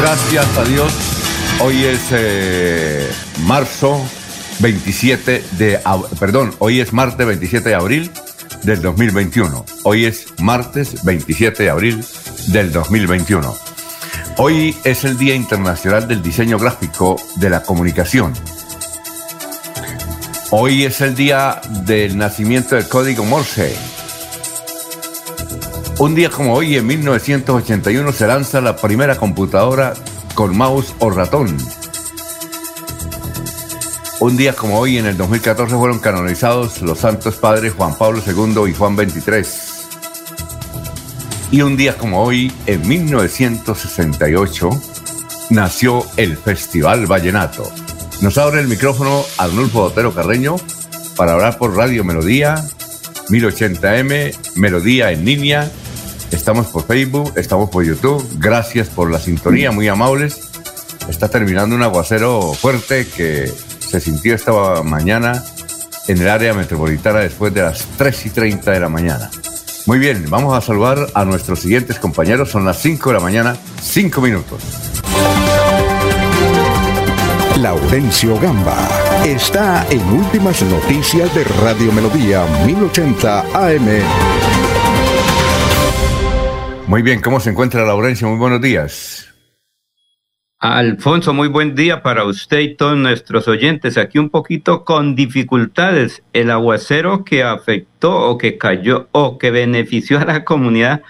Gracias a Dios. Hoy es eh, marzo 27 de... Perdón, hoy es martes 27 de abril del 2021. Hoy es martes 27 de abril del 2021. Hoy es el Día Internacional del Diseño Gráfico de la Comunicación. Hoy es el día del nacimiento del código Morse. Un día como hoy, en 1981, se lanza la primera computadora con mouse o ratón. Un día como hoy, en el 2014, fueron canonizados los santos padres Juan Pablo II y Juan XXIII. Y un día como hoy, en 1968, nació el Festival Vallenato. Nos abre el micrófono Arnulfo Otero Carreño para hablar por Radio Melodía, 1080M, Melodía en línea Estamos por Facebook, estamos por YouTube. Gracias por la sintonía, muy amables. Está terminando un aguacero fuerte que se sintió esta mañana en el área metropolitana después de las 3 y 30 de la mañana. Muy bien, vamos a saludar a nuestros siguientes compañeros. Son las 5 de la mañana, 5 minutos. Laurencio Gamba está en Últimas Noticias de Radio Melodía 1080 AM. Muy bien, ¿cómo se encuentra Laurencio? Muy buenos días. Alfonso, muy buen día para usted y todos nuestros oyentes. Aquí un poquito con dificultades. El aguacero que afectó o que cayó o que benefició a la comunidad,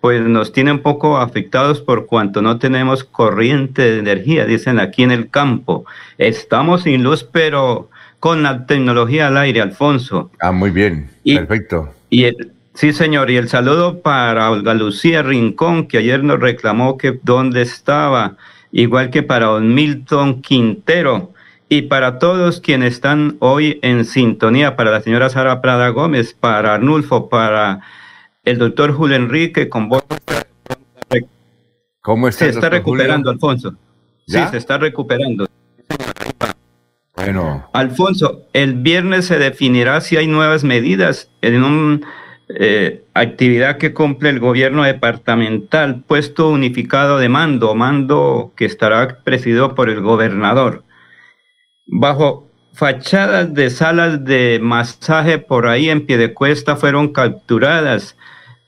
pues nos tiene un poco afectados por cuanto no tenemos corriente de energía, dicen aquí en el campo. Estamos sin luz, pero con la tecnología al aire, Alfonso. Ah, muy bien, perfecto. Y el, Sí, señor, y el saludo para Olga Lucía Rincón, que ayer nos reclamó que dónde estaba, igual que para don Milton Quintero, y para todos quienes están hoy en sintonía, para la señora Sara Prada Gómez, para Arnulfo, para el doctor Julio Enrique, con vos. ¿Cómo está? Se está recuperando, Alfonso. Sí, se está recuperando. Bueno. Alfonso, el viernes se definirá si hay nuevas medidas en un eh, actividad que cumple el gobierno departamental, puesto unificado de mando, mando que estará presidido por el gobernador. Bajo fachadas de salas de masaje por ahí en pie de cuesta fueron capturadas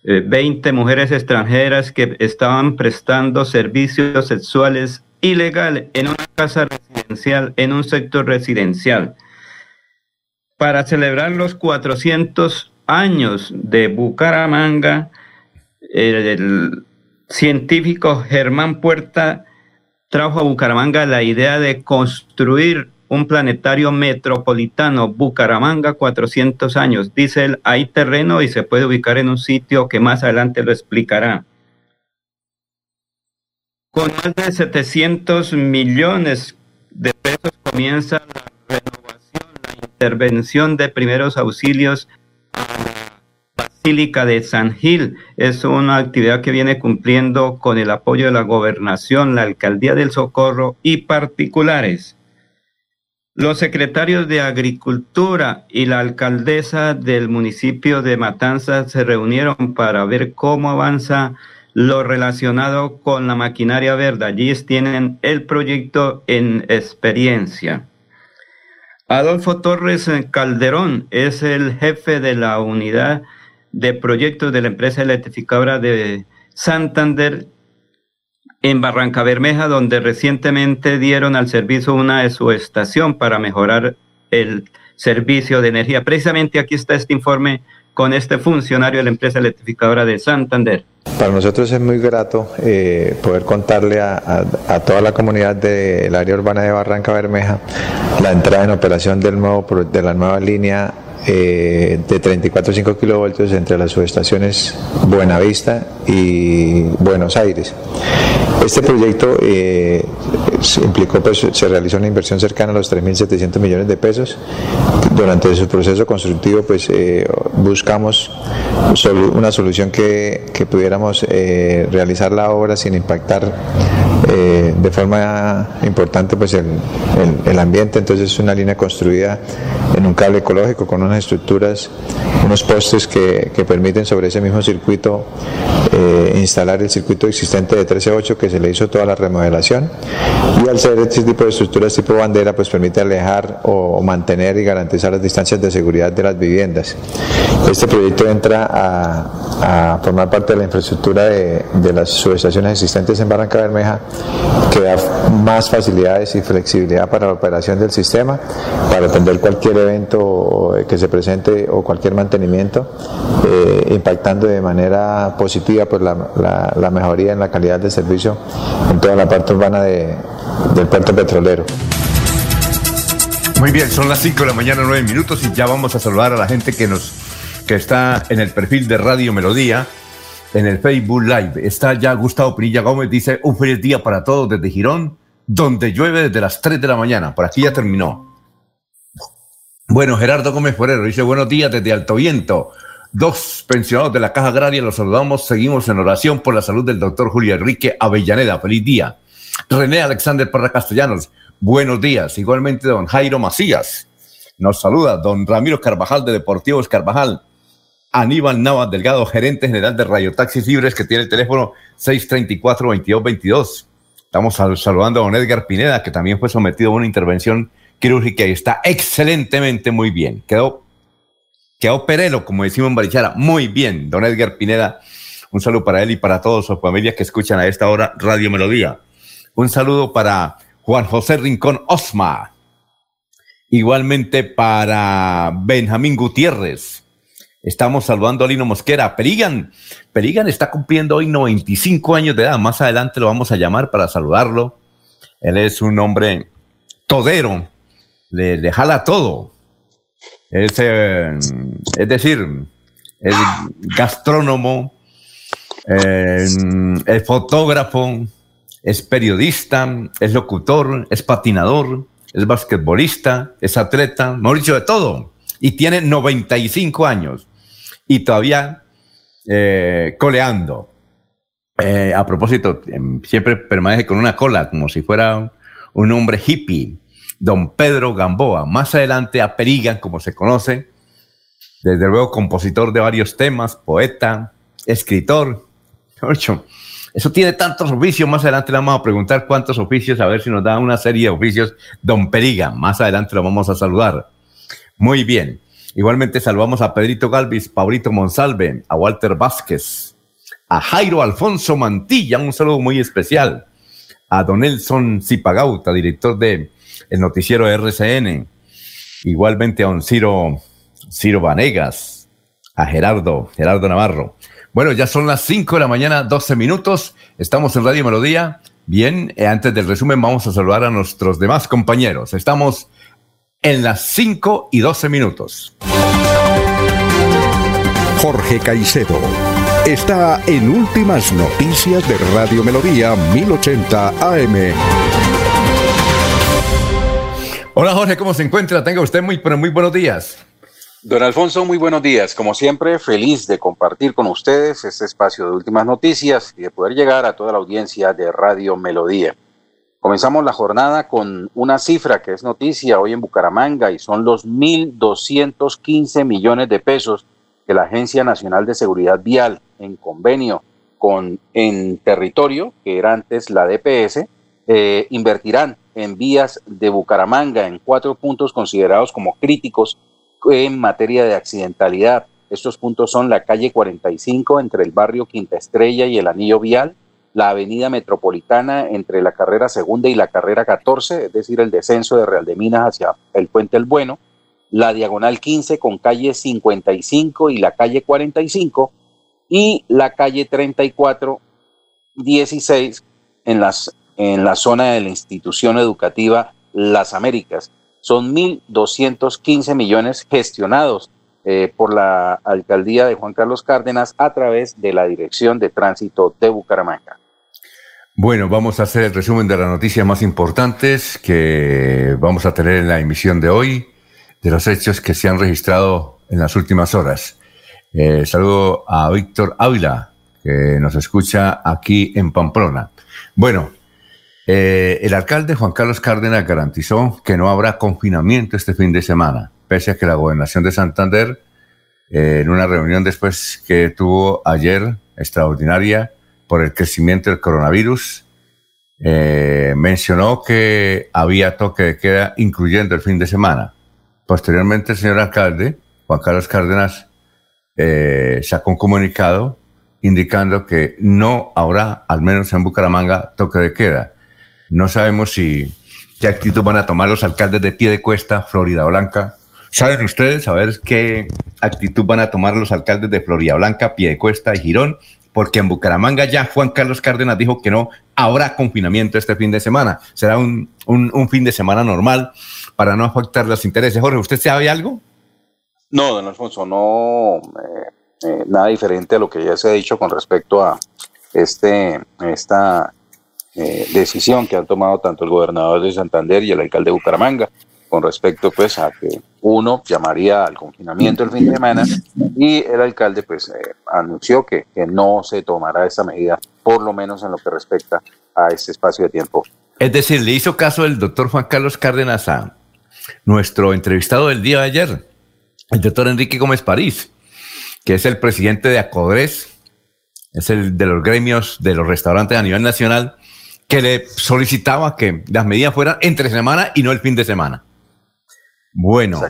20 eh, mujeres extranjeras que estaban prestando servicios sexuales ilegales en una casa residencial, en un sector residencial. Para celebrar los 400 años de Bucaramanga, el, científico Germán Puerta trajo a Bucaramanga la idea de construir un planetario metropolitano, Bucaramanga, 400 años. Dice él, hay terreno y se puede ubicar en un sitio que más adelante lo explicará. Con más de 700 millones de pesos comienza la renovación, la intervención de primeros auxilios Basílica de San Gil. Es una actividad que viene cumpliendo con el apoyo de la gobernación, la alcaldía del Socorro y particulares. Los secretarios de Agricultura y la alcaldesa del municipio de Matanzas se reunieron para ver cómo avanza lo relacionado con la maquinaria verde. Allí tienen el proyecto en experiencia. Adolfo Torres Calderón es el jefe de la unidad de proyectos de la empresa electrificadora de Santander en Barranca Bermeja, donde recientemente dieron al servicio una de su estación para mejorar el servicio de energía. Precisamente aquí está este informe con este funcionario de la empresa electrificadora de Santander. Para nosotros es muy grato eh, poder contarle a, toda la comunidad del área urbana de Barranca Bermeja la entrada en operación del nuevo, de la nueva línea eh, de 34,5 kilovoltios entre las subestaciones Buenavista y Buenos Aires. Este proyecto eh, implicó, pues, se realizó una inversión cercana a los 3.700 millones de pesos. Durante su proceso constructivo, pues eh, buscamos una solución que, pudiéramos eh, realizar la obra sin impactar de forma importante pues el, el, ambiente. Entonces es una línea construida en un cable ecológico con unas estructuras, unos postes que, que permiten sobre ese mismo circuito instalar el circuito existente de 13.8 que se le hizo toda la remodelación y al ser este tipo de estructuras tipo bandera pues permite alejar o mantener y garantizar las distancias de seguridad de las viviendas. Este proyecto entra a, formar parte de la infraestructura de, las subestaciones existentes en Barranca Bermeja que da más facilidades y flexibilidad para la operación del sistema, para atender cualquier evento que se presente o cualquier mantenimiento, eh, impactando de manera positiva pues, la, la mejoría en la calidad de servicio en toda la parte urbana de, del puerto petrolero. Muy bien, son las 5 de la mañana, 9 minutos y ya vamos a saludar a la gente que nos que está en el perfil de Radio Melodía, en el Facebook Live. Está ya Gustavo Pinilla Gómez, dice un feliz día para todos desde Girón, donde llueve desde las 3 de la mañana. Por aquí ya terminó. Bueno, Gerardo Gómez Forero dice buenos días desde Alto Viento. Dos pensionados de la Caja Agraria los saludamos. Seguimos en oración por la salud del doctor Julio Enrique Avellaneda. Feliz día. René Alexander Parra Castellanos. Buenos días. Igualmente, don Jairo Macías. Nos saluda don Ramiro Carvajal de Deportivos Carvajal. Aníbal Navas Delgado, gerente general de Radio Taxis Libres, que tiene el teléfono 634-2222. Estamos saludando a don Edgar Pineda, que también fue sometido a una intervención quirúrgica y está excelentemente muy bien. Quedó Quedó perelo, como decimos en Barichara. Muy bien, don Edgar Pineda. Un saludo para él y para todas sus familias que escuchan a esta hora Radio Melodía. Un saludo para Juan José Rincón Osma. Igualmente para Benjamín Gutiérrez. Estamos saludando a Lino Mosquera. Perigan, Perigan está cumpliendo hoy 95 años de edad. Más adelante lo vamos a llamar para saludarlo. Él es un hombre todero, le, le jala todo. Es, eh, es decir, es gastrónomo, eh, es fotógrafo, es periodista, es locutor, es patinador, es basquetbolista, es atleta, Mauricio de todo. Y tiene 95 años y todavía eh, coleando. a propósito, em, siempre permanece con una cola, como si fuera un hombre hippie don Pedro Gamboa. Más adelante a Perigan, como se conoce, desde luego compositor de varios temas, poeta, escritor. Eso tiene tantos oficios. Más adelante le vamos a preguntar cuántos oficios, a ver si nos da una serie de oficios. Don Perigan, más adelante lo vamos a saludar. Muy bien. Igualmente saludamos a Pedrito Galvis, Paulito Monsalve, a Walter Vázquez, a Jairo Alfonso Mantilla, un saludo muy especial, a Don Nelson Zipagauta, director de el noticiero RCN. Igualmente a don Ciro, Ciro Vanegas, a Gerardo, Gerardo Navarro. Bueno, ya son las 5 de la mañana, 12 minutos. Estamos en Radio Melodía. Bien, eh, antes del resumen vamos a saludar a nuestros demás compañeros. Estamos en las 5 y 12 minutos. Jorge Caicedo está en Últimas Noticias de Radio Melodía 1080 AM. Hola Jorge, ¿cómo se encuentra? Tenga usted muy, muy buenos días. Don Alfonso, muy buenos días. Como siempre, feliz de compartir con ustedes este espacio de últimas noticias y de poder llegar a toda la audiencia de Radio Melodía. Comenzamos la jornada con una cifra que es noticia hoy en Bucaramanga y son los 1.215 millones de pesos que la Agencia Nacional de Seguridad Vial en convenio con en territorio, que era antes la DPS, eh, invertirán en vías de Bucaramanga en cuatro puntos considerados como críticos en materia de accidentalidad. Estos puntos son la calle 45 entre el barrio Quinta Estrella y el Anillo Vial, la avenida Metropolitana entre la carrera segunda y la carrera 14, es decir, el descenso de Real de Minas hacia el Puente El Bueno, la diagonal 15 con calle 55 y la calle 45 y la calle 34 16 en, las, en la zona de la institución educativa Las Américas. Son 1.215 millones gestionados eh, por la alcaldía de Juan Carlos Cárdenas a través de la Dirección de Tránsito de Bucaramanga. Bueno, vamos a hacer el resumen de las noticias más importantes que vamos a tener en la emisión de hoy, de los hechos que se han registrado en las últimas horas. Eh, saludo a Víctor Ávila, que nos escucha aquí en Pamplona. Bueno, eh, el alcalde Juan Carlos Cárdenas garantizó que no habrá confinamiento este fin de semana, pese a que la gobernación de Santander, eh, en una reunión después que tuvo ayer extraordinaria por el crecimiento del coronavirus, eh, mencionó que había toque de queda, incluyendo el fin de semana. Posteriormente, el señor alcalde, Juan Carlos Cárdenas, sacó un comunicado indicando que no habrá, al menos en Bucaramanga, toque de queda no sabemos si qué actitud van a tomar los alcaldes de pie de cuesta, Florida Blanca. ¿Saben ustedes a qué actitud van a tomar los alcaldes de Florida Blanca, Piedecuesta y Girón? Porque en Bucaramanga ya Juan Carlos Cárdenas dijo que no habrá confinamiento este fin de semana. Será un, fin de semana normal para no afectar los intereses. Jorge, ¿usted sabe algo? No, don Alfonso, no. Eh, eh, nada diferente a lo que ya se ha dicho con respecto a este, esta eh, decisión que han tomado tanto el gobernador de Santander y el alcalde de Bucaramanga con respecto pues a que uno llamaría al confinamiento el fin de semana y el alcalde pues eh, anunció que, que, no se tomará esa medida por lo menos en lo que respecta a ese espacio de tiempo. Es decir, le hizo caso el doctor Juan Carlos Cárdenas a nuestro entrevistado del día de ayer, el doctor Enrique Gómez París, que es el presidente de Acodres, es el de los gremios de los restaurantes a nivel nacional que le solicitaba que las medidas fueran entre semana y no el fin de semana. Bueno.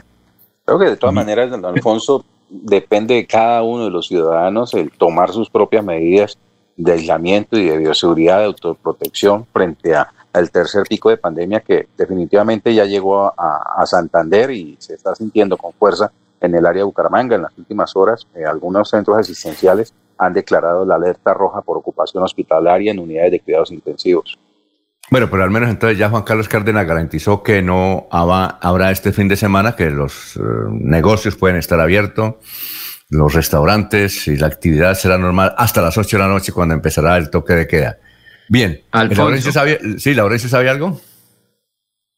Creo que de todas maneras, don Alfonso, depende de cada uno de los ciudadanos el tomar sus propias medidas de aislamiento y de bioseguridad, de autoprotección frente a, al tercer pico de pandemia que definitivamente ya llegó a, Santander y se está sintiendo con fuerza en el área de Bucaramanga. En las últimas horas, eh, algunos centros asistenciales han declarado la alerta roja por ocupación hospitalaria en unidades de cuidados intensivos. Bueno, pero al menos entonces ya Juan Carlos Cárdenas garantizó que no habrá este fin de semana, que los eh, negocios pueden estar abiertos, los restaurantes y la actividad será normal hasta las 8 de la noche cuando empezará el toque de queda. Bien, ¿Laurencio sabe, sí, Laurencio sabe algo?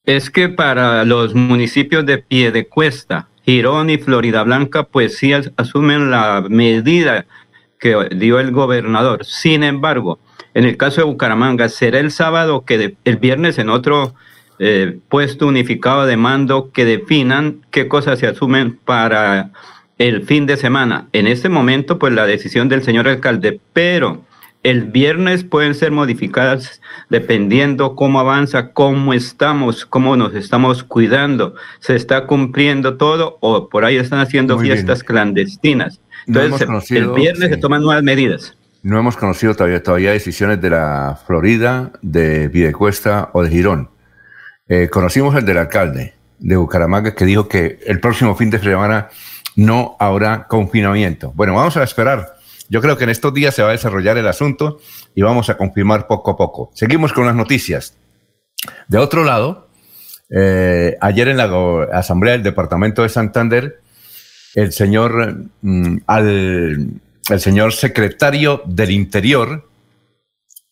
Es que para los municipios de Piedecuesta, Girón y Florida Blanca, pues sí asumen la medida que dio el gobernador. Sin embargo, en el caso de Bucaramanga, será el sábado que el viernes en otro eh, puesto unificado de mando que definan qué cosas se asumen para el fin de semana. En este momento, pues la decisión del señor alcalde, pero el viernes pueden ser modificadas dependiendo cómo avanza, cómo estamos, cómo nos estamos cuidando, se está cumpliendo todo o por ahí están haciendo fiestas clandestinas. Entonces, el viernes se toman nuevas medidas. No hemos conocido todavía, decisiones de la Florida, de Videcuesta o de Girón. Eh, conocimos el del alcalde de Bucaramanga que dijo que el próximo fin de semana no habrá confinamiento. Bueno, vamos a esperar. Yo creo que en estos días se va a desarrollar el asunto y vamos a confirmar poco a poco. Seguimos con las noticias. De otro lado, eh, ayer en la Asamblea del Departamento de Santander, el señor, mm, al, el señor secretario del Interior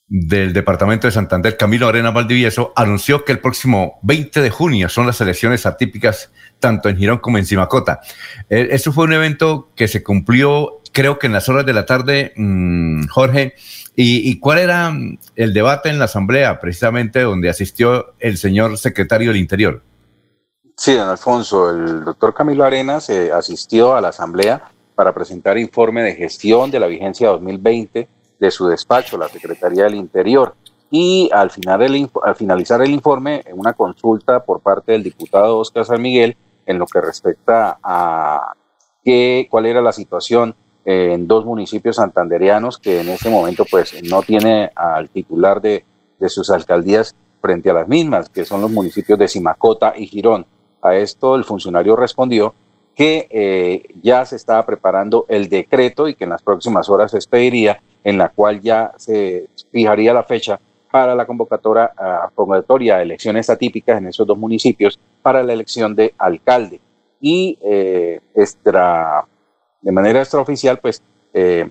del Departamento de Santander, Camilo Arena Valdivieso, anunció que el próximo 20 de junio son las elecciones atípicas tanto en Girón como en Simacota. Eh, eso fue un evento que se cumplió, creo que en las horas de la tarde, mm, Jorge. ¿Y, ¿Y cuál era el debate en la Asamblea, precisamente donde asistió el señor secretario del Interior? Sí, don Alfonso, el doctor Camilo Arenas eh, asistió a la asamblea para presentar informe de gestión de la vigencia 2020 de su despacho, la Secretaría del Interior. Y al, final al finalizar el informe, una consulta por parte del diputado Oscar San Miguel en lo que respecta a qué, cuál era la situación en dos municipios santanderianos que en ese momento pues no tiene al titular de, de sus alcaldías frente a las mismas, que son los municipios de Simacota y Girón A esto el funcionario respondió que eh, ya se estaba preparando el decreto y que en las próximas horas se expediría, en la cual ya se fijaría la fecha para la convocatoria, convocatoria a elecciones atípicas en esos dos municipios para la elección de alcalde. Y eh, de manera extraoficial, pues eh,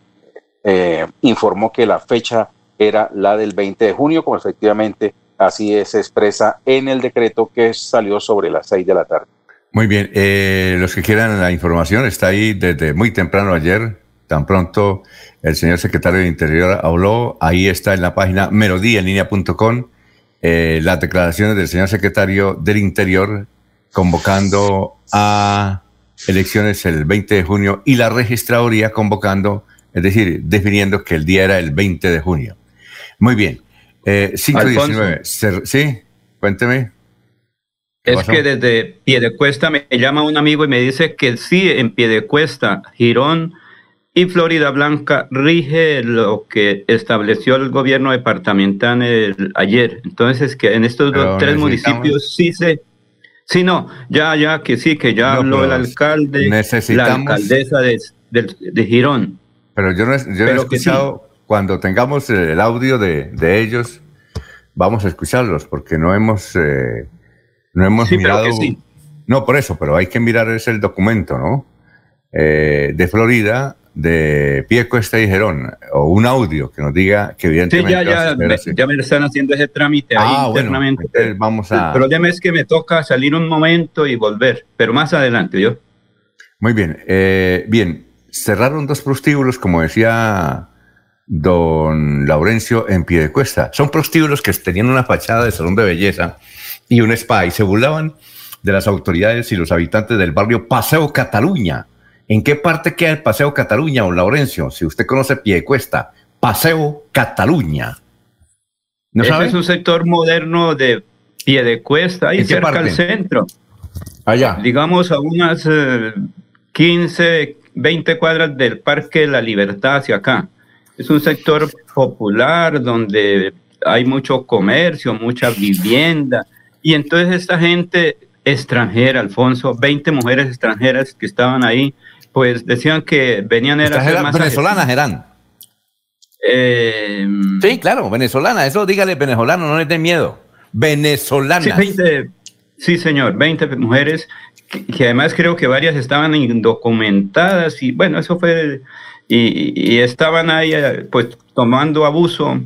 informó que la fecha era la del 20 de junio, como efectivamente así se expresa en el decreto que salió sobre las 6 de la tarde. Muy bien, eh, los que quieran la información está ahí desde muy temprano ayer, tan pronto el señor secretario de Interior habló, ahí está en la página melodíaenlínea.com eh, las declaraciones del señor secretario del Interior convocando a elecciones el 20 de junio y la registraduría convocando, es decir, definiendo que el día era el 20 de junio. Muy bien. Eh, 519. Sí, cuénteme. Es que desde Piedecuesta me llama un amigo y me dice que sí, en Piedecuesta, Girón y Florida Blanca rige lo que estableció el gobierno departamental ayer. Entonces, que en estos tres municipios sí se... Sí, no, ya, ya, que sí, que ya habló el alcalde, la alcaldesa de, de, Girón. Pero yo no, he escuchado, cuando tengamos el audio de, ellos, vamos a escucharlos, porque no hemos... Eh, no hemos mirado. No, por eso, pero hay que mirar ese el documento, ¿no? Eh, de Florida, de Pie Cuesta y Gerón, o un audio que nos diga que evidentemente. Sí, ya, ya, me, ya me están haciendo ese trámite ahí ah, internamente. vamos a... El problema es que me toca salir un momento y volver, pero más adelante yo. Muy bien, eh, bien, cerraron dos prostíbulos, como decía don Laurencio, en pie de cuesta. Son prostíbulos que tenían una fachada de salón de belleza y un spa y se burlaban de las autoridades y los habitantes del barrio Paseo Cataluña. ¿En qué parte queda el Paseo Cataluña, don Laurencio? Si usted conoce Piedecuesta, Paseo Cataluña. ¿No es un sector moderno de Piedecuesta, ahí cerca al centro. Allá. Digamos a unas 15, eh, 20 cuadras del Parque de la Libertad hacia acá. Es un sector popular donde hay mucho comercio, mucha vivienda, y entonces esta gente extranjera, Alfonso, 20 mujeres extranjeras que estaban ahí, pues decían que venían eran más venezolanas eran. Eh, sí, claro, venezolana, eso dígale venezolano, no les dé miedo. Venezolanas. Sí, señor, 20 mujeres que, además creo que varias estaban indocumentadas y bueno, eso fue y, y estaban ahí eh, pues tomando abuso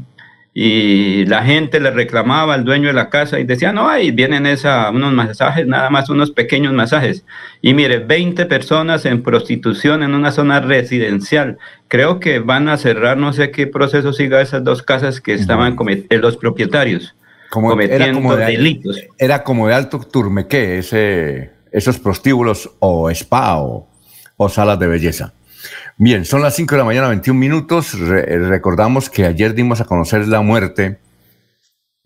y la gente le reclamaba al dueño de la casa y decía, no, ahí vienen esa, unos masajes, nada más unos pequeños masajes. Y mire, 20 personas en prostitución en una zona residencial. Creo que van a cerrar, no sé qué proceso siga esas dos casas que estaban cometiendo los propietarios cometiendo delitos. Era como de alto turmequé, ese, esos prostíbulos o spa o salas de belleza. Bien, son las 5 de la mañana, 21 minutos. recordamos que ayer dimos a conocer la muerte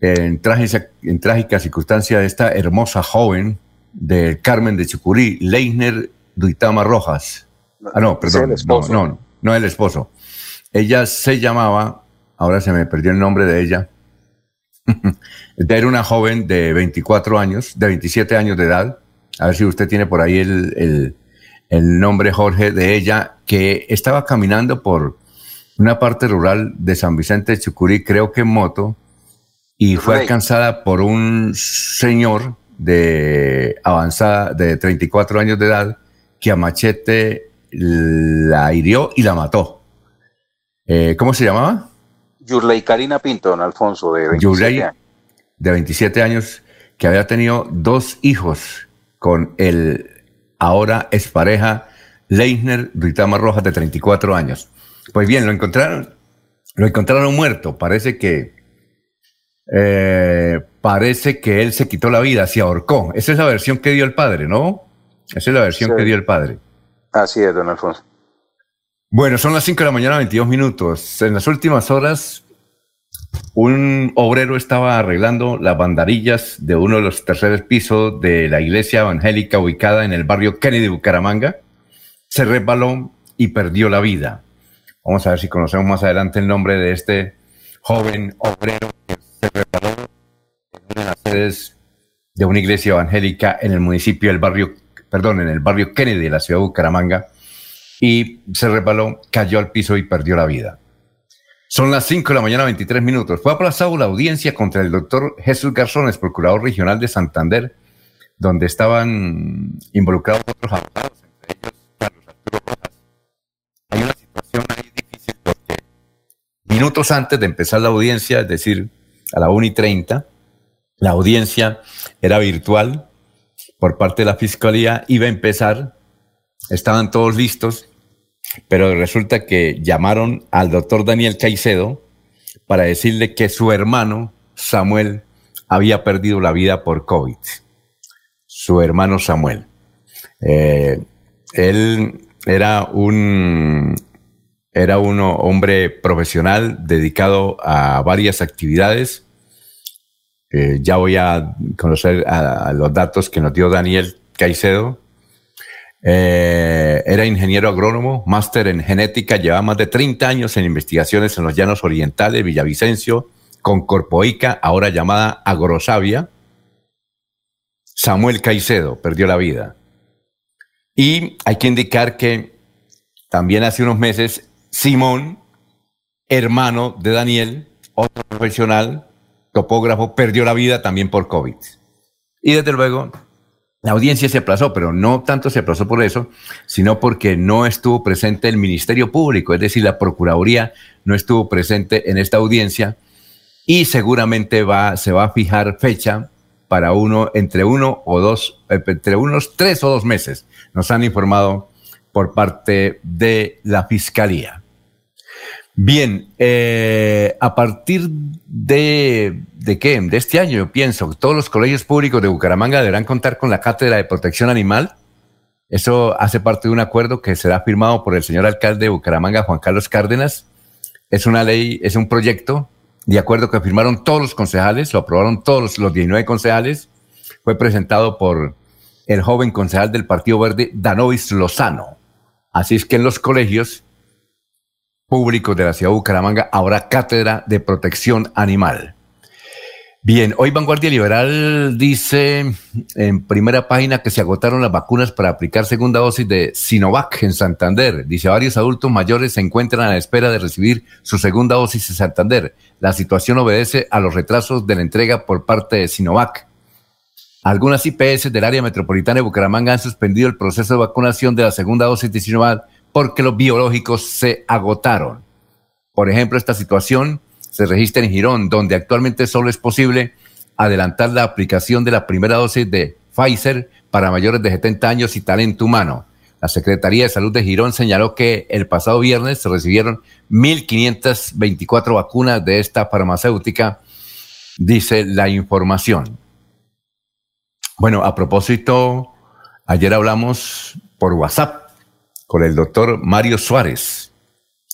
en trágica, en trágica circunstancia de esta hermosa joven de Carmen de Chucurí, Leiner Duitama Rojas. Ah, no, perdón. No, no, no, el esposo. Ella se llamaba, ahora se me perdió el nombre de ella. Era una joven de 24 años, de 27 años de edad. A ver si usted tiene por ahí el el nombre Jorge de ella, que estaba caminando por una parte rural de San Vicente de Chucurí, creo que en moto, y fue alcanzada por un señor de avanzada, de 34 años de edad, que a machete la hirió y la mató. Eh, ¿Cómo se llamaba? Yurley Karina Pinto, don Alfonso, de 27 años. de 27 años, que había tenido dos hijos con el ahora es pareja Leisner Ritama Rojas de 34 años. Pues bien, lo encontraron, lo encontraron muerto. Parece que eh, parece que él se quitó la vida, se ahorcó. Esa es la versión que dio el padre, ¿no? Esa es la versión que dio el padre. Así es, don Alfonso. Bueno, son las 5 de la mañana, 22 minutos. En las últimas horas, un obrero estaba arreglando las bandarillas de uno de los terceros pisos de la iglesia evangélica ubicada en el barrio Kennedy, Bucaramanga. Se resbaló y perdió la vida. Vamos a ver si conocemos más adelante el nombre de este joven obrero que se resbaló en una de las sedes de una iglesia evangélica en el municipio del barrio, perdón, en el barrio Kennedy de la ciudad de Bucaramanga y se resbaló, cayó al piso y perdió la vida. Son las 5 de la mañana, 23 minutos. Fue aplazado la audiencia contra el doctor Jesús Garzones, procurador regional de Santander, donde estaban involucrados otros abogados, entre ellos Carlos Arturo Rojas. Hay una situación ahí difícil porque minutos antes de empezar la audiencia, es decir, a la 1 y 30, la audiencia era virtual por parte de la fiscalía, iba a empezar, estaban todos listos pero resulta que llamaron al doctor Daniel Caicedo para decirle que su hermano Samuel había perdido la vida por COVID. Su hermano Samuel. Eh, él era un, era hombre profesional dedicado a varias actividades. Eh, ya voy a conocer los datos que nos dio Daniel Caicedo eh, era ingeniero agrónomo, máster en genética, llevaba más de 30 años en investigaciones en los llanos orientales, Villavicencio, con Corpoica, ahora llamada Agrosavia. Samuel Caicedo perdió la vida. Y hay que indicar que también hace unos meses Simón, hermano de Daniel, otro profesional, topógrafo, perdió la vida también por COVID. Y desde luego la audiencia se aplazó, pero no tanto se aplazó por eso, sino porque no estuvo presente el Ministerio Público, es decir, la Procuraduría no estuvo presente en esta audiencia y seguramente va, se va a fijar fecha para uno, entre uno o dos, eh, entre unos tres o dos meses, nos han informado por parte de la Fiscalía. Bien, eh, a partir de, de qué? De este año, yo pienso que todos los colegios públicos de Bucaramanga deberán contar con la Cátedra de Protección Animal. Eso hace parte de un acuerdo que será firmado por el señor alcalde de Bucaramanga, Juan Carlos Cárdenas. Es una ley, es un proyecto de acuerdo que firmaron todos los concejales, lo aprobaron todos los 19 concejales. Fue presentado por el joven concejal del Partido Verde, Danovis Lozano. Así es que en los colegios públicos de la ciudad de Bucaramanga habrá cátedra de protección animal. Bien, hoy Vanguardia Liberal dice en primera página que se agotaron las vacunas para aplicar segunda dosis de Sinovac en Santander. Dice, varios adultos mayores se encuentran a la espera de recibir su segunda dosis en Santander. La situación obedece a los retrasos de la entrega por parte de Sinovac. Algunas IPS del área metropolitana de Bucaramanga han suspendido el proceso de vacunación de la segunda dosis de Sinovac porque los biológicos se agotaron. Por ejemplo, esta situación se registra en Girón, donde actualmente solo es posible adelantar la aplicación de la primera dosis de Pfizer para mayores de 70 años y talento humano. La Secretaría de Salud de Girón señaló que el pasado viernes se recibieron 1.524 vacunas de esta farmacéutica, dice la información. Bueno, a propósito, ayer hablamos por WhatsApp con el doctor Mario Suárez,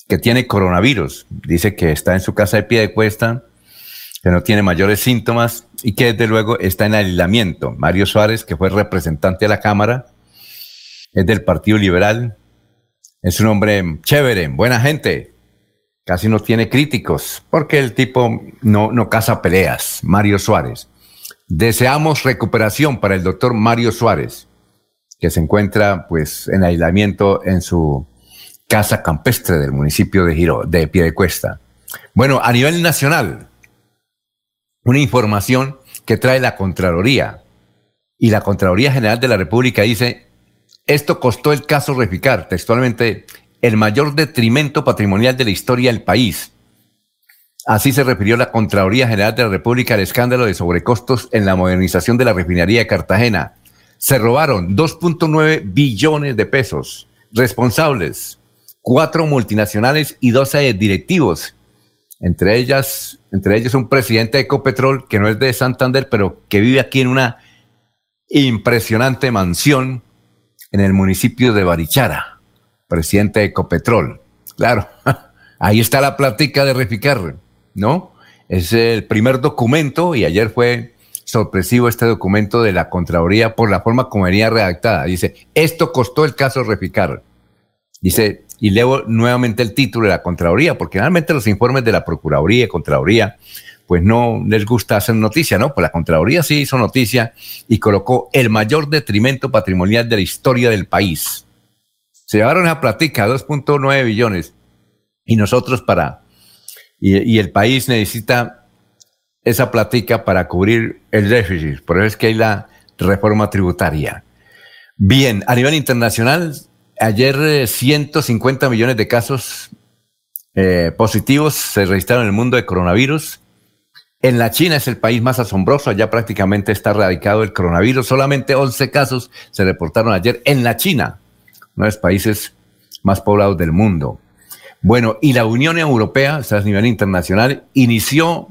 que tiene coronavirus. Dice que está en su casa de pie de cuesta, que no tiene mayores síntomas y que desde luego está en aislamiento. Mario Suárez, que fue representante de la Cámara, es del Partido Liberal, es un hombre chévere, buena gente, casi no tiene críticos, porque el tipo no, no caza peleas, Mario Suárez. Deseamos recuperación para el doctor Mario Suárez que se encuentra pues en aislamiento en su casa campestre del municipio de Giro, de Piedecuesta. Bueno, a nivel nacional, una información que trae la Contraloría y la Contraloría General de la República dice, esto costó el caso Reficar, textualmente, el mayor detrimento patrimonial de la historia del país. Así se refirió la Contraloría General de la República al escándalo de sobrecostos en la modernización de la refinería de Cartagena, se robaron 2.9 billones de pesos. Responsables, cuatro multinacionales y 12 directivos. Entre ellas, entre ellos un presidente de Ecopetrol que no es de Santander, pero que vive aquí en una impresionante mansión en el municipio de Barichara, presidente de Ecopetrol. Claro, ahí está la plática de Reficar, ¿no? Es el primer documento y ayer fue sorpresivo este documento de la Contraloría por la forma como venía redactada. Dice, esto costó el caso Reficar. Dice, y leo nuevamente el título de la Contraloría, porque realmente los informes de la Procuraduría y Contraloría pues no les gusta hacer noticia, ¿no? Pues la Contraloría sí hizo noticia y colocó el mayor detrimento patrimonial de la historia del país. Se llevaron esa platica, 2.9 billones, y nosotros para, y, el país necesita esa platica para cubrir el déficit. Por eso es que hay la reforma tributaria. Bien, a nivel internacional, ayer 150 eh, millones de casos eh, positivos se registraron en el mundo de coronavirus. En la China es el país más asombroso, allá prácticamente está erradicado el coronavirus. Solamente 11 casos se reportaron ayer en la China, uno de los países más poblados del mundo. Bueno, y la Unión Europea, o sea, a nivel internacional, inició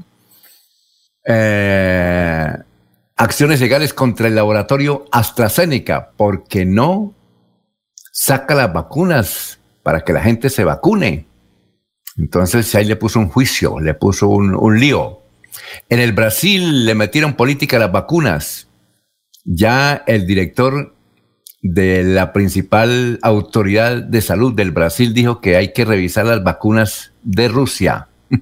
eh, acciones legales contra el laboratorio AstraZeneca porque no saca las vacunas para que la gente se vacune. Entonces ahí le puso un juicio, le puso un, lío. En el Brasil le metieron política a las vacunas. Ya el director de la principal autoridad de salud del Brasil dijo que hay que revisar las vacunas de Rusia.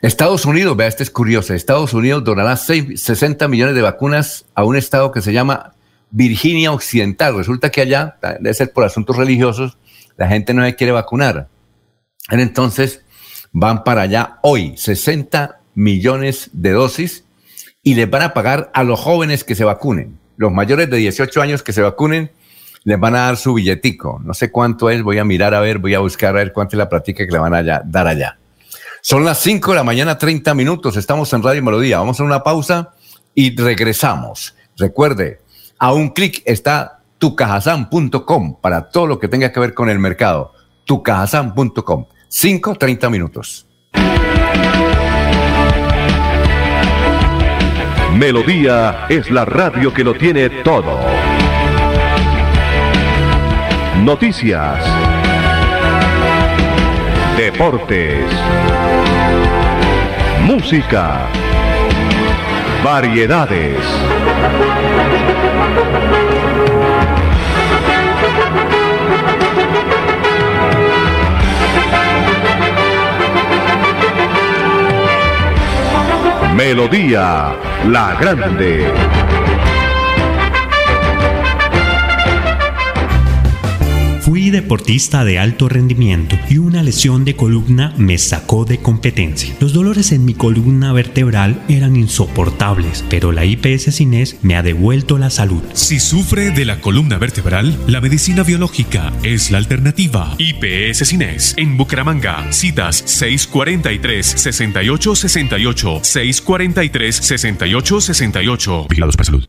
Estados Unidos, vea, este es curioso, Estados Unidos donará 60 millones de vacunas a un estado que se llama Virginia Occidental. Resulta que allá, debe ser por asuntos religiosos, la gente no se quiere vacunar. Entonces, van para allá hoy 60 millones de dosis y les van a pagar a los jóvenes que se vacunen. Los mayores de 18 años que se vacunen, les van a dar su billetico. No sé cuánto es, voy a mirar a ver, voy a buscar a ver cuánto es la práctica que le van a dar allá. Son las 5 de la mañana, 30 minutos. Estamos en Radio Melodía. Vamos a una pausa y regresamos. Recuerde, a un clic está tucajasan.com para todo lo que tenga que ver con el mercado. tucajasan.com. 5, 30 minutos. Melodía es la radio que lo tiene todo. Noticias. Deportes. Música. Variedades. Melodía La Grande. Fui deportista de alto rendimiento y una lesión de columna me sacó de competencia. Los dolores en mi columna vertebral eran insoportables, pero la IPS Cines me ha devuelto la salud. Si sufre de la columna vertebral, la medicina biológica es la alternativa. IPS Cines en Bucaramanga. Citas 643 6868 643 6868. Vigilados para salud.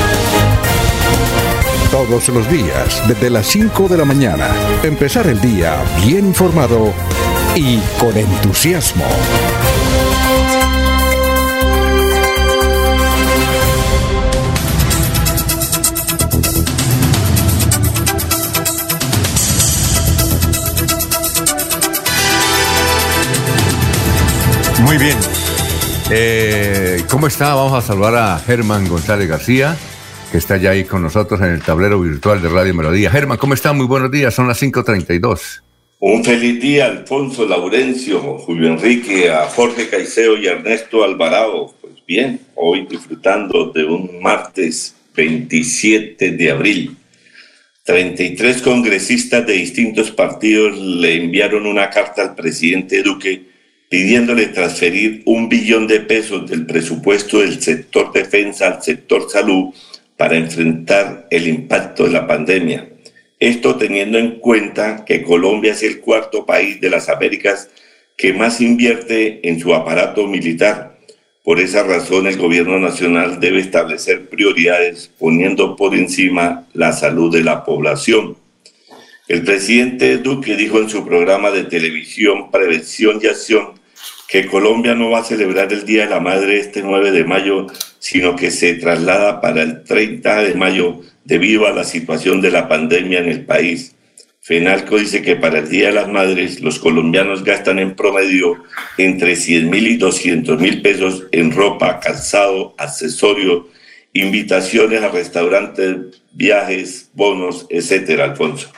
todos los días desde las 5 de la mañana. Empezar el día bien informado y con entusiasmo. Muy bien. Eh, ¿Cómo está? Vamos a saludar a Germán González García que está ya ahí con nosotros en el tablero virtual de Radio Melodía. Germán, ¿cómo está? Muy buenos días, son las 5.32. Un feliz día, Alfonso Laurencio, Julio Enrique, a Jorge Caicedo y Ernesto Alvarado. Pues bien, hoy disfrutando de un martes 27 de abril. 33 congresistas de distintos partidos le enviaron una carta al presidente Duque pidiéndole transferir un billón de pesos del presupuesto del sector defensa al sector salud para enfrentar el impacto de la pandemia. Esto teniendo en cuenta que Colombia es el cuarto país de las Américas que más invierte en su aparato militar. Por esa razón, el gobierno nacional debe establecer prioridades poniendo por encima la salud de la población. El presidente Duque dijo en su programa de televisión Prevención y Acción que Colombia no va a celebrar el Día de la Madre este 9 de mayo, sino que se traslada para el 30 de mayo debido a la situación de la pandemia en el país. FENALCO dice que para el Día de las Madres los colombianos gastan en promedio entre 100 mil y 200 mil pesos en ropa, calzado, accesorios, invitaciones a restaurantes, viajes, bonos, etcétera, Alfonso.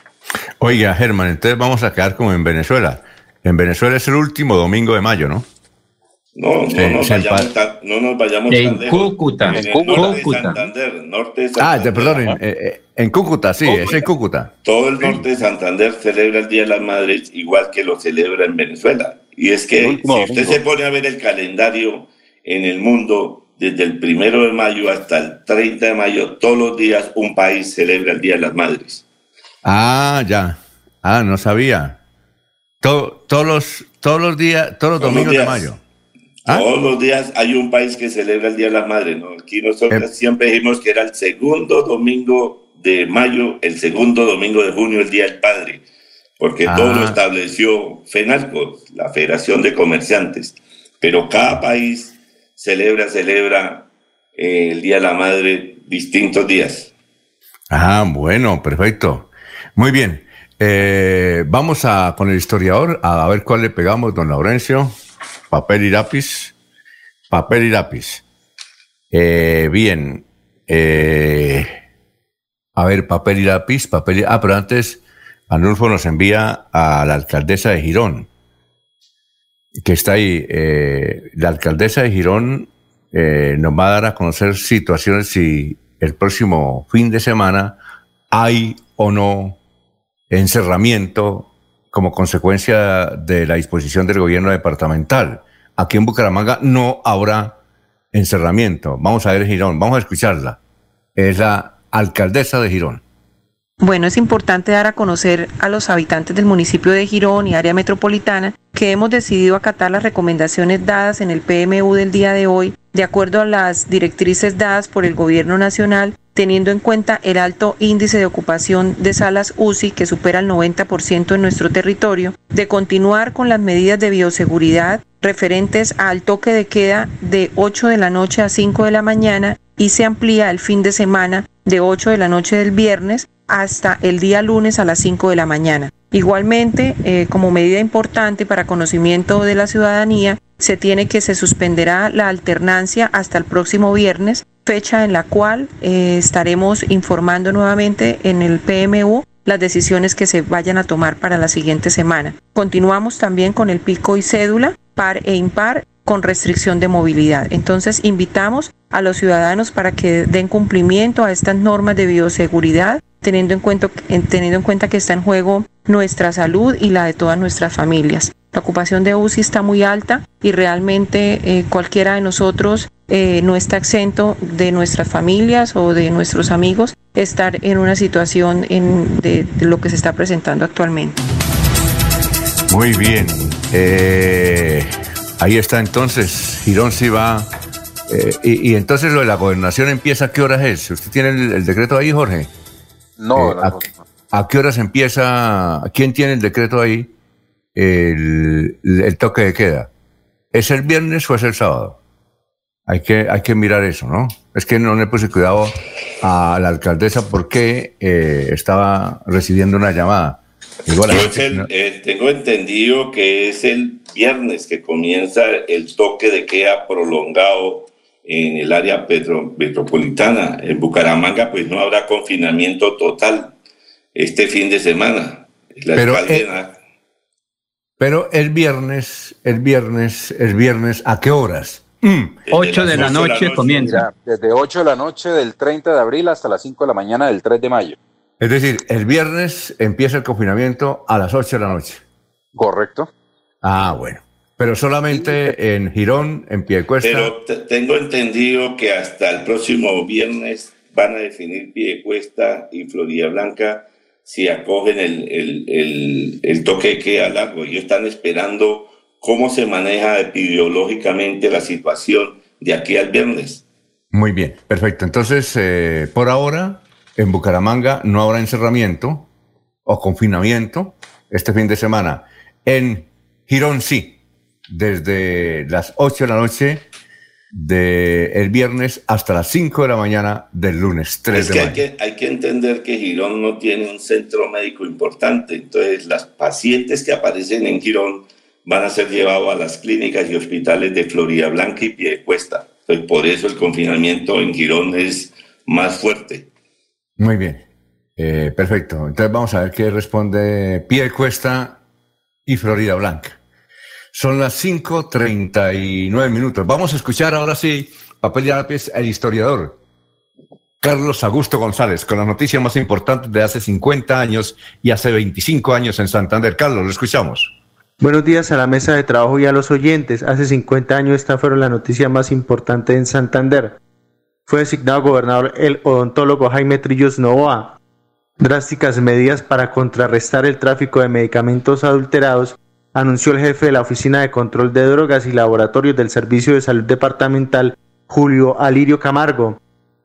Oiga, Germán, entonces vamos a quedar como en Venezuela. En Venezuela es el último domingo de mayo, ¿no? No, no, nos, vayamos tan, no nos vayamos en tan Cúcuta. En, en norte Cúcuta. de Santander, norte de Santander. Ah, perdón, en, eh, en Cúcuta, sí, Cúcuta. es en Cúcuta. Todo el norte de Santander celebra el Día de las Madres igual que lo celebra en Venezuela. Y es que si usted se pone a ver el calendario en el mundo, desde el primero de mayo hasta el 30 de mayo, todos los días un país celebra el Día de las Madres. Ah, ya. Ah, no sabía. Todo, todos los todos los días, todos los todos domingos días, de mayo. ¿Ah? Todos los días hay un país que celebra el Día de la Madre, ¿no? Aquí nosotros eh. siempre dijimos que era el segundo domingo de mayo, el segundo domingo de junio, el Día del Padre, porque ah. todo lo estableció FENALCO, la Federación de Comerciantes. Pero cada país celebra, celebra eh, el Día de la Madre distintos días. Ah, bueno, perfecto. Muy bien. Eh, vamos a con el historiador a ver cuál le pegamos, don Laurencio papel y lápiz, papel y lápiz. Eh, bien, eh, a ver, papel y lápiz, papel y... Ah, pero antes, Anulfo nos envía a la alcaldesa de Girón, que está ahí. La alcaldesa de Girón nos va a dar a conocer situaciones si el próximo fin de semana hay o no encerramiento como consecuencia de la disposición del gobierno departamental. Aquí en Bucaramanga no habrá encerramiento. Vamos a ver Girón, vamos a escucharla. Es la alcaldesa de Girón. Bueno, es importante dar a conocer a los habitantes del municipio de Girón y área metropolitana que hemos decidido acatar las recomendaciones dadas en el PMU del día de hoy, de acuerdo a las directrices dadas por el Gobierno Nacional teniendo en cuenta el alto índice de ocupación de salas UCI que supera el 90% en nuestro territorio, de continuar con las medidas de bioseguridad referentes al toque de queda de 8 de la noche a 5 de la mañana y se amplía el fin de semana de 8 de la noche del viernes hasta el día lunes a las 5 de la mañana. Igualmente, eh, como medida importante para conocimiento de la ciudadanía, se tiene que se suspenderá la alternancia hasta el próximo viernes, fecha en la cual eh, estaremos informando nuevamente en el PMU las decisiones que se vayan a tomar para la siguiente semana. Continuamos también con el pico y cédula par e impar con restricción de movilidad. Entonces invitamos a los ciudadanos para que den cumplimiento a estas normas de bioseguridad, teniendo en cuenta, teniendo en cuenta que está en juego nuestra salud y la de todas nuestras familias. La ocupación de UCI está muy alta y realmente eh, cualquiera de nosotros eh, no está exento de nuestras familias o de nuestros amigos estar en una situación en, de, de, lo que se está presentando actualmente. Muy bien. Eh, ahí está entonces. Girón sí va. Y, y, entonces lo de la gobernación empieza a qué horas es? ¿Usted tiene el, el decreto ahí, Jorge? No, no, a, ¿A qué horas empieza? ¿Quién tiene el decreto ahí? el, el, toque de queda. ¿Es el viernes o es el sábado? Hay que, hay que mirar eso, ¿no? Es que no le puse cuidado a la alcaldesa porque eh, estaba recibiendo una llamada. Igual el, no. eh, tengo entendido que es el viernes que comienza el toque de queda prolongado en el área petro, metropolitana. En Bucaramanga, pues no habrá confinamiento total este fin de semana. La Pero, eh, pero el viernes, el viernes, el viernes, ¿a qué horas? Mm. 8 de la noche, la noche comienza. Desde 8 de la noche del 30 de abril hasta las 5 de la mañana del 3 de mayo. Es decir, el viernes empieza el confinamiento a las 8 de la noche. Correcto. Ah, bueno. Pero solamente en Girón, en Piedecuesta. Pero tengo entendido que hasta el próximo viernes van a definir Piedecuesta y Florida Blanca si acogen el, el, el, el toque que a largo. Ellos están esperando cómo se maneja epidemiológicamente la situación de aquí al viernes. Muy bien, perfecto. Entonces, eh, por ahora, en Bucaramanga no habrá encerramiento o confinamiento este fin de semana. En Girón sí, desde las 8 de la noche del viernes hasta las 5 de la mañana del lunes 3 es de que mayo. hay, que hay que entender que Girón no tiene un centro médico importante, entonces las pacientes que aparecen en Girón van a ser llevados a las clínicas y hospitales de Florida Blanca y Piedecuesta. Entonces por eso el confinamiento en Girón es más fuerte. Muy bien, Eh, perfecto. Entonces vamos a ver qué responde Piedecuesta y Florida Blanca. Son las 5.39 minutos. Vamos a escuchar ahora sí, papel y lápiz, el historiador. Carlos Augusto González, con las noticias más importantes de hace 50 años y hace 25 años en Santander. Carlos, lo escuchamos. Buenos días a la mesa de trabajo y a los oyentes. Hace 50 años esta fueron la noticia más importante en Santander. Fue designado gobernador el odontólogo Jaime Trillos Novoa. Drásticas medidas para contrarrestar el tráfico de medicamentos adulterados, anunció el jefe de la Oficina de Control de Drogas y Laboratorios del Servicio de Salud Departamental, Julio Alirio Camargo.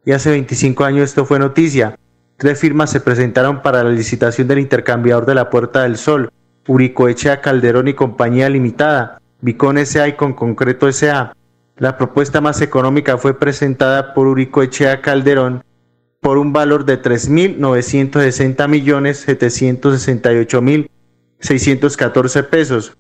Y hace 25 años esto fue noticia. Tres firmas se presentaron para la licitación del intercambiador de la Puerta del Sol, Uricoechea Calderón y Compañía Limitada, Vicón S.A. y con Concreto S.A. La propuesta más económica fue presentada por Uricoechea Calderón por un valor de 3.960.768.614 pesos.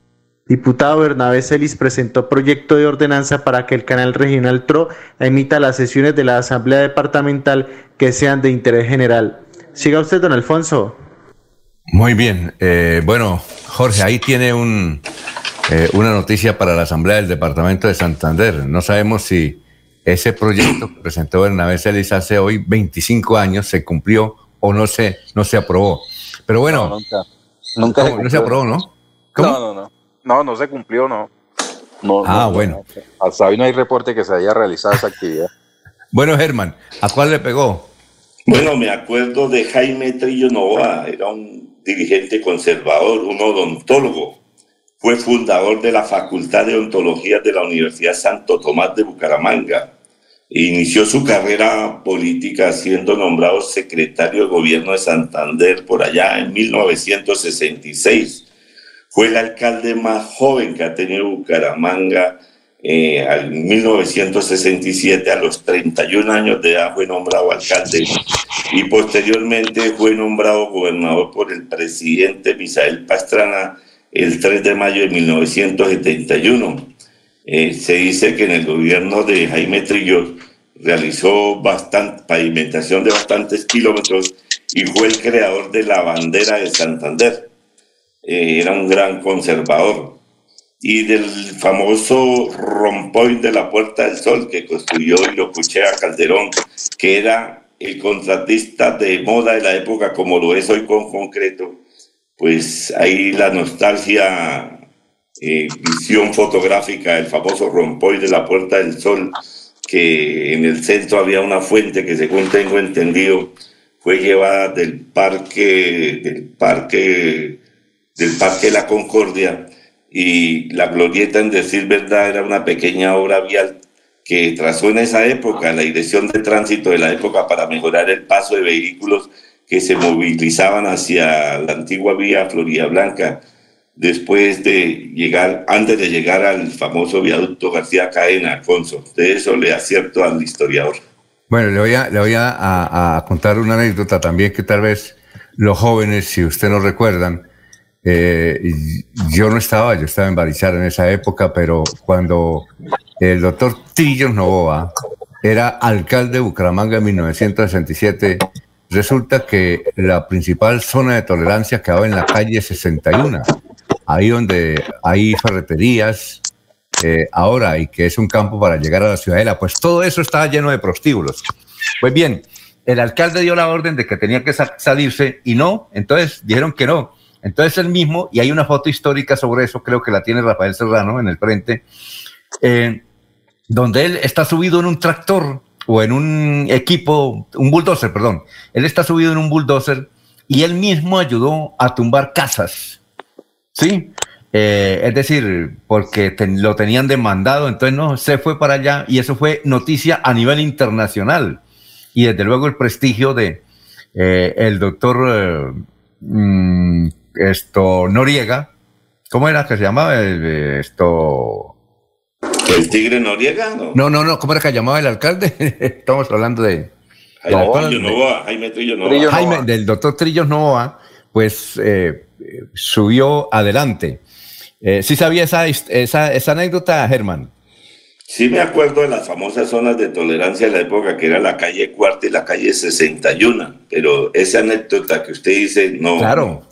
Diputado Bernabé Celis presentó proyecto de ordenanza para que el canal regional TRO emita las sesiones de la Asamblea Departamental que sean de interés general. Siga usted, don Alfonso. Muy bien. Eh, bueno, Jorge, ahí tiene un, eh, una noticia para la Asamblea del Departamento de Santander. No sabemos si ese proyecto que presentó Bernabé Celis hace hoy 25 años se cumplió o no se, no se aprobó. Pero bueno, No, nunca. Nunca ¿cómo? no se aprobó, ¿no? ¿Cómo? No, no, no. No, no se cumplió, no. No, Ah, no, bueno. no. Hasta hoy no hay reporte que se haya realizado esa actividad. Bueno, Germán, ¿a cuál le pegó? Bueno, me acuerdo de Jaime Trillo Novoa, era un dirigente conservador, un odontólogo. Fue fundador de la Facultad de Odontología de la Universidad Santo Tomás de Bucaramanga. Inició su carrera política siendo nombrado secretario de gobierno de Santander por allá en 1966. Fue el alcalde más joven que ha tenido Bucaramanga. Eh, en 1967, a los 31 años de edad, fue nombrado alcalde y posteriormente fue nombrado gobernador por el presidente Misael Pastrana el 3 de mayo de 1971. Eh, se dice que en el gobierno de Jaime Trillo realizó bastante, pavimentación de bastantes kilómetros y fue el creador de la bandera de Santander. Eh, era un gran conservador. Y del famoso rompoint de la Puerta del Sol que construyó y lo escuché a Calderón, que era el contratista de moda de la época como lo es hoy con concreto, pues ahí la nostalgia, eh, visión fotográfica del famoso rompoy de la Puerta del Sol, que en el centro había una fuente que según tengo entendido fue llevada del parque, del parque, del parque la Concordia y la glorieta en decir verdad era una pequeña obra vial que trazó en esa época la dirección de tránsito de la época para mejorar el paso de vehículos que se movilizaban hacia la antigua vía Florida Blanca después de llegar, antes de llegar al famoso viaducto García Cadena, Alfonso. De eso le acierto al historiador. Bueno, le voy a, le voy a contar una anécdota también que tal vez los jóvenes, si usted no recuerdan, eh, yo no estaba, yo estaba en Barichara en esa época, pero cuando el doctor Trillos Novoa era alcalde de Bucaramanga en 1967, resulta que la principal zona de tolerancia quedaba en la calle 61, ahí donde hay ferreterías, eh, ahora y que es un campo para llegar a la ciudadela, pues todo eso estaba lleno de prostíbulos. Pues bien, el alcalde dio la orden de que tenía que sa- salirse y no, entonces dijeron que no. Entonces él mismo, y hay una foto histórica sobre eso, creo que la tiene Rafael Serrano en el frente, eh, donde él está subido en un tractor o en un equipo, un bulldozer, perdón. Él está subido en un bulldozer y él mismo ayudó a tumbar casas. ¿Sí? Eh, es decir, porque lo tenían demandado, entonces no, se fue para allá y eso fue noticia a nivel internacional. Y desde luego el prestigio de eh, el doctor mm, esto Noriega, ¿cómo era que se llamaba? esto ¿El tigre Noriega? No, no, no, no ¿cómo era que llamaba el alcalde? Estamos hablando de... Jaime Trillo Novoa. Jaime, del doctor Trillos Novoa, pues subió adelante. Eh, ¿Sí sabía esa, esa, esa anécdota, Germán? Sí me acuerdo de las famosas zonas de tolerancia de la época, que era la calle Cuarta y la calle 61, pero esa anécdota que usted dice, no. Claro,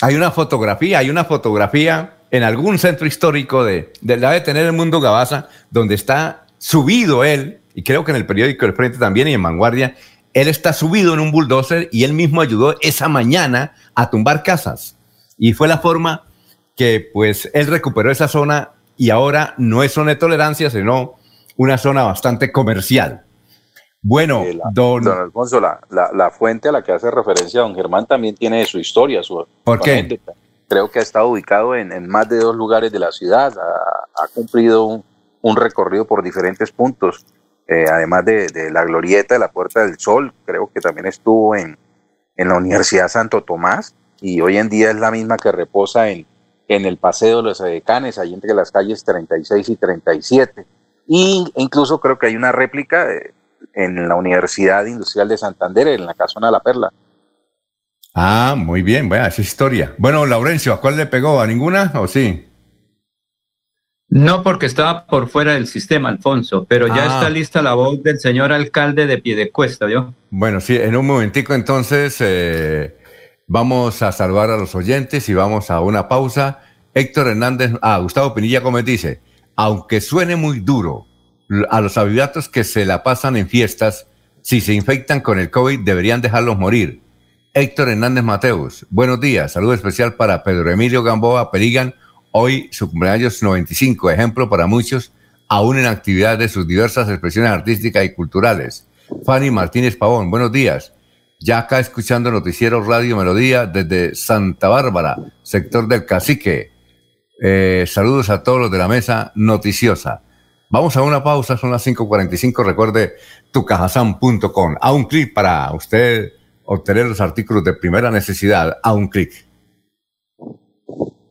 hay una fotografía, hay una fotografía en algún centro histórico de, de la de tener el mundo Gabaza, donde está subido él, y creo que en el periódico El Frente también y en Vanguardia, él está subido en un bulldozer y él mismo ayudó esa mañana a tumbar casas. Y fue la forma que pues él recuperó esa zona y ahora no es zona de tolerancia, sino una zona bastante comercial. Bueno, don... Alfonso, la, la, fuente a la que hace referencia don Germán también tiene su historia, su... ¿Por qué? Creo que ha estado ubicado en, más de dos lugares de la ciudad, ha, cumplido un, recorrido por diferentes puntos, eh, además de, la glorieta de la Puerta del Sol, creo que también estuvo en, en la Universidad Santo Tomás y hoy en día es la misma que reposa en, en el Paseo de los Edecanes, ahí entre las calles 36 y 37. Y incluso creo que hay una réplica eh, en la Universidad Industrial de Santander, en la Casona de la Perla. Ah, muy bien, bueno, esa historia. Bueno, Laurencio, ¿a cuál le pegó? ¿A ninguna o sí? No, porque estaba por fuera del sistema, Alfonso, pero ya está ah. lista la voz del señor alcalde de Piedecuesta, ¿yo? Bueno, sí, en un momentico entonces eh, Vamos a salvar a los oyentes y vamos a una pausa. Héctor Hernández, ah, Gustavo Pinilla Gómez dice, aunque suene muy duro, a los habitantes que se la pasan en fiestas, si se infectan con el COVID, deberían dejarlos morir. Héctor Hernández Mateus, buenos días. Saludo especial para Pedro Emilio Gamboa Perigan, hoy su cumpleaños 95, ejemplo para muchos, aún en actividad de sus diversas expresiones artísticas y culturales. Fanny Martínez Pavón, buenos días ya acá escuchando Noticiero Radio Melodía desde Santa Bárbara, sector del Cacique. Eh, saludos a todos los de la mesa noticiosa. Vamos a una pausa, son las 5.45. Recuerde tucajasan.com. A un clic para usted obtener los artículos de primera necesidad. A un clic.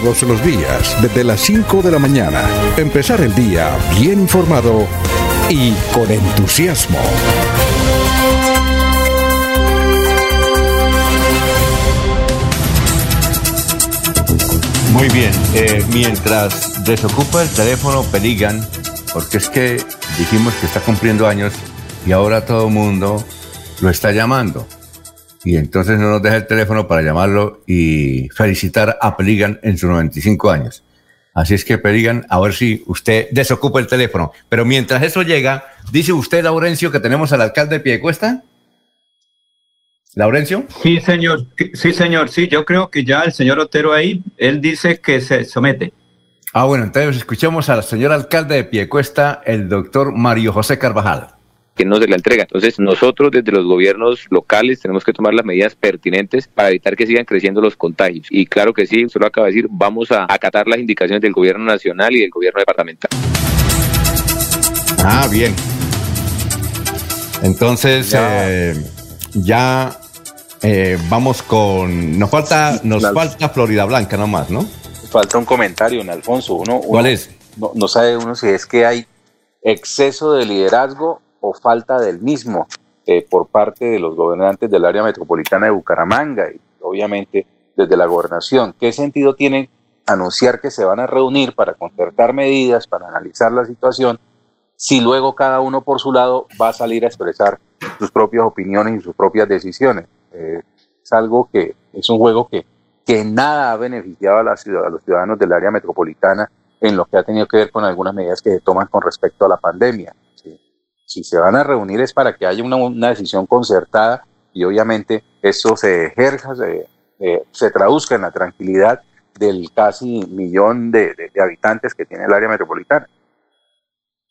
todos los días desde las 5 de la mañana. Empezar el día bien informado y con entusiasmo. Muy bien, eh, mientras desocupa el teléfono Peligan, porque es que dijimos que está cumpliendo años y ahora todo el mundo lo está llamando y entonces no nos deja el teléfono para llamarlo y felicitar a Peligan en sus 95 años. Así es que Peligan, a ver si usted desocupa el teléfono. Pero mientras eso llega, dice usted, Laurencio, que tenemos al alcalde de Piedecuesta. Laurencio. Sí, señor. Sí, señor. Sí, yo creo que ya el señor Otero ahí, él dice que se somete. Ah, bueno, entonces escuchemos al señor alcalde de Piedecuesta, el doctor Mario José Carvajal que no se la entrega. Entonces, nosotros desde los gobiernos locales tenemos que tomar las medidas pertinentes para evitar que sigan creciendo los contagios. Y claro que sí, usted lo acaba de decir, vamos a acatar las indicaciones del gobierno nacional y del gobierno departamental. Ah, bien. Entonces, ya, eh, eh, vamos con. Nos falta, nos falta Florida Blanca nomás, ¿no? Falta un comentario, en Alfonso. Uno, ¿Cuál es? No, no sabe uno si es que hay exceso de liderazgo o falta del mismo eh, por parte de los gobernantes del área metropolitana de Bucaramanga y obviamente desde la gobernación. ¿Qué sentido tiene anunciar que se van a reunir para concertar medidas, para analizar la situación, si luego cada uno por su lado va a salir a expresar sus propias opiniones y sus propias decisiones. Eh, es algo que es un juego que, que nada ha beneficiado a, la ciudad, a los ciudadanos del área metropolitana en lo que ha tenido que ver con algunas medidas que se toman con respecto a la pandemia. Si se van a reunir es para que haya una, una decisión concertada y obviamente eso se ejerza, se, eh, se traduzca en la tranquilidad del casi millón de, de, habitantes que tiene el área metropolitana.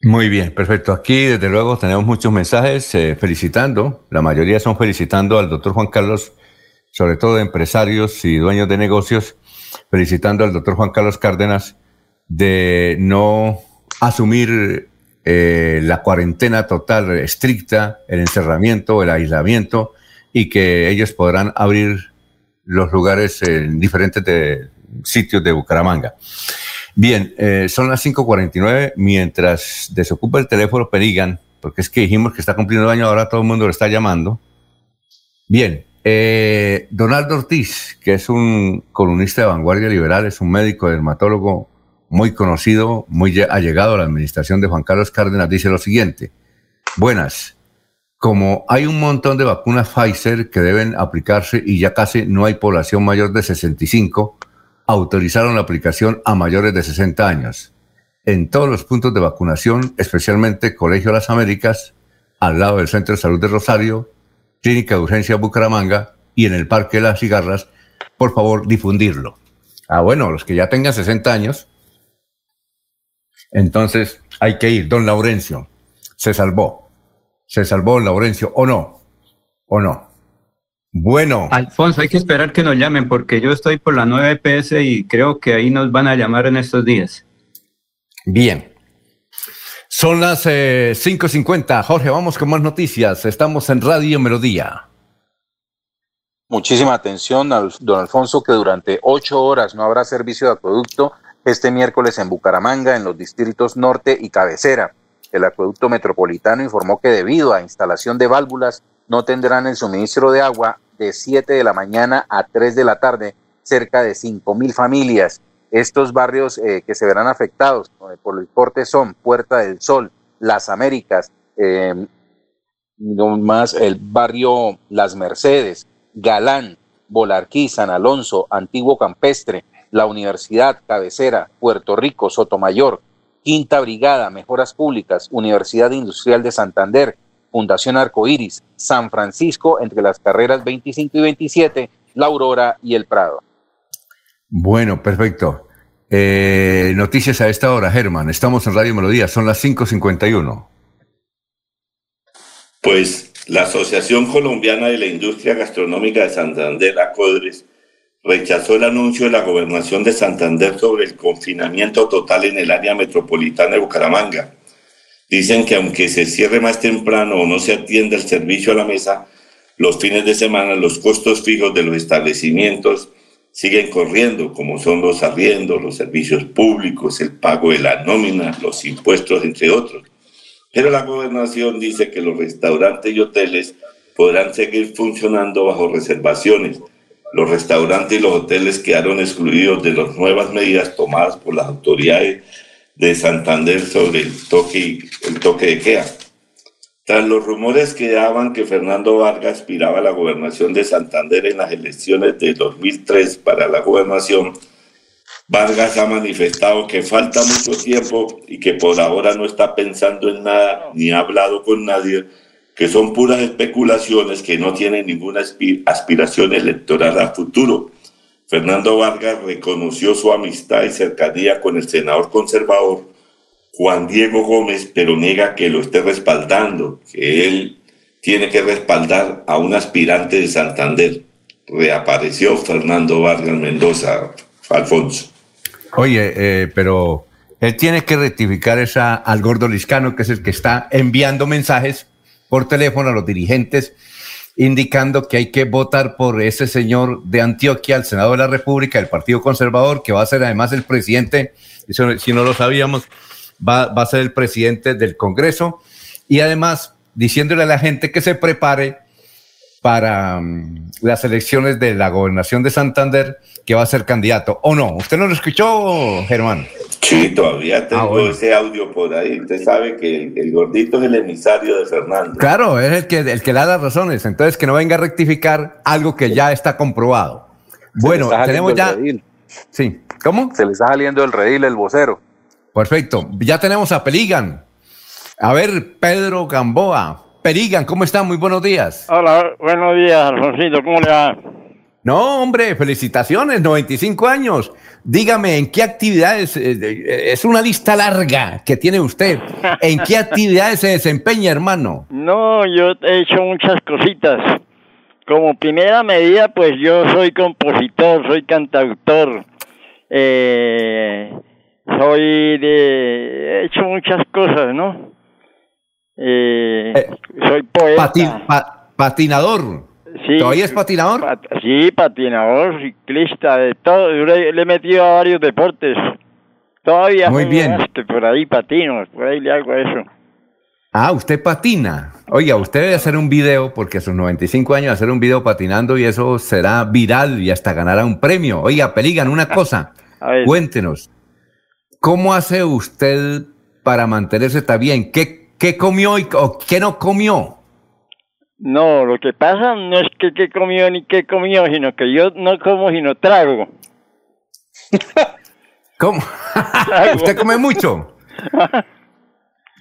Muy bien, perfecto. Aquí, desde luego, tenemos muchos mensajes eh, felicitando, la mayoría son felicitando al doctor Juan Carlos, sobre todo empresarios y dueños de negocios, felicitando al doctor Juan Carlos Cárdenas de no asumir eh, la cuarentena total, estricta, el encerramiento, el aislamiento, y que ellos podrán abrir los lugares en diferentes de, sitios de Bucaramanga. Bien, eh, son las 5.49. Mientras desocupa el teléfono, perigan, porque es que dijimos que está cumpliendo año, ahora todo el mundo lo está llamando. Bien, eh, Donaldo Ortiz, que es un columnista de vanguardia liberal, es un médico dermatólogo muy conocido, muy allegado a la administración de Juan Carlos Cárdenas, dice lo siguiente. Buenas. Como hay un montón de vacunas Pfizer que deben aplicarse y ya casi no hay población mayor de 65, autorizaron la aplicación a mayores de 60 años. En todos los puntos de vacunación, especialmente Colegio Las Américas, al lado del Centro de Salud de Rosario, Clínica de Urgencia Bucaramanga y en el Parque Las Cigarras, por favor, difundirlo. Ah, bueno, los que ya tengan 60 años, entonces hay que ir. Don Laurencio, se salvó. Se salvó Laurencio, ¿o no? ¿O no? Bueno. Alfonso, hay que esperar que nos llamen porque yo estoy por la nueva EPS y creo que ahí nos van a llamar en estos días. Bien. Son las 5.50. Eh, Jorge, vamos con más noticias. Estamos en Radio Melodía. Muchísima atención, don Alfonso, que durante ocho horas no habrá servicio de acueducto este miércoles en Bucaramanga, en los distritos norte y cabecera. El acueducto metropolitano informó que debido a instalación de válvulas no tendrán el suministro de agua de 7 de la mañana a 3 de la tarde, cerca de 5 mil familias. Estos barrios eh, que se verán afectados eh, por el corte son Puerta del Sol, Las Américas, eh, más el barrio Las Mercedes, Galán, Bolarquí, San Alonso, Antiguo Campestre, la Universidad, Cabecera, Puerto Rico, Sotomayor, Quinta Brigada, Mejoras Públicas, Universidad Industrial de Santander, Fundación Arcoíris, San Francisco, entre las carreras 25 y 27, La Aurora y El Prado. Bueno, perfecto. Eh, noticias a esta hora, Germán. Estamos en Radio Melodía, son las 5.51. Pues la Asociación Colombiana de la Industria Gastronómica de Santander, ACODRES, rechazó el anuncio de la gobernación de Santander sobre el confinamiento total en el área metropolitana de Bucaramanga Dicen que aunque se cierre más temprano o no se atienda el servicio a la mesa, los fines de semana los costos fijos de los establecimientos siguen corriendo, como son los arriendos, los servicios públicos, el pago de la nómina, los impuestos, entre otros. Pero la gobernación dice que los restaurantes y hoteles podrán seguir funcionando bajo reservaciones. Los restaurantes y los hoteles quedaron excluidos de las nuevas medidas tomadas por las autoridades de Santander sobre el toque, el toque de queda. Tras los rumores que daban que Fernando Vargas aspiraba a la gobernación de Santander en las elecciones de 2003 para la gobernación, Vargas ha manifestado que falta mucho tiempo y que por ahora no está pensando en nada ni ha hablado con nadie, que son puras especulaciones que no tienen ninguna aspiración electoral a futuro Fernando Vargas reconoció su amistad y cercanía con el senador conservador Juan Diego Gómez, pero niega que lo esté respaldando, que él tiene que respaldar a un aspirante de Santander. Reapareció Fernando Vargas Mendoza, Alfonso. Oye, eh, pero él tiene que rectificar esa al gordo Liscano, que es el que está enviando mensajes por teléfono a los dirigentes indicando que hay que votar por ese señor de Antioquia, el Senado de la República, el Partido Conservador, que va a ser además el presidente, si no lo sabíamos, va, a ser el presidente del Congreso, y además diciéndole a la gente que se prepare para mm, las elecciones de la gobernación de Santander, que va a ser candidato. ¿O no? ¿Usted no lo escuchó, Germán? Sí, todavía tengo Ah, bueno. ese audio por ahí. Usted sabe que el, el gordito es el emisario de Fernando. Claro, es el que, el que le da las razones. Entonces, que no venga a rectificar algo que ya está comprobado. Bueno, tenemos ya. Sí, ¿cómo? Se le está saliendo el redil, el vocero. Perfecto. Ya tenemos a Peligan. A ver, Pedro Gamboa. Peligan, ¿cómo está? Muy buenos días. Hola, buenos días, Alfonsito, ¿cómo le va? No, hombre, felicitaciones, 95 años. Dígame, ¿en qué actividades? eh, eh, Es una lista larga que tiene usted. ¿En qué actividades se desempeña, hermano? No, yo he hecho muchas cositas. Como primera medida, pues yo soy compositor, soy cantautor, eh, soy de... he hecho muchas cosas, ¿no? Eh, soy poeta. Pati- pa- patinador. Sí. ¿Todavía es patinador? Pat- sí, patinador, ciclista, de todo. Yo le, le he metido a varios deportes. Todavía Muy bien. por ahí patino, por ahí le hago eso. Ah, usted patina. Oiga, usted debe hacer un video, porque a sus 95 años hacer un video patinando y eso será viral y hasta ganará un premio. Oiga, Peligan, una cosa. A ver. Cuéntenos. ¿Cómo hace usted para mantenerse tan bien? ¿Qué, qué comió y, o qué no comió? No, lo que pasa no es que qué comió ni qué comió, sino que yo no como sino trago. ¿Cómo? ¿Usted come mucho?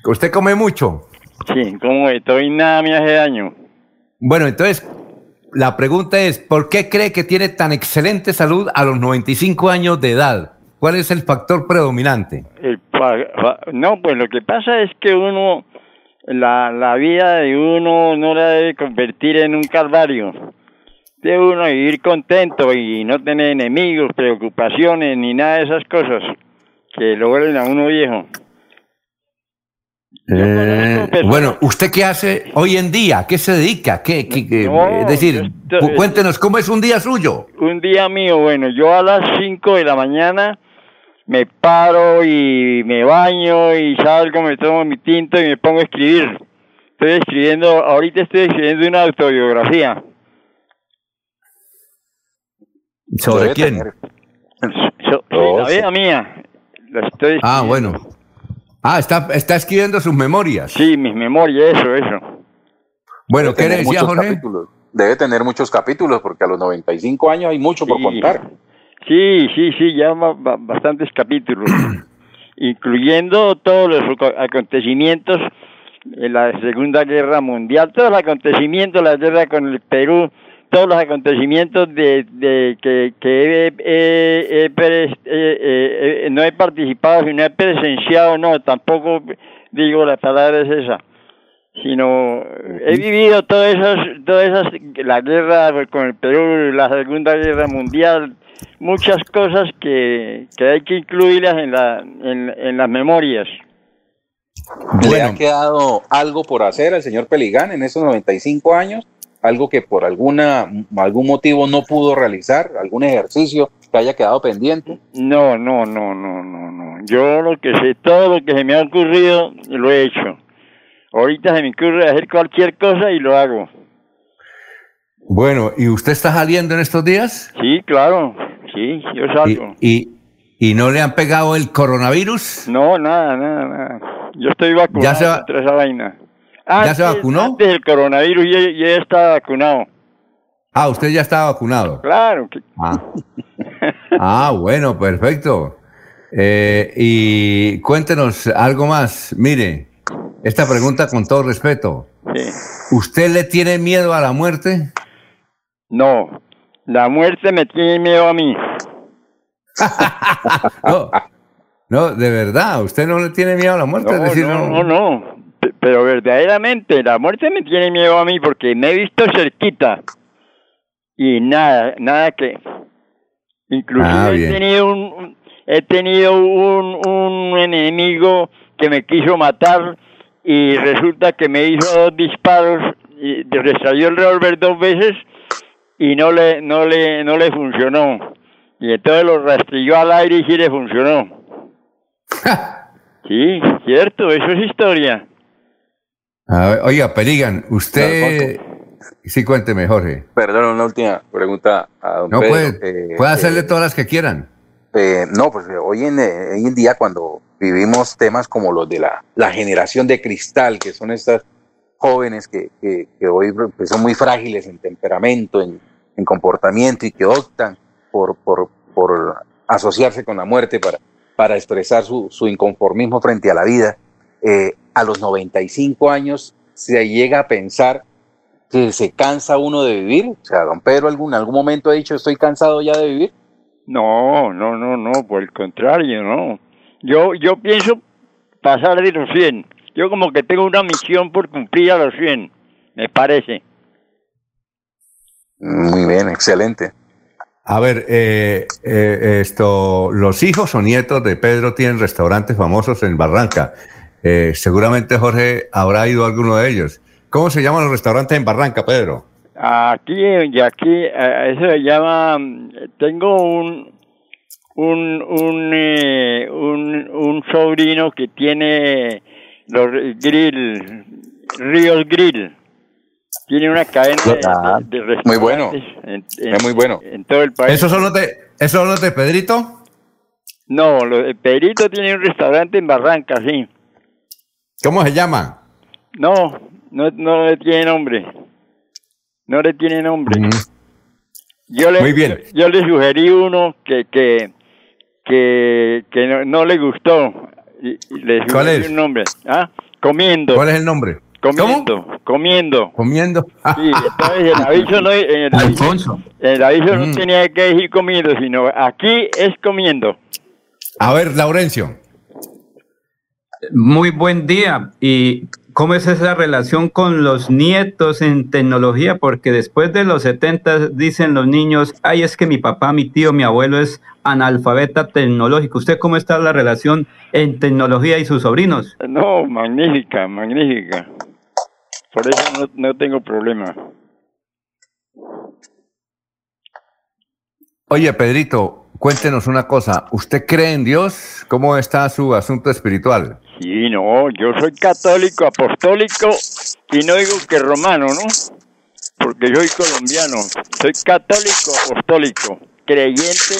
¿Usted come mucho? Sí, como de todo y nada me hace daño. Bueno, entonces, la pregunta es, ¿por qué cree que tiene tan excelente salud a los 95 años de edad? ¿Cuál es el factor predominante? El no, pues lo que pasa es que uno, la, la vida de uno no la debe convertir en un calvario. Debe uno vivir contento y no tener enemigos, preocupaciones ni nada de esas cosas que lo vuelven a uno viejo. Eh, bueno, ¿usted qué hace hoy en día? ¿Qué se dedica? ¿Qué, qué- qué- No, es decir, cuéntenos cómo es un día suyo. Un día mío, bueno, yo a las 5 de la mañana me paro y me baño y salgo, me tomo mi tinto y me pongo a escribir. Estoy escribiendo, ahorita estoy escribiendo una autobiografía. ¿Sobre quién? So- la vida mía. La estoy Ah, bueno. Ah, está, está escribiendo sus memorias. Sí, mis memorias, eso, eso. Bueno, Debe ¿qué decía, Jorge? capítulos. Debe tener muchos capítulos porque a los 95 años hay mucho por contar. Sí, sí, sí, ya ba- ba- bastantes capítulos, incluyendo todos los aco- acontecimientos de la Segunda Guerra Mundial, todos los acontecimientos, la guerra con el Perú, todos los acontecimientos de, de que, que eh, eh, eh, no he participado, sino he presenciado, no, tampoco digo la palabra es esa sino he vivido todas esas, todas esas, la guerra con el Perú, la Segunda Guerra Mundial, muchas cosas que, que hay que incluirlas en, la, en, en las memorias. ¿Le ha quedado algo por hacer al señor Peligán en esos 95 años? Algo que por alguna algún motivo no pudo realizar, algún ejercicio que haya quedado pendiente. No, no, no, no, no, no. Yo lo que sé, todo lo que se me ha ocurrido, lo he hecho. Ahorita se me ocurre hacer cualquier cosa y lo hago. Bueno, ¿y usted está saliendo en estos días? Sí, claro, sí, yo ¿Y, salgo. y, y no le han pegado el coronavirus? No, nada, nada, nada. Yo estoy vacunado ¿Ya se va- contra esa vaina. ¿Ya se vacunó? Antes del coronavirus yo ya estaba vacunado. Ah, usted ya está vacunado. Claro. Que... Ah. Ah, bueno, perfecto. Eh, y cuéntenos algo más. Mire, esta pregunta con todo respeto. ¿Usted le tiene miedo a la muerte? No, la muerte me tiene miedo a mí. No, no, de verdad, ¿usted no le tiene miedo a la muerte? No, es decir, no, no, no. Pero verdaderamente, la muerte me tiene miedo a mí porque me he visto cerquita. Y nada, nada que... Inclusive Ah, he tenido un, un- he tenido un, un enemigo que me quiso matar y resulta que me hizo dos disparos y le salió el revólver dos veces y no le no le no le funcionó y entonces lo rastrilló al aire y sí le funcionó sí cierto eso es historia A ver, oiga, Perigan, usted... Sí, cuénteme, Jorge. Perdón, una última pregunta a don No Pedro. puede, Eh, puede hacerle eh, todas las que quieran. Eh, no, pues hoy en, hoy en día cuando vivimos temas como los de la, la generación de cristal, que son estas jóvenes que, que, que hoy pues, son muy frágiles en temperamento, en, en comportamiento y que optan por, por, por, asociarse con la muerte para, para expresar su, su inconformismo frente a la vida, eh, a los 95 años se llega a pensar que se cansa uno de vivir. O sea, don Pedro algún, algún momento ha dicho estoy cansado ya de vivir. No, no, no, no, por el contrario, no. Yo, yo pienso pasar de los 100. Yo como que tengo una misión por cumplir a los 100, me parece. Muy bien, excelente. A ver, eh, eh, esto, los hijos o nietos de Pedro tienen restaurantes famosos en Barranca. Eh, seguramente Jorge habrá ido a alguno de ellos. ¿Cómo se llaman los restaurantes en Barranca, Pedro? Aquí, y aquí, eh, eso se llama, tengo un, un, un, eh, un, un sobrino que tiene los grill, Ríos Grill. Tiene una cadena de, Ah, de- de muy bueno. restaurantes en- Es muy bueno. en todo el país. ¿Esos son los de, esos son los de Pedrito? No, lo de Pedrito tiene un restaurante en Barranca, sí. ¿Cómo se llaman? No, no, no le tiene nombre. No le tiene nombre. Yo le, Muy bien. Yo, yo le sugerí uno que que que, que no, no le gustó. Y, y le sugerí ¿Cuál es? un nombre. ¿Ah? Comiendo. ¿Cuál es el nombre? Comiendo. Comiendo. Comiendo. Sí, entonces el aviso no, en el, Alfonso. el aviso no Mm. tenía que decir comiendo, sino aquí es comiendo. A ver, Laurencio. Muy buen día. ¿Y cómo es esa relación con los nietos en tecnología? Porque después de los 70 dicen los niños, ay, es que mi papá, mi tío, mi abuelo es analfabeta tecnológico. ¿Usted cómo está la relación en tecnología y sus sobrinos? No, magnífica, magnífica. Por eso no, no tengo problema. Oye, Pedrito, cuéntenos una cosa. ¿Usted cree en Dios? ¿Cómo está su asunto espiritual? Sí, no, yo soy católico, apostólico y no digo que romano, ¿no? Porque yo soy colombiano. Soy católico, apostólico, creyente.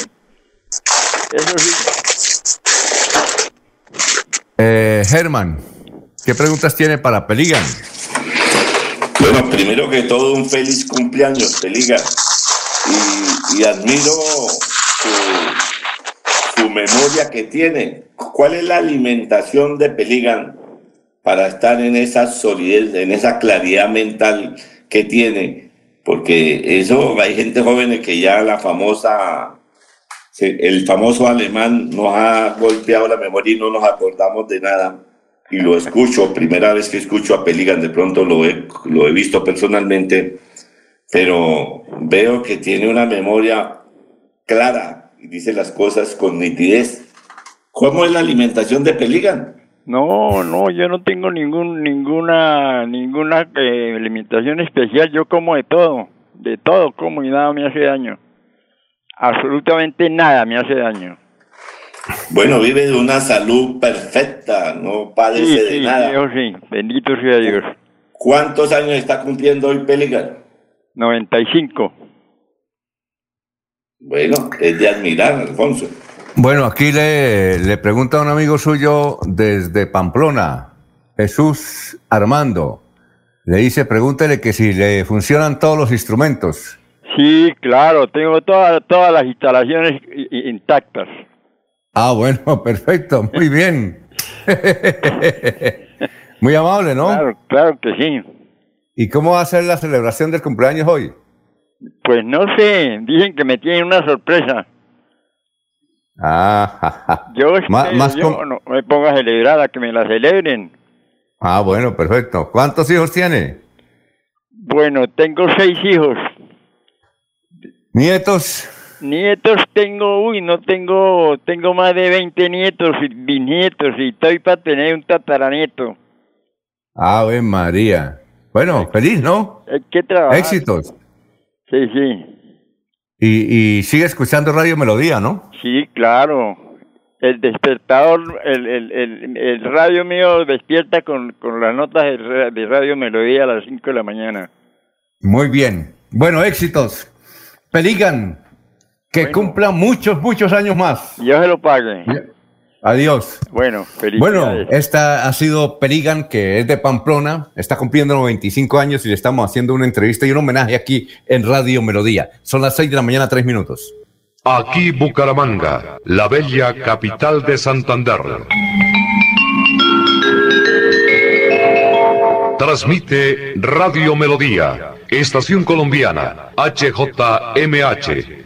Eso sí. Eh, Germán, ¿qué preguntas tiene para Peligan? Primero que todo, un feliz cumpleaños, Peliga. Y, admiro su, memoria que tiene. ¿Cuál es la alimentación de Peligan para estar en esa solidez, en esa claridad mental que tiene? Porque eso, hay gente joven que ya la famosa, el famoso alemán nos ha golpeado la memoria y no nos acordamos de nada y lo escucho, primera vez que escucho a Peligan, de pronto lo he, lo he visto personalmente, pero veo que tiene una memoria clara y dice las cosas con nitidez. ¿Cómo es la alimentación de Peligan? No, no, yo no tengo ningún, ninguna, ninguna eh, especial. Yo como de todo, de todo como y nada me hace daño. Absolutamente nada me hace daño. Bueno, vive de una salud perfecta, no padece Sí, de sí, nada. Sí, bendito sea Dios. ¿Cuántos años está cumpliendo hoy Peligan? 95. Bueno, es de admirar, Alfonso. Bueno, aquí le, le pregunta a un amigo suyo desde Pamplona, Jesús Armando. Le dice, pregúntele que si le funcionan todos los instrumentos. Sí, claro, tengo todas todas las instalaciones intactas. Ah, bueno, perfecto, muy bien. muy amable, ¿no? Claro, claro que sí. ¿Y cómo va a ser la celebración del cumpleaños hoy? Pues no sé, dicen que me tienen una sorpresa. Ah, ja, ja. Yo, espero, más yo com- no me pongo a celebrar, a que me la celebren. ah, bueno, perfecto. ¿Cuántos hijos tiene? Bueno, tengo seis hijos. ¿Nietos? Nietos tengo, uy, no tengo, tengo más de 20 nietos y bisnietos y estoy para tener un tataranieto. Ave María. Bueno, feliz, ¿no? Hay que trabajar. Éxitos. Sí, sí, Y, y sigue escuchando Radio Melodía, ¿no? sí, claro. El despertador, el, el, el, el radio mío despierta con, con las notas de, ra- de Radio Melodía a las 5 de la mañana. Muy bien. Bueno, éxitos. Peligan, Que cumpla muchos, muchos años más. Dios se lo pague. Adiós. Bueno, feliz. Bueno, esta ha sido Perigan, que es de Pamplona, está cumpliendo 25 años y le estamos haciendo una entrevista y un homenaje aquí en Radio Melodía. Son las 6 de la mañana, 3 minutos. Aquí Bucaramanga, la bella capital de Santander. Transmite Radio Melodía, Estación Colombiana, HJMH.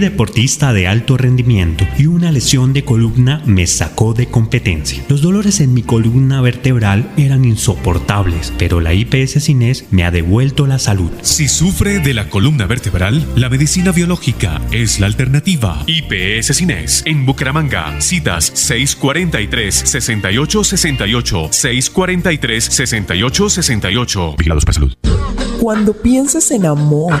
Deportista de alto rendimiento y una lesión de columna me sacó de competencia. Los dolores en mi columna vertebral eran insoportables, pero la IPS Cines me ha devuelto la salud. Si sufre de la columna vertebral, la medicina biológica es la alternativa. IPS Cines en Bucaramanga. Citas 643-6868, 643-6868. Vigilados para salud. Cuando pienses en amor,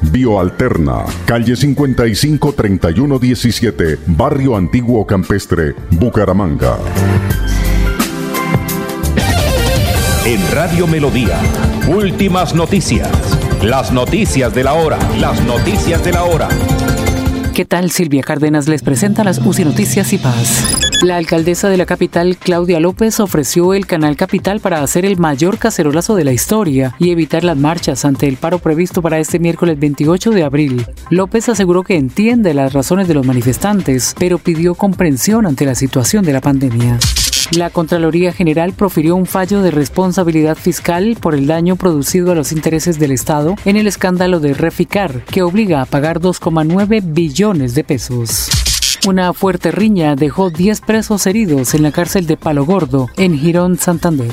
Bioalterna, calle 55 3117, Barrio Antiguo Campestre, Bucaramanga. En Radio Melodía, últimas noticias. Las noticias de la hora, las noticias de la hora. ¿Qué tal? Silvia Cárdenas les presenta las UCI Noticias y Paz. La alcaldesa de la capital, Claudia López, ofreció el Canal Capital para hacer el mayor cacerolazo de la historia y evitar las marchas ante el paro previsto para este miércoles 28 de abril. López aseguró que entiende las razones de los manifestantes, pero pidió comprensión ante la situación de la pandemia. La Contraloría General profirió un fallo de responsabilidad fiscal por el daño producido a los intereses del Estado en el escándalo de Reficar, que obliga a pagar 2,9 billones de pesos. Una fuerte riña dejó 10 presos heridos en la cárcel de Palo Gordo, en Girón, Santander.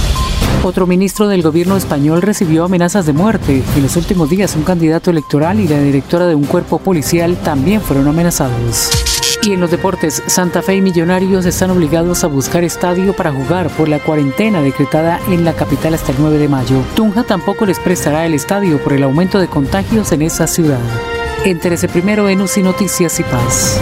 Otro ministro del gobierno español recibió amenazas de muerte. En los últimos días, un candidato electoral y la directora de un cuerpo policial también fueron amenazados. Y en los deportes, Santa Fe y Millonarios están obligados a buscar estadio para jugar por la cuarentena decretada en la capital hasta el 9 de mayo. Tunja tampoco les prestará el estadio por el aumento de contagios en esa ciudad. Entérese primero en UCI Noticias y Paz.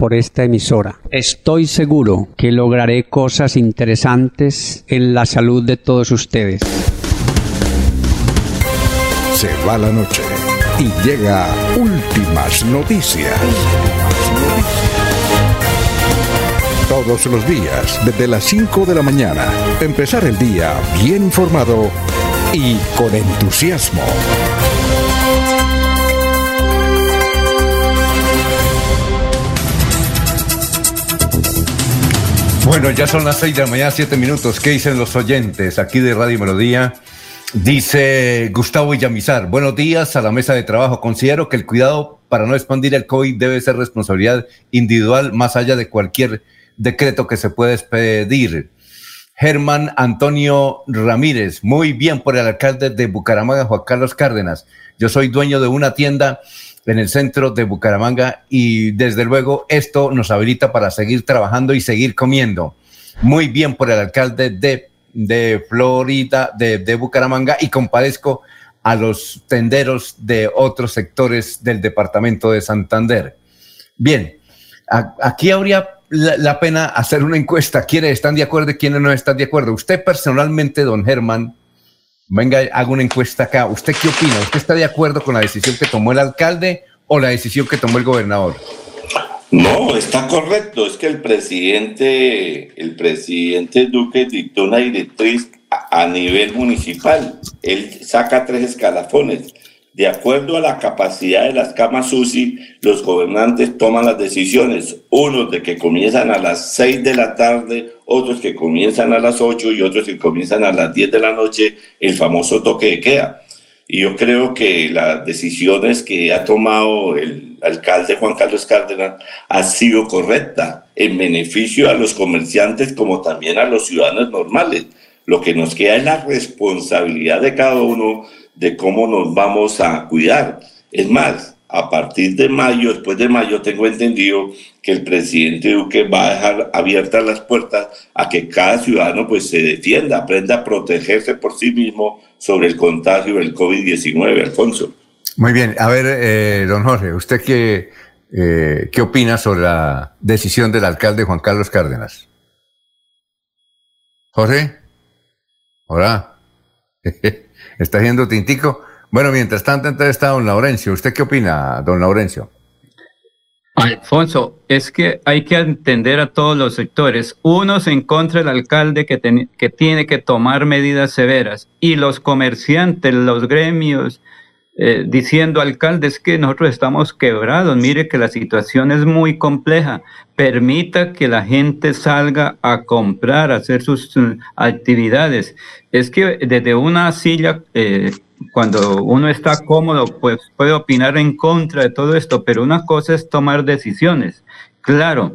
por esta emisora. Estoy seguro que lograré cosas interesantes en la salud de todos ustedes. Se va la noche y llega últimas noticias. Todos los días, desde las 5 de la mañana, empezar el día bien informado y con entusiasmo. Bueno, ya son las seis de la mañana, siete minutos. ¿Qué dicen los oyentes aquí de Radio Melodía? Dice Gustavo Villamizar, buenos días a la mesa de trabajo. Considero que el cuidado para no expandir el COVID debe ser responsabilidad individual más allá de cualquier decreto que se pueda expedir. Germán Antonio Ramírez, muy bien por el alcalde de Bucaramanga, Juan Carlos Cárdenas. Yo soy dueño de una tienda en el centro de Bucaramanga y desde luego esto nos habilita para seguir trabajando y seguir comiendo. Muy bien por el alcalde de, de Florida, de, de Bucaramanga y compadezco a los tenderos de otros sectores del departamento de Santander. Bien, aquí habría la, pena hacer una encuesta. ¿Quiénes están de acuerdo y quiénes no están de acuerdo? Usted personalmente, don Germán, venga, haga una encuesta acá. ¿Usted qué opina? ¿Usted está de acuerdo con la decisión que tomó el alcalde o la decisión que tomó el gobernador? No, está correcto. Es que el presidente, el presidente Duque dictó una directriz a nivel municipal. Él saca tres escalafones de acuerdo a la capacidad de las camas UCI, los gobernantes toman las decisiones, unos de que comienzan a las 6 de la tarde, otros que comienzan a las 8 y otros que comienzan a las 10 de la noche, el famoso toque de queda. Y yo creo que las decisiones que ha tomado el alcalde Juan Carlos Cárdenas ha sido correcta en beneficio a los comerciantes como también a los ciudadanos normales. Lo que nos queda es la responsabilidad de cada uno de cómo nos vamos a cuidar. Es más, a partir de mayo, después de mayo, tengo entendido que el presidente Duque va a dejar abiertas las puertas a que cada ciudadano pues se defienda, aprenda a protegerse por sí mismo sobre el contagio del COVID-19, Alfonso. Muy bien, a ver, eh, don Jorge, ¿usted qué, eh, qué opina sobre la decisión del alcalde Juan Carlos Cárdenas? Jorge, hola. está haciendo tintico. Bueno, mientras tanto, entonces está don Laurencio. ¿Usted qué opina, don Laurencio? Alfonso, es que hay que entender a todos los sectores. Unos en contra del alcalde que, que tiene que tomar medidas severas y los comerciantes, los gremios, eh, diciendo, alcaldes que nosotros estamos quebrados, mire que la situación es muy compleja, permita que la gente salga a comprar, a hacer sus actividades. Es que desde una silla, eh, cuando uno está cómodo, pues puede opinar en contra de todo esto, pero una cosa es tomar decisiones. Claro,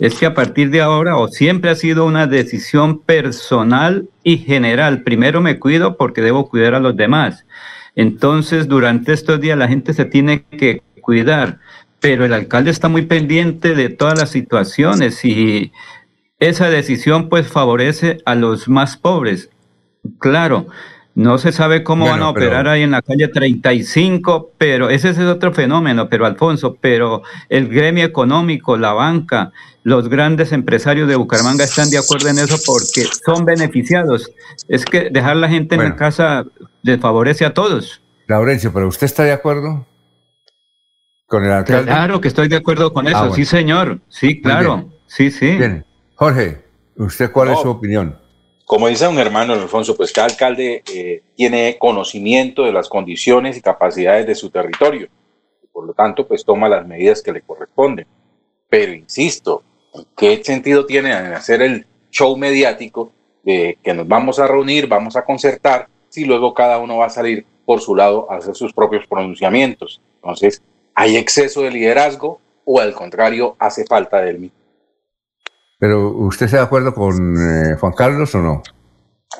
es que a partir de ahora o siempre ha sido una decisión personal y general. Primero me cuido porque debo cuidar a los demás. Entonces, durante estos días la gente se tiene que cuidar, pero el alcalde está muy pendiente de todas las situaciones y esa decisión pues favorece a los más pobres. Claro, no se sabe cómo van a operar ahí en la calle 35, pero ese es otro fenómeno, pero Alfonso, pero el gremio económico, la banca, los grandes empresarios de Bucaramanga están de acuerdo en eso porque son beneficiados. Es que dejar la gente en la casa les favorece a todos. Laurencio, pero ¿usted está de acuerdo con el alcalde? Claro que estoy de acuerdo con ah, eso, sí señor, sí, claro, sí, sí. Bien. Jorge, ¿usted cuál es su opinión? Como dice un hermano Alfonso, pues cada alcalde eh, tiene conocimiento de las condiciones y capacidades de su territorio. por lo tanto, pues toma las medidas que le corresponden. Pero insisto, ¿qué sentido tiene hacer el show mediático de que nos vamos a reunir, vamos a concertar, si luego cada uno va a salir por su lado a hacer sus propios pronunciamientos? Entonces, ¿hay exceso de liderazgo o al contrario hace falta del mismo? Pero ¿usted está de acuerdo con eh, Juan Carlos o no?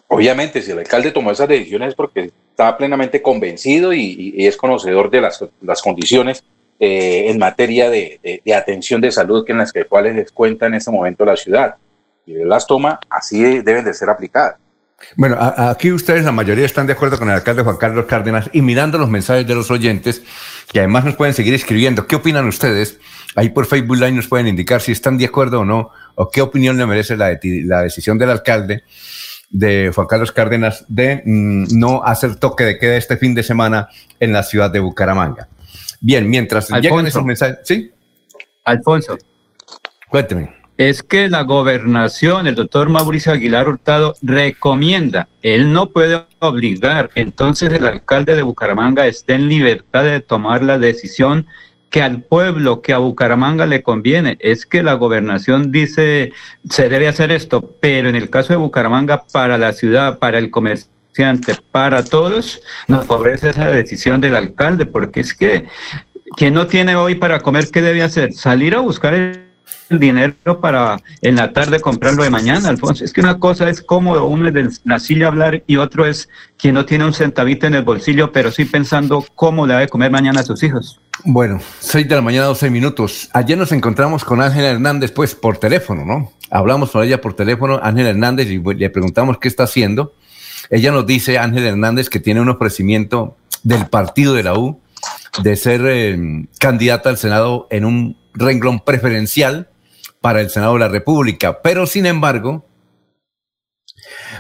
Obviamente, si el alcalde tomó esas decisiones es porque está plenamente convencido y, es conocedor de las, las condiciones eh, en materia de, de, atención de salud que en las que cuales les cuenta en este momento la ciudad. Y él las toma, así deben de ser aplicadas. Bueno, aquí ustedes, la mayoría, están de acuerdo con el alcalde Juan Carlos Cárdenas y mirando los mensajes de los oyentes, que además nos pueden seguir escribiendo. ¿Qué opinan ustedes? Ahí por Facebook Live nos pueden indicar si están de acuerdo o no, o qué opinión le merece la, la decisión del alcalde de Juan Carlos Cárdenas de mm, no hacer toque de queda este fin de semana en la ciudad de Bucaramanga. Bien, mientras Alfonso, llegan esos mensajes. ¿Sí? Alfonso. Cuénteme. Es que la gobernación, el doctor Mauricio Aguilar Hurtado, recomienda, él no puede obligar, entonces el alcalde de Bucaramanga está en libertad de tomar la decisión que al pueblo, que a Bucaramanga le conviene. Es que la gobernación dice, se debe hacer esto, pero en el caso de Bucaramanga, para la ciudad, para el comerciante, para todos, nos favorece esa decisión del alcalde, porque es que quien no tiene hoy para comer, ¿qué debe hacer? Salir a buscar el dinero para en la tarde comprarlo de mañana, Alfonso. Es que una cosa es cómodo, uno de la silla hablar y otro es quien no tiene un centavito en el bolsillo, pero sí pensando cómo le va a comer mañana a sus hijos. Bueno, seis de la mañana, 12 minutos. Ayer nos encontramos con Ángela Hernández, pues por teléfono, ¿no? Hablamos con ella por teléfono, Ángela Hernández, y le preguntamos qué está haciendo. Ella nos dice, Ángela Hernández, que tiene un ofrecimiento del partido de la U de ser eh, candidata al Senado en un renglón preferencial para el Senado de la República. Pero sin embargo,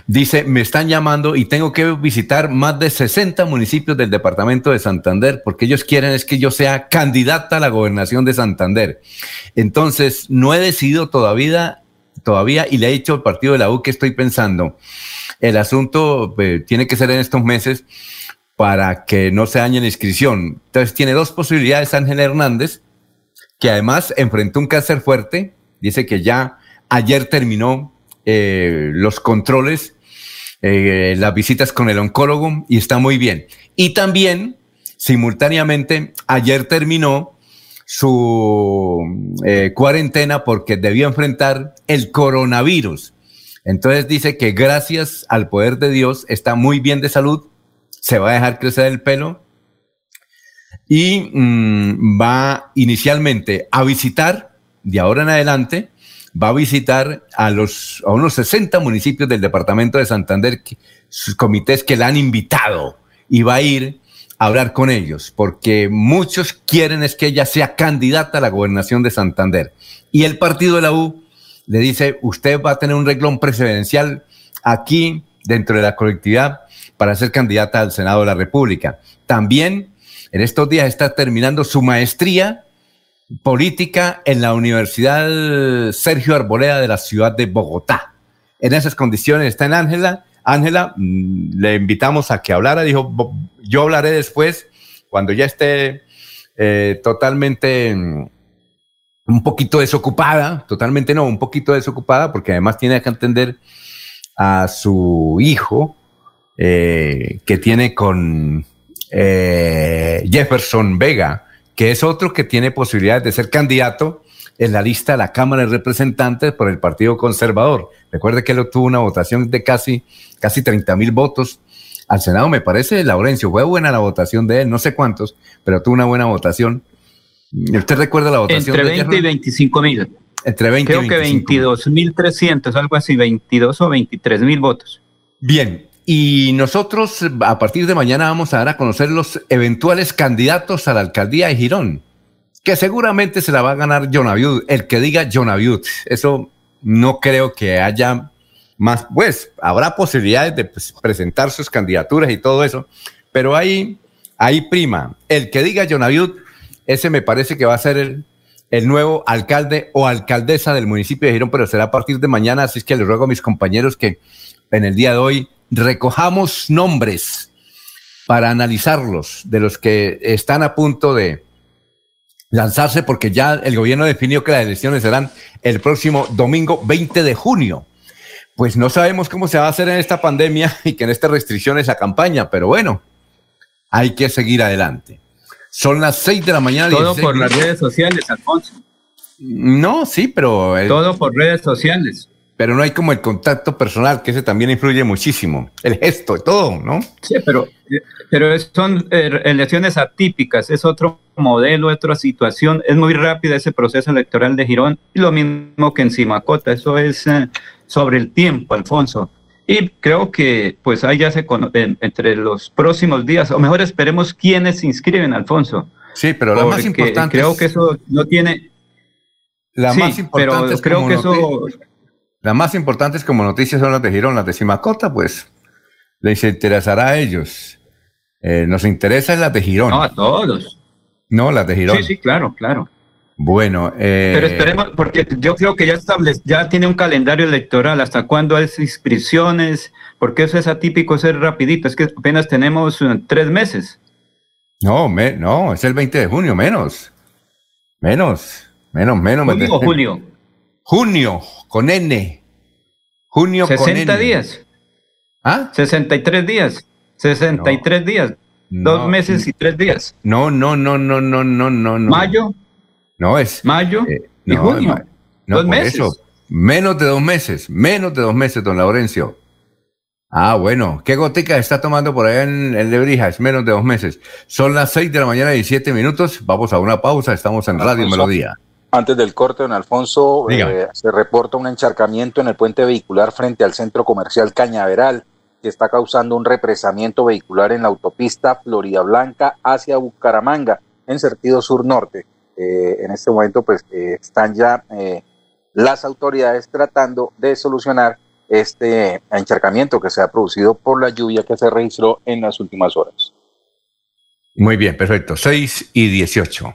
dice, me están llamando y tengo que visitar más de 60 municipios del departamento de Santander porque ellos quieren es que yo sea candidata a la gobernación de Santander. Entonces, no he decidido todavía, todavía y le he dicho al partido de la U que estoy pensando. El asunto eh, tiene que ser en estos meses para que no se dañe la inscripción. Entonces, tiene dos posibilidades Ángel Hernández, que además enfrentó un cáncer fuerte Dice que ya ayer terminó eh, los controles, eh, las visitas con el oncólogo y está muy bien. Y también, simultáneamente, ayer terminó su eh, cuarentena porque debió enfrentar el coronavirus. Entonces dice que gracias al poder de Dios está muy bien de salud, se va a dejar crecer el pelo y mm, va inicialmente a visitar de ahora en adelante, va a visitar a, los, a unos 60 municipios del departamento de Santander, sus comités que la han invitado, y va a ir a hablar con ellos, porque muchos quieren es que ella sea candidata a la gobernación de Santander. Y el partido de la U le dice, usted va a tener un reglón presidencial aquí dentro de la colectividad para ser candidata al Senado de la República. También en estos días está terminando su maestría política en la Universidad Sergio Arboleda de la ciudad de Bogotá. En esas condiciones está en Ángela. Ángela, mm, le invitamos a que hablara. Dijo, yo hablaré después, cuando ya esté eh, totalmente mm, un poquito desocupada, totalmente no, un poquito desocupada, porque además tiene que atender a su hijo eh, que tiene con eh, Jefferson Vega, que es otro que tiene posibilidades de ser candidato en la lista de la Cámara de Representantes por el Partido Conservador. Recuerde que él obtuvo una votación de casi, casi 30 mil votos al Senado, me parece, Laurencio. Fue buena la votación de él, no sé cuántos, pero tuvo una buena votación. ¿Usted recuerda la votación? Entre 20 y 25 mil. Entre 20 Creo que 22 mil 300, algo así, 22 o 23 mil votos. Bien, y nosotros a partir de mañana vamos a dar a conocer los eventuales candidatos a la alcaldía de Girón, que seguramente se la va a ganar Jonaviud, el que diga Jonaviud. Eso no creo que haya más, pues habrá posibilidades de pues, presentar sus candidaturas y todo eso, pero ahí, ahí prima, el que diga Jonaviud, ese me parece que va a ser el, el nuevo alcalde o alcaldesa del municipio de Girón, pero será a partir de mañana, así es que les ruego a mis compañeros que en el día de hoy recojamos nombres para analizarlos de los que están a punto de lanzarse porque ya el gobierno definió que las elecciones serán el próximo domingo 20 de junio. Pues no sabemos cómo se va a hacer en esta pandemia y que en estas restricciones la campaña, pero bueno, hay que seguir adelante. Son las 6 de la mañana. Todo por las redes sociales, Alfonso. No, sí, pero... Todo por redes sociales pero no hay como el contacto personal, que ese también influye muchísimo. El gesto, todo, ¿no? Sí, pero, pero son eh, elecciones atípicas, es otro modelo, otra situación. Es muy rápida ese proceso electoral de Girón, y lo mismo que en Simacota, eso es eh, sobre el tiempo, Alfonso. Y creo que pues ahí ya se conoce entre los próximos días, o mejor esperemos quiénes se inscriben, Alfonso. Sí, pero la más importante. Creo que eso no tiene. La más importante pero creo que eso. Las más importantes como noticias son las de Girón, las de Simacota, pues les interesará a ellos. Eh, nos interesa las de Girón. No, a todos. No, las de Girón. Sí, sí, claro, claro. Bueno, eh, pero esperemos, porque yo creo que ya establece, ya tiene un calendario electoral, hasta cuándo hay inscripciones, porque eso es atípico ser rapidito, es que apenas tenemos eh, tres meses. No, me, no, es el 20 de junio, menos. Menos, menos, menos. Junio julio. Junio, con N. Junio 60 días. ¿Ah? 63 días. 63 días. Dos meses y tres días. No, no, no, no, no, no, no. ¿Mayo? No es. ¿Mayo? Eh, ¿Y junio? dos meses. menos de dos meses, menos de dos meses, don Laurencio. Ah, bueno. ¿Qué gotica está tomando por allá en, en Lebrijas? Menos de dos meses. Son las seis de la mañana y siete minutos. Vamos a una pausa. Estamos en Radio Melodía. Antes del corte, don Alfonso, eh, se reporta un encharcamiento en el puente vehicular frente al centro comercial Cañaveral, que está causando un represamiento vehicular en la autopista Florida Blanca hacia Bucaramanga, en sentido sur-norte. Eh, en este momento, pues, eh, están ya las autoridades tratando de solucionar este encharcamiento que se ha producido por la lluvia que se registró en las últimas horas. Muy bien, perfecto. 6 y 18.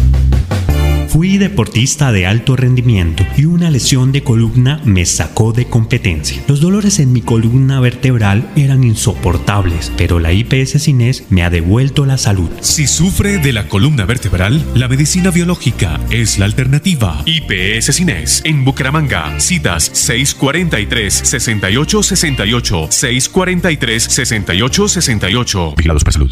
Fui deportista de alto rendimiento y una lesión de columna me sacó de competencia. Los dolores en mi columna vertebral eran insoportables, pero la IPS Cines me ha devuelto la salud. Si sufre de la columna vertebral, la medicina biológica es la alternativa. IPS Cines en Bucaramanga. Citas 643-6868, 643-6868. Vigilados para salud.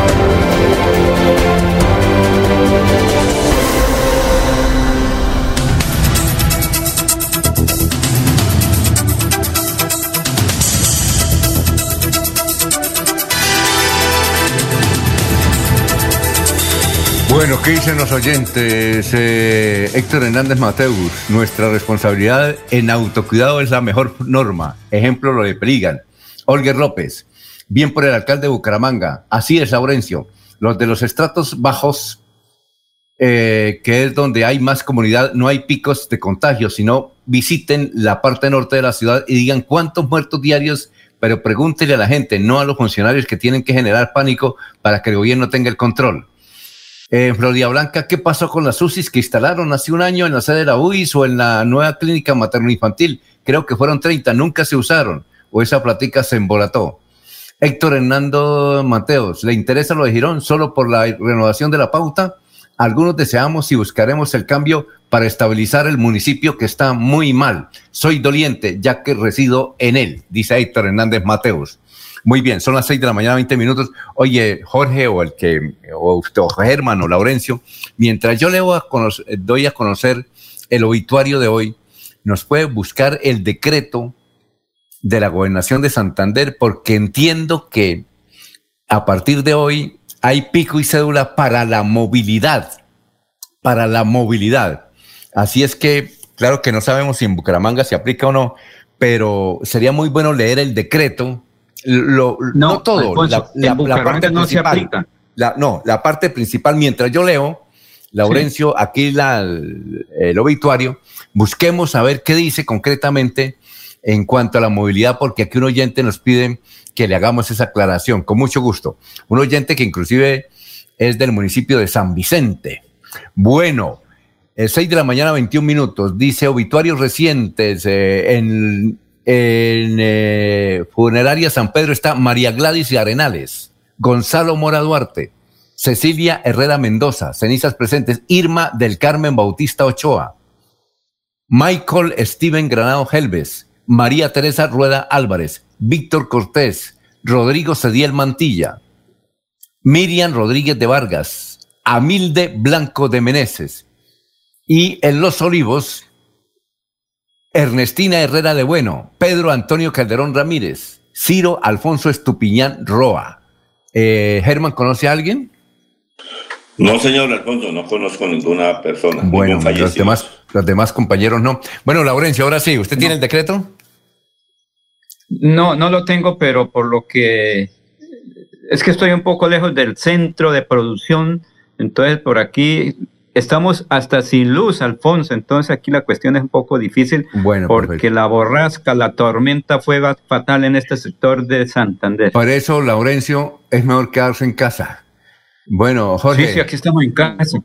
Bueno, ¿qué dicen los oyentes? Eh, Héctor Hernández Mateus, nuestra responsabilidad en autocuidado es la mejor norma. Ejemplo lo de Perigan. Olger López, bien por el alcalde de Bucaramanga. Así es, Laurencio. Los de los estratos bajos, eh, que es donde hay más comunidad, no hay picos de contagio, sino visiten la parte norte de la ciudad y digan cuántos muertos diarios, pero pregúntele a la gente, no a los funcionarios que tienen que generar pánico para que el gobierno tenga el control. En Florida Blanca, ¿qué pasó con las UCIs que instalaron hace un año en la sede de la UIS o en la nueva clínica materno-infantil? Creo que fueron 30, nunca se usaron o esa platica se embolató. Héctor Hernando Mateos, ¿le interesa lo de Girón solo por la renovación de la pauta? Algunos deseamos y buscaremos el cambio para estabilizar el municipio que está muy mal. Soy doliente ya que resido en él, dice Héctor Hernández Mateos. Muy bien, son las seis de la mañana, 20 minutos. Oye, Jorge o el que, o usted, o Germán o Laurencio, mientras yo le doy a conocer el obituario de hoy, nos puede buscar el decreto de la gobernación de Santander, porque entiendo que a partir de hoy hay pico y cédula para la movilidad, para la movilidad. Así es que, claro que no sabemos si en Bucaramanga se aplica o no, pero sería muy bueno leer el decreto lo, no, todo, la, parte no principal. no, la parte principal, mientras yo leo, Laurencio, aquí la, el obituario, busquemos a ver qué dice concretamente en cuanto a la movilidad, porque aquí un oyente nos pide que le hagamos esa aclaración, con mucho gusto. Un oyente que inclusive es del municipio de San Vicente. Bueno, el 6 de la mañana, 21 minutos, dice obituarios recientes eh, en en eh, Funeraria San Pedro está María Gladys y Arenales, Gonzalo Mora Duarte, Cecilia Herrera Mendoza, cenizas presentes, Irma del Carmen Bautista Ochoa, Michael Steven Granado Helves, María Teresa Rueda Álvarez, Víctor Cortés, Rodrigo Cediel Mantilla, Miriam Rodríguez de Vargas, Amilde Blanco de Meneses y en Los Olivos, Ernestina Herrera de Bueno, Pedro Antonio Calderón Ramírez, Ciro Alfonso Estupiñán Roa. Eh, ¿Germán conoce a alguien? No, señor Alfonso, no conozco ninguna persona. Bueno, los demás, los demás compañeros no. Bueno, Laurencio, ahora sí, ¿usted tiene el decreto? No, no lo tengo, pero por lo que es que estoy un poco lejos del centro de producción, entonces por aquí estamos hasta sin luz, Alfonso, entonces aquí la cuestión es un poco difícil bueno, porque la borrasca, la tormenta fue fatal en este sector de Santander. Por eso, Laurencio, es mejor quedarse en casa. Bueno, Jorge. Sí, sí, aquí estamos en casa.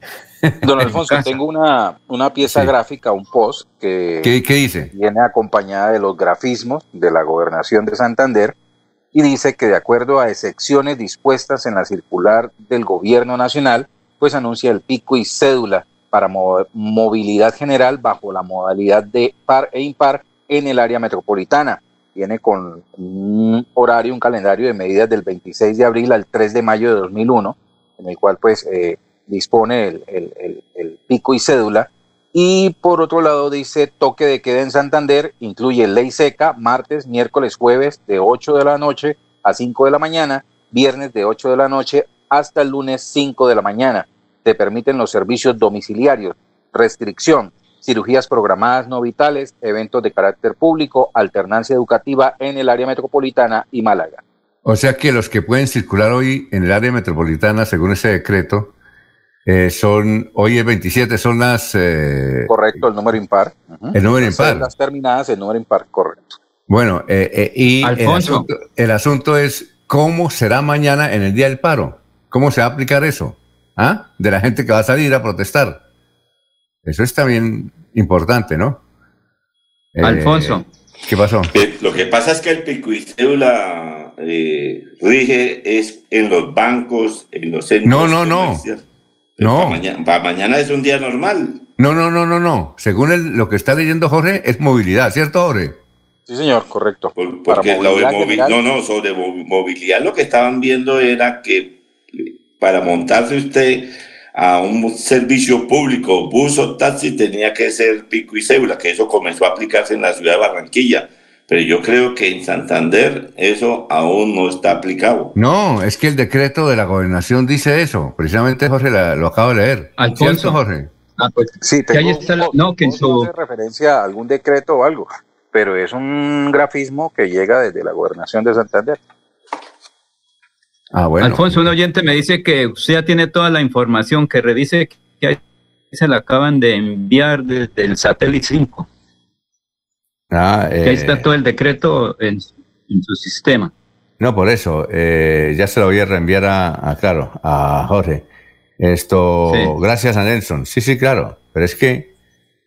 Don Alfonso, tengo una, una pieza gráfica, un post que ¿Qué, dice? viene acompañada de los grafismos de la gobernación de Santander y dice que de acuerdo a excepciones dispuestas en la circular del gobierno nacional, pues anuncia el pico y cédula para movilidad general bajo la modalidad de par e impar en el área metropolitana. Viene con un horario, un calendario de medidas del 26 de abril al 3 de mayo de 2001, en el cual pues eh, dispone el, pico y cédula. Y por otro lado dice toque de queda en Santander, incluye ley seca, martes, miércoles, jueves de 8 de la noche a 5 de la mañana, viernes de 8 de la noche hasta el lunes 5 de la mañana. Te permiten los servicios domiciliarios, restricción, cirugías programadas no vitales, eventos de carácter público, alternancia educativa en el área metropolitana y Málaga. O sea que los que pueden circular hoy en el área metropolitana, según ese decreto, eh, son, hoy es 27, son las... Eh, correcto, el número impar. El número impar. Las terminadas, el número impar, correcto. Bueno, eh, y el asunto, el asunto, es cómo será mañana en el día del paro. ¿Cómo se va a aplicar eso? ¿Ah? De la gente que va a salir a protestar. Eso es también importante, ¿no? Alfonso. ¿Qué pasó? lo que pasa es que el pico y cédula rige es en los bancos, en los centros. No, no, no. No. Para mañana, es un día normal. No, no, no, no, no. Según lo que está leyendo Jorge, es movilidad, ¿cierto, Jorge? Sí, señor, correcto. porque lo de no, no, sobre movilidad lo que estaban viendo era que para montarse usted a un servicio público, bus o taxi, tenía que ser pico y cédula, que eso comenzó a aplicarse en la ciudad de Barranquilla pero yo creo que en Santander eso aún no está aplicado. No, es que el decreto de la gobernación dice eso. Precisamente Jorge lo acabo de leer. Alfonso. Jorge? Ah, pues, sí, tengo, ahí está no, que en su... referencia a algún decreto o algo, pero es un grafismo que llega desde la gobernación de Santander. Ah, bueno. Alfonso, un oyente me dice que usted ya tiene toda la información, que revise que se la acaban de enviar desde el satélite 5. Ah, ahí está eh, todo el decreto en, su sistema. No, por eso, eh, ya se lo voy a reenviar a, claro, a Jorge. Esto, gracias a Nelson. Sí, sí, claro. Pero es que,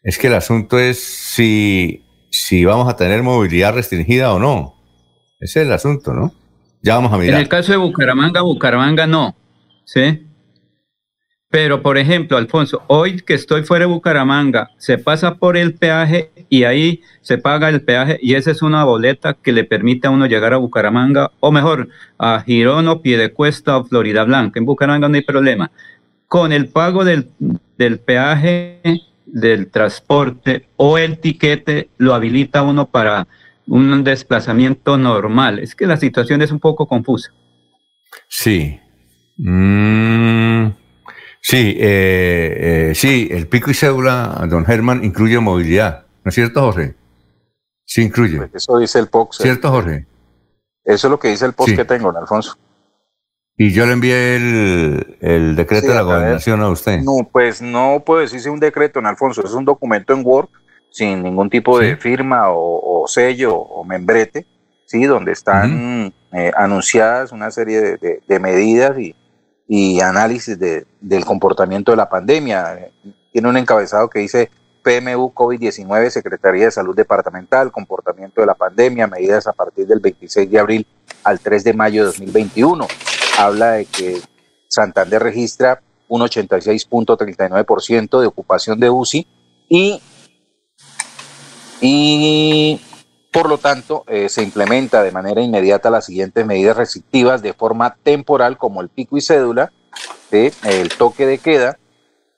es que el asunto es si, si vamos a tener movilidad restringida o no. Ese es el asunto, ¿no? Ya vamos a mirar. En el caso de Bucaramanga, Bucaramanga no. ¿Sí? Pero, por ejemplo, Alfonso, hoy que estoy fuera de Bucaramanga, se pasa por el peaje y ahí se paga el peaje y esa es una boleta que le permite a uno llegar a Bucaramanga, o mejor, a Girón o Piedecuesta o Florida Blanca. En Bucaramanga no hay problema. Con el pago del, del peaje, del transporte o el tiquete, lo habilita uno para un desplazamiento normal. Es que la situación es un poco confusa. Sí. Mm. Sí, eh, eh, sí, el pico y cédula, don Germán, incluye movilidad. ¿No es cierto, Jorge? Sí, incluye. Pues eso dice el POX. ¿Cierto, Jorge? Eso es lo que dice el POX que tengo, Alfonso. Y yo le envié el, decreto de la gobernación a usted. No, pues no puedo decirse un decreto, en Alfonso. Es un documento en Word sin ningún tipo de firma o, sello o membrete, sí, donde están eh, anunciadas una serie de medidas y, y análisis de, del comportamiento de la pandemia. Tiene un encabezado que dice PMU COVID-19, Secretaría de Salud Departamental, comportamiento de la pandemia, medidas a partir del 26 de abril al 3 de mayo de 2021. Habla de que Santander registra un 86.39% de ocupación de UCI y, y por lo tanto, eh, se implementa de manera inmediata las siguientes medidas restrictivas de forma temporal, como el pico y cédula, el toque de queda.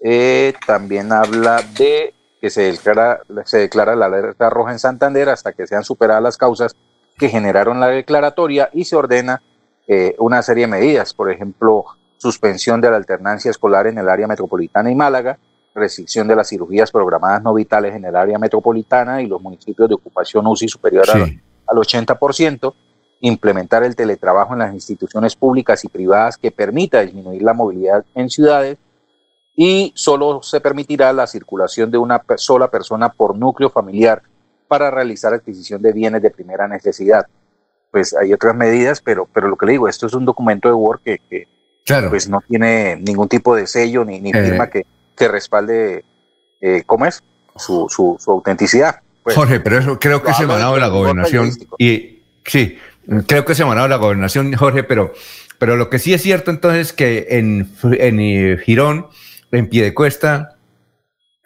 Eh, también habla de que se declara, se declara la alerta roja en Santander hasta que sean superadas las causas que generaron la declaratoria y se ordena eh, una serie de medidas, por ejemplo, suspensión de la alternancia escolar en el área metropolitana y Málaga, restricción de las cirugías programadas no vitales en el área metropolitana y los municipios de ocupación UCI superior al, 80%, implementar el teletrabajo en las instituciones públicas y privadas que permita disminuir la movilidad en ciudades y solo se permitirá la circulación de una sola persona por núcleo familiar para realizar adquisición de bienes de primera necesidad. Pues hay otras medidas, pero, pero lo que le digo, esto es un documento de Word que, pues no tiene ningún tipo de sello ni, ni Eh. firma que, que respalde, eh, ¿cómo es? Su, su, su autenticidad. Pues, Jorge, pero eso creo que es emanado de la gobernación. Y sí, creo que es emanado de la gobernación, Jorge, pero, pero lo que sí es cierto entonces es que en, en eh, Girón, en Piedecuesta,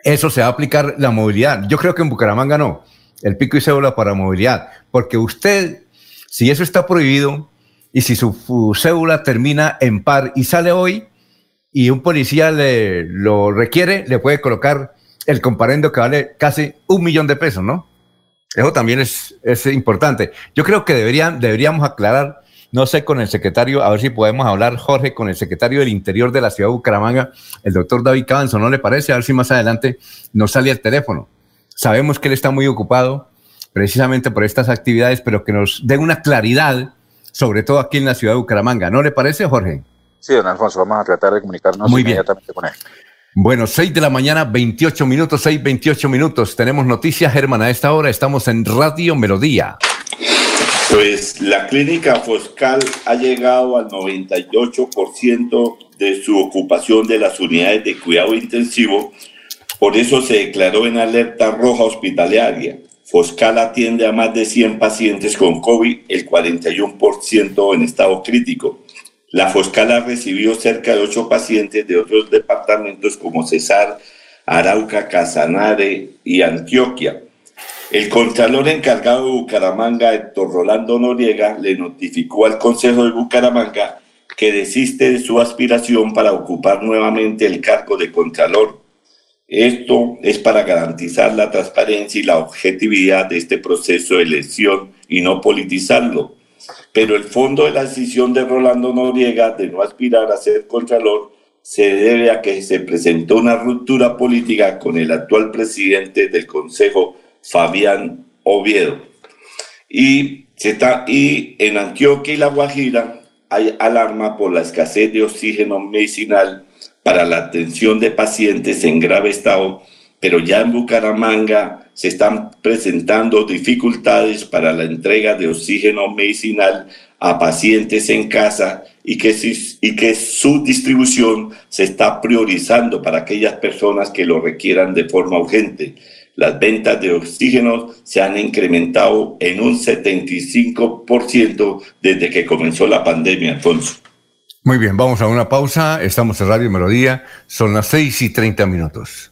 eso se va a aplicar la movilidad. Yo creo que en Bucaramanga no, el pico y cédula para movilidad, porque usted, si eso está prohibido y si su, su cédula termina en par y sale hoy y un policía le, lo requiere, le puede colocar el comparendo que vale casi un millón de pesos, ¿no? Eso también es, es importante. Yo creo que deberían, deberíamos aclarar, no sé, con el secretario, a ver si podemos hablar, Jorge, con el secretario del Interior de la ciudad de Bucaramanga, el doctor David Cabanzo, ¿no le parece? A ver si más adelante nos sale el teléfono. Sabemos que él está muy ocupado precisamente por estas actividades, pero que nos dé una claridad, sobre todo aquí en la ciudad de Bucaramanga. ¿No le parece, Jorge? Sí, don Alfonso, vamos a tratar de comunicarnos Muy bien. inmediatamente con él. Bueno, 6 de la mañana, 28 minutos, 6, 28 minutos. Tenemos noticias, Germán, a esta hora. Estamos en Radio Melodía. Pues la clínica Foscal ha llegado al 98% de su ocupación de las unidades de cuidado intensivo, por eso se declaró en alerta roja hospitalaria. Foscal atiende a más de 100 pacientes con COVID, el 41% en estado crítico. La Foscal ha recibido cerca de 8 pacientes de otros departamentos como Cesar, Arauca, Casanare y Antioquia. El contralor encargado de Bucaramanga, Héctor Rolando Noriega, le notificó al Consejo de Bucaramanga que desiste de su aspiración para ocupar nuevamente el cargo de contralor. Esto es para garantizar la transparencia y la objetividad de este proceso de elección y no politizarlo. Pero el fondo de la decisión de Rolando Noriega de no aspirar a ser contralor se debe a que se presentó una ruptura política con el actual presidente del Consejo, Fabián Oviedo. Y, se está, y en Antioquia y La Guajira hay alarma por la escasez de oxígeno medicinal para la atención de pacientes en grave estado, pero ya en Bucaramanga se están presentando dificultades para la entrega de oxígeno medicinal a pacientes en casa y que, su distribución se está priorizando para aquellas personas que lo requieran de forma urgente. Las ventas de oxígeno se han incrementado en un 75% desde que comenzó la pandemia, Alfonso. Muy bien, vamos a una pausa. Estamos en Radio Melodía. Son las 6 y 30 minutos.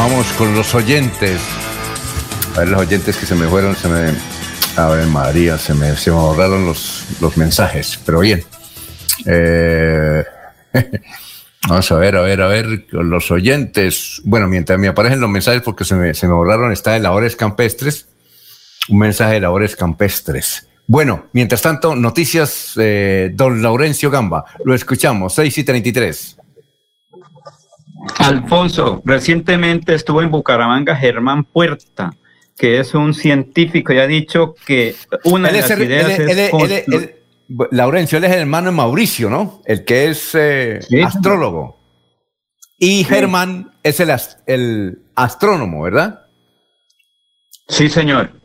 Vamos con los oyentes. A ver, los oyentes que se me fueron, se me. A ver, María, se me, se me borraron los, los mensajes, pero bien. Eh, vamos a ver, a ver, a ver, los oyentes. Bueno, mientras me aparecen los mensajes, porque se me, se me borraron, está de labores campestres. Un mensaje de labores campestres. Bueno, mientras tanto, noticias, eh, don Laurencio Gamba. Lo escuchamos, 6 y 33. Alfonso, recientemente estuvo en Bucaramanga Germán Puerta, que es un científico y ha dicho que una Él de las el- ideas él- es él- él- Laurencio, él es el hermano de Mauricio, ¿no? El que es eh, astrólogo. Y Germán es el, el astrónomo, ¿verdad? Sí, señor.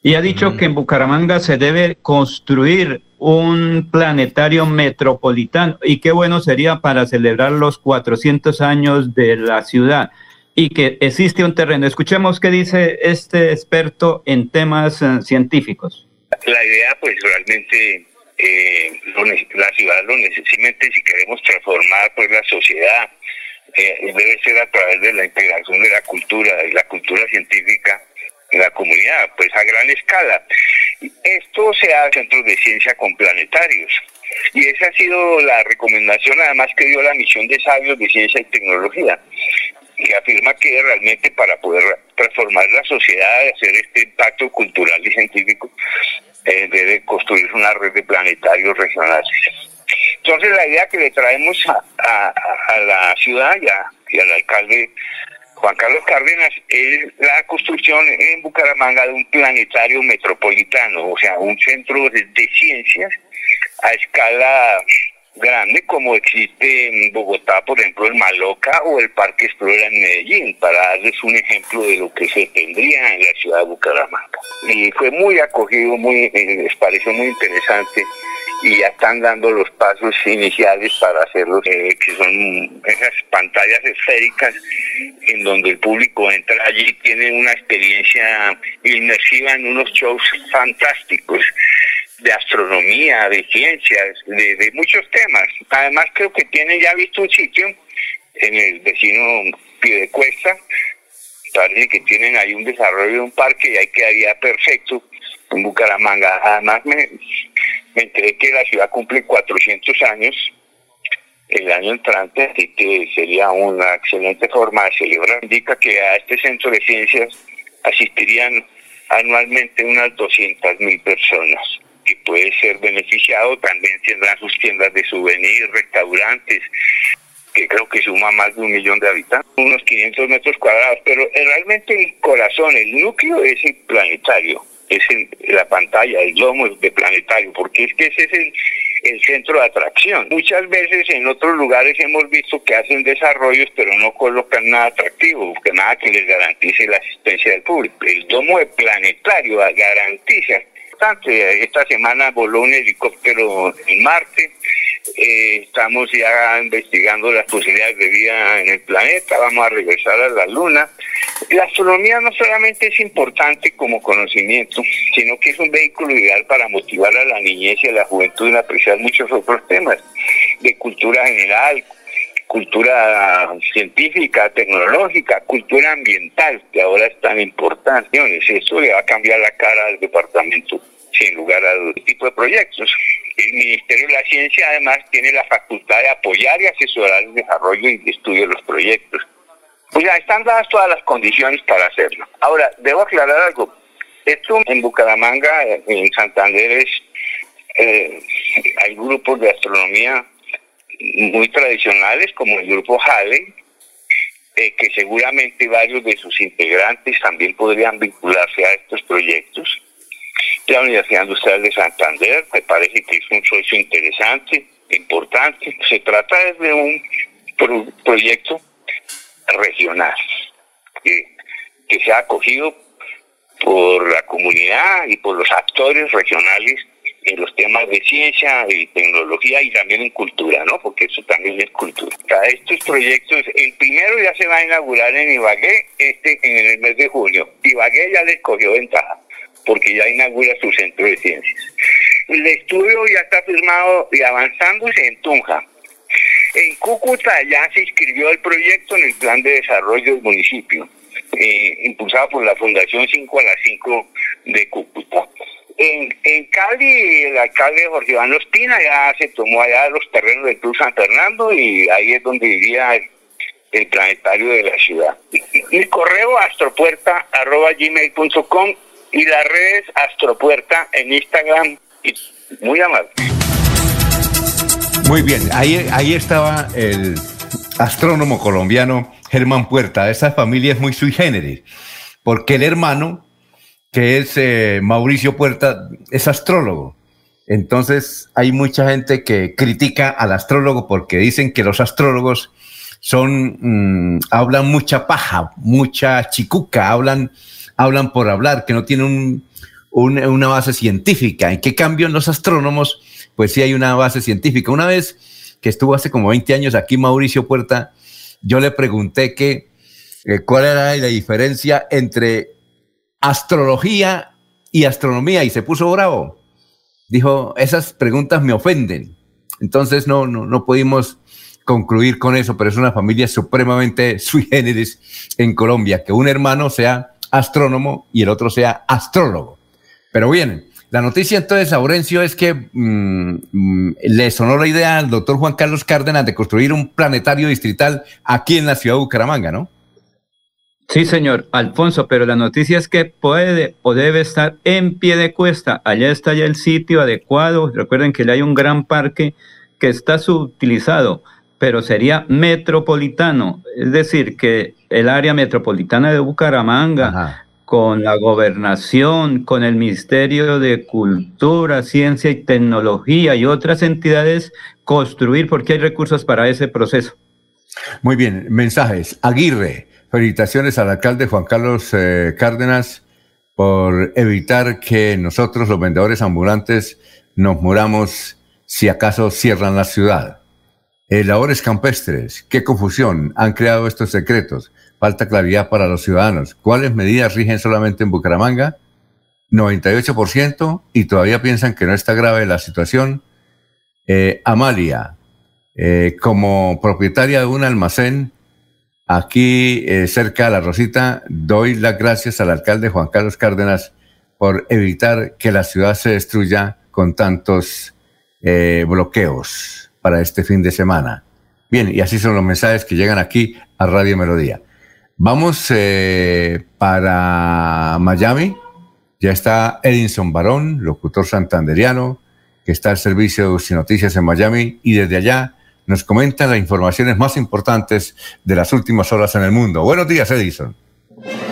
Y ha dicho que en Bucaramanga se debe construir un planetario metropolitano y qué bueno sería para celebrar los 400 años de la ciudad y que existe un terreno. Escuchemos qué dice este experto en temas eh, científicos. La idea, pues realmente eh, lo la ciudad lo necesita si queremos transformar pues la sociedad. eh, debe ser a través de la integración de la cultura y la cultura científica en la comunidad, pues a gran escala. Esto se hace en centros de ciencia con planetarios. Y esa ha sido la recomendación además que dio la misión de sabios de ciencia y tecnología, que afirma que realmente para poder transformar la sociedad hacer este impacto cultural y científico, eh, debe construirse una red de planetarios regionales. Entonces la idea que le traemos a la ciudad y, a- y al alcalde Juan Carlos Cárdenas es la construcción en Bucaramanga de un planetario metropolitano, o sea, un centro de, ciencias a escala grande como existe en Bogotá, por ejemplo, el Maloca o el Parque Explora en Medellín, para darles un ejemplo de lo que se tendría en la ciudad de Bucaramanga. Y fue muy acogido, muy, eh, les pareció muy interesante y ya están dando los pasos iniciales para hacerlos, eh, que son esas pantallas esféricas en donde el público entra allí, tiene una experiencia inmersiva en unos shows fantásticos de astronomía, de ciencias, de, de muchos temas. Además creo que tienen ya visto un sitio en el vecino Piedecuesta, parece que tienen ahí un desarrollo de un parque y ahí quedaría perfecto en Bucaramanga. Además me, me enteré que la ciudad cumple 400 años el año entrante, así que sería una excelente forma de celebrar. Indica que a este centro de ciencias asistirían anualmente unas 200 mil personas que puede ser beneficiado, también tendrán sus tiendas de souvenirs, restaurantes, que creo que suma más de un millón de habitantes, unos 500 metros cuadrados, pero realmente el corazón, el núcleo es el planetario, es el- la pantalla, el lomo de planetario, porque es que ese es el, centro de atracción. Muchas veces en otros lugares hemos visto que hacen desarrollos, pero no colocan nada atractivo, que nada que les garantice la asistencia del público. El domo de planetario garantiza. Bastante. Esta semana voló un helicóptero en Marte. Eh, estamos ya investigando las posibilidades de vida en el planeta. Vamos a regresar a la Luna. La astronomía no solamente es importante como conocimiento, sino que es un vehículo ideal para motivar a la niñez y a la juventud en apreciar muchos otros temas de cultura general, cultura científica, tecnológica, cultura ambiental, que ahora es tan importante. Eso le va a cambiar la cara al departamento, sin lugar a. Este tipo de proyectos. El Ministerio de la Ciencia además tiene la facultad de apoyar y asesorar el desarrollo y estudio de los proyectos. Pues ya están dadas todas las condiciones para hacerlo. Ahora, debo aclarar algo. Esto en Bucaramanga, en Santander, es, eh, hay grupos de astronomía muy tradicionales, como el grupo Halley, eh, que seguramente varios de sus integrantes también podrían vincularse a estos proyectos. La Universidad Industrial de Santander me parece que es un socio interesante, importante. Se trata de un proyecto regional que, que se ha acogido por la comunidad y por los actores regionales en los temas de ciencia y tecnología y también en cultura, ¿no? Porque eso también es cultura. estos proyectos, el primero ya se va a inaugurar en Ibagué este en el mes de junio. Ibagué ya le cogió ventaja porque ya inaugura su centro de ciencias. El estudio ya está firmado y avanzándose en Tunja. En Cúcuta ya se inscribió el proyecto en el plan de desarrollo del municipio, eh, impulsado por la Fundación 5 a las 5 de Cúcuta. En, Cali, el alcalde Jorge Iván Ospina ya se tomó allá los terrenos del Club San Fernando y ahí es donde vivía el, planetario de la ciudad. Mi correo astropuerta.gmail.com y las redes Astropuerta en Instagram. Muy amable. Muy bien, ahí, ahí estaba el astrónomo colombiano Germán Puerta. Esa familia es muy sui generis, porque el hermano que es eh, Mauricio Puerta, es astrólogo. Entonces hay mucha gente que critica al astrólogo porque dicen que los astrólogos son, mm, hablan mucha paja, mucha chicuca, hablan, hablan por hablar, que no tienen una base científica. En qué cambio en los astrónomos, pues sí hay una base científica. Una vez que estuvo hace como 20 años aquí Mauricio Puerta, yo le pregunté que, eh, cuál era la diferencia entre astrología y astronomía y se puso bravo. Dijo, esas preguntas me ofenden. Entonces no, no, no pudimos concluir con eso, pero es una familia supremamente sui generis en Colombia, que un hermano sea astrónomo y el otro sea astrólogo. Pero bien, la noticia entonces, Laurencio, es que mm, le sonó la idea al doctor Juan Carlos Cárdenas de construir un planetario distrital aquí en la ciudad de Bucaramanga, ¿no? Sí, señor Alfonso, pero la noticia es que puede o debe estar en pie de cuesta. Allá está ya el sitio adecuado. Recuerden que hay un gran parque que está subutilizado, pero sería metropolitano. Es decir, que el área metropolitana de Bucaramanga, con la gobernación, con el Ministerio de Cultura, Ciencia y Tecnología y otras entidades, construir porque hay recursos para ese proceso. Muy bien, mensajes. Aguirre. Felicitaciones al alcalde Juan Carlos eh, Cárdenas por evitar que nosotros, los vendedores ambulantes, nos muramos si acaso cierran la ciudad. Eh, labores campestres, qué confusión, han creado estos secretos, falta claridad para los ciudadanos. ¿Cuáles medidas rigen solamente en Bucaramanga? 98% y todavía piensan que no está grave la situación. Eh, Amalia, como propietaria de un almacén, Aquí, eh, cerca de la Rosita, doy las gracias al alcalde Juan Carlos Cárdenas por evitar que la ciudad se destruya con tantos eh, bloqueos para este fin de semana. Bien, y así son los mensajes que llegan aquí a Radio Melodía. Vamos eh, para Miami. Ya está Edinson Barón, locutor santanderiano, que está al servicio de Noticias en Miami, y desde allá nos comenta las informaciones más importantes de las últimas horas en el mundo. Buenos días, Edison.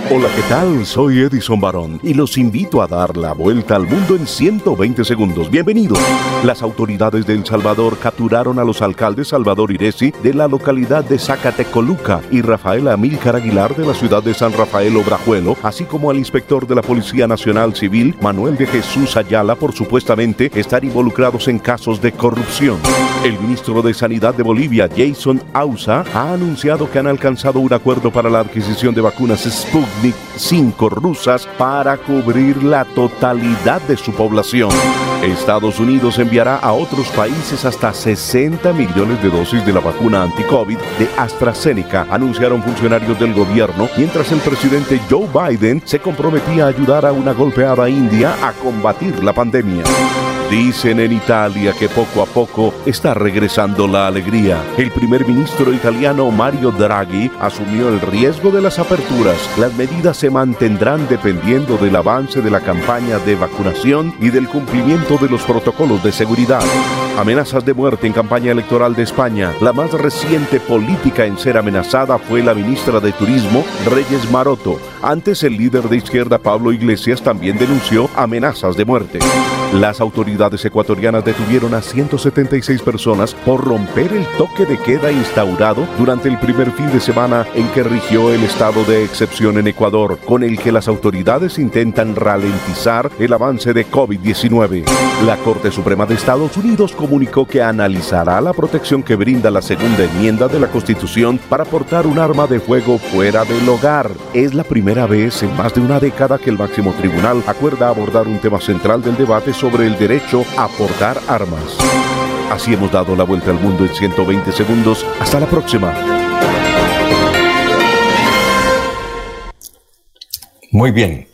Hola, ¿qué tal? Soy Edison Barón y los invito a dar la vuelta al mundo en 120 segundos. Bienvenidos. Las autoridades de El Salvador capturaron a los alcaldes Salvador Iresi de la localidad de Zacatecoluca y Rafael Amílcar Aguilar de la ciudad de San Rafael Obrajuelo, así como al inspector de la Policía Nacional Civil, Manuel de Jesús Ayala, por supuestamente estar involucrados en casos de corrupción. El ministro de Sanidad de Bolivia, Jason Ausa, ha anunciado que han alcanzado un acuerdo para la adquisición de vacunas Sputnik 5 rusas para cubrir la totalidad de su población. Estados Unidos enviará a otros países hasta 60 millones de dosis de la vacuna anti-COVID de AstraZeneca, anunciaron funcionarios del gobierno, mientras el presidente Joe Biden se comprometía a ayudar a una golpeada India a combatir la pandemia. Dicen en Italia que poco a poco está regresando la alegría. El primer ministro italiano Mario Draghi asumió el riesgo de las aperturas. Las medidas se mantendrán dependiendo del avance de la campaña de vacunación y del cumplimiento de los protocolos de seguridad. Amenazas de muerte en campaña electoral de España. La más reciente política en ser amenazada fue la ministra de Turismo, Reyes Maroto, Antes el líder de izquierda Pablo Iglesias también denunció amenazas de muerte. Las autoridades ecuatorianas detuvieron a 176 personas por romper el toque de queda instaurado durante el primer fin de semana en que rigió el estado de excepción en Ecuador, con el que las autoridades intentan ralentizar el avance de COVID-19. La Corte Suprema de Estados Unidos comunicó que analizará la protección que brinda la segunda enmienda de la Constitución para portar un arma de fuego fuera del hogar. Es la primera vez en más de una década que el máximo tribunal acuerda abordar un tema central del debate sobre el derecho a portar armas. Así hemos dado la vuelta al mundo en 120 segundos. Hasta la próxima. Muy bien.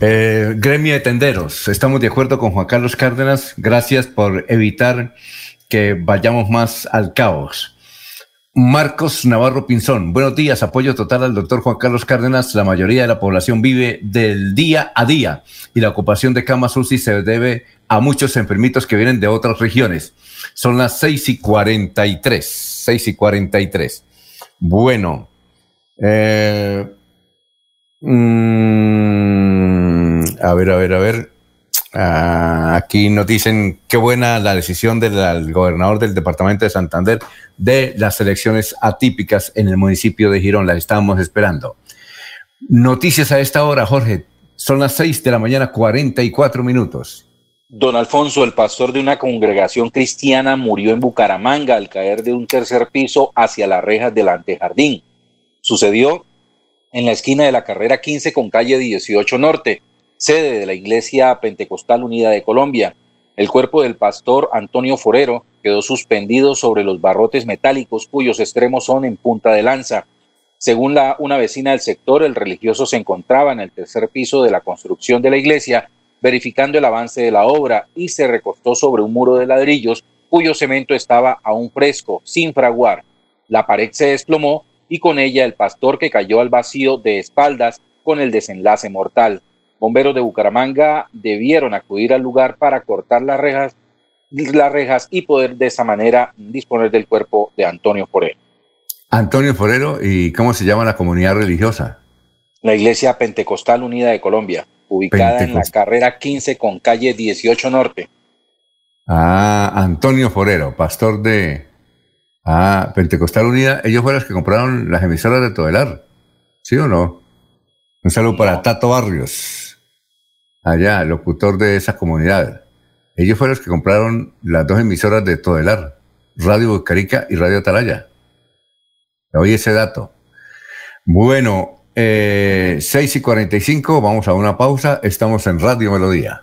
Eh, gremio de tenderos, estamos de acuerdo con Juan Carlos Cárdenas. Gracias por evitar que vayamos más al caos. Marcos Navarro Pinzón, buenos días, apoyo total al doctor Juan Carlos Cárdenas. La mayoría de la población vive del día a día y la ocupación de camas UCI se debe a muchos enfermitos que vienen de otras regiones. Son las seis y cuarenta y tres, seis y cuarenta y tres. Bueno, eh, mm, a ver, a ver, a ver. Ah, aquí nos dicen qué buena la decisión del gobernador del departamento de Santander de las elecciones atípicas en el municipio de Girón. Las estábamos esperando. Noticias a esta hora, Jorge. Son las seis de la mañana, 44 minutos. Don Alfonso, el pastor de una congregación cristiana, murió en Bucaramanga al caer de un tercer piso hacia las rejas del antejardín. Sucedió en la esquina de la carrera 15 con calle 18 Norte, sede de la Iglesia Pentecostal Unida de Colombia. El cuerpo del pastor Antonio Forero quedó suspendido sobre los barrotes metálicos cuyos extremos son en punta de lanza. Según una vecina del sector, el religioso se encontraba en el tercer piso de la construcción de la iglesia verificando el avance de la obra y se recostó sobre un muro de ladrillos cuyo cemento estaba aún fresco, sin fraguar. La pared se desplomó y con ella el pastor que cayó al vacío de espaldas con el desenlace mortal. Bomberos de Bucaramanga debieron acudir al lugar para cortar las rejas, las rejas y poder de esa manera disponer del cuerpo de Antonio Forero. Antonio Forero, ¿y cómo se llama la comunidad religiosa? La Iglesia Pentecostal Unida de Colombia ubicada en la carrera 15 con calle 18 Norte. Ah, Antonio Forero, pastor de ah, Pentecostal Unida. Ellos fueron los que compraron las emisoras de Todelar. ¿Sí o no? Un saludo para Tato Barrios, allá, locutor de esa comunidad. Ellos fueron los que compraron las dos emisoras de Todelar, Radio Bucarica y Radio Atalaya. Oye ese dato. Bueno, eh, 6 y 45, vamos a una pausa. Estamos en Radio Melodía.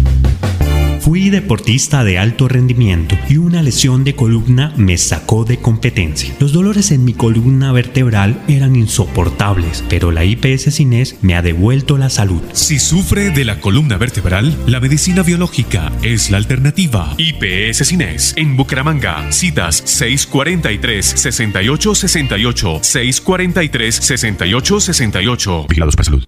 Fui deportista de alto rendimiento y una lesión de columna me sacó de competencia. Los dolores en mi columna vertebral eran insoportables, pero la IPS Cines me ha devuelto la salud. Si sufre de la columna vertebral, la medicina biológica es la alternativa. IPS Cines en Bucaramanga. Citas 643-6868, 643-6868. Vigilados para salud.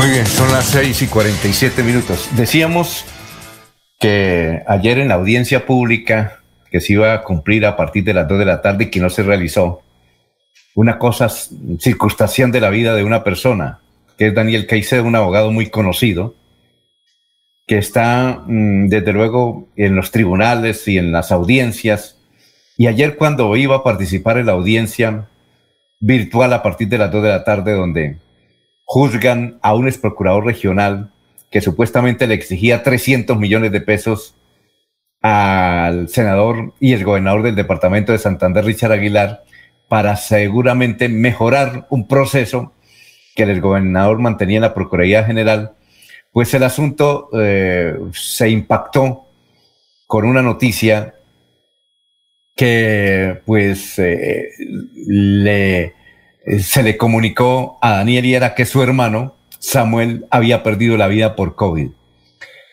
Muy bien, son las 6 y 47 minutos. Decíamos que ayer en la audiencia pública que se iba a cumplir a partir de las 2 de la tarde y que no se realizó, una cosa circunstancial de la vida de una persona, que es Daniel Caicedo, un abogado muy conocido, que está mm, desde luego en los tribunales y en las audiencias. Y ayer cuando iba a participar en la audiencia virtual a partir de las 2 de la tarde, donde juzgan a un ex procurador regional que supuestamente le exigía 300 millones de pesos al senador y el gobernador del departamento de Santander, Richard Aguilar, para seguramente mejorar un proceso que el gobernador mantenía en la Procuraduría General, pues el asunto eh, se impactó con una noticia que pues eh, le, se le comunicó a Daniel y era que su hermano Samuel había perdido la vida por COVID.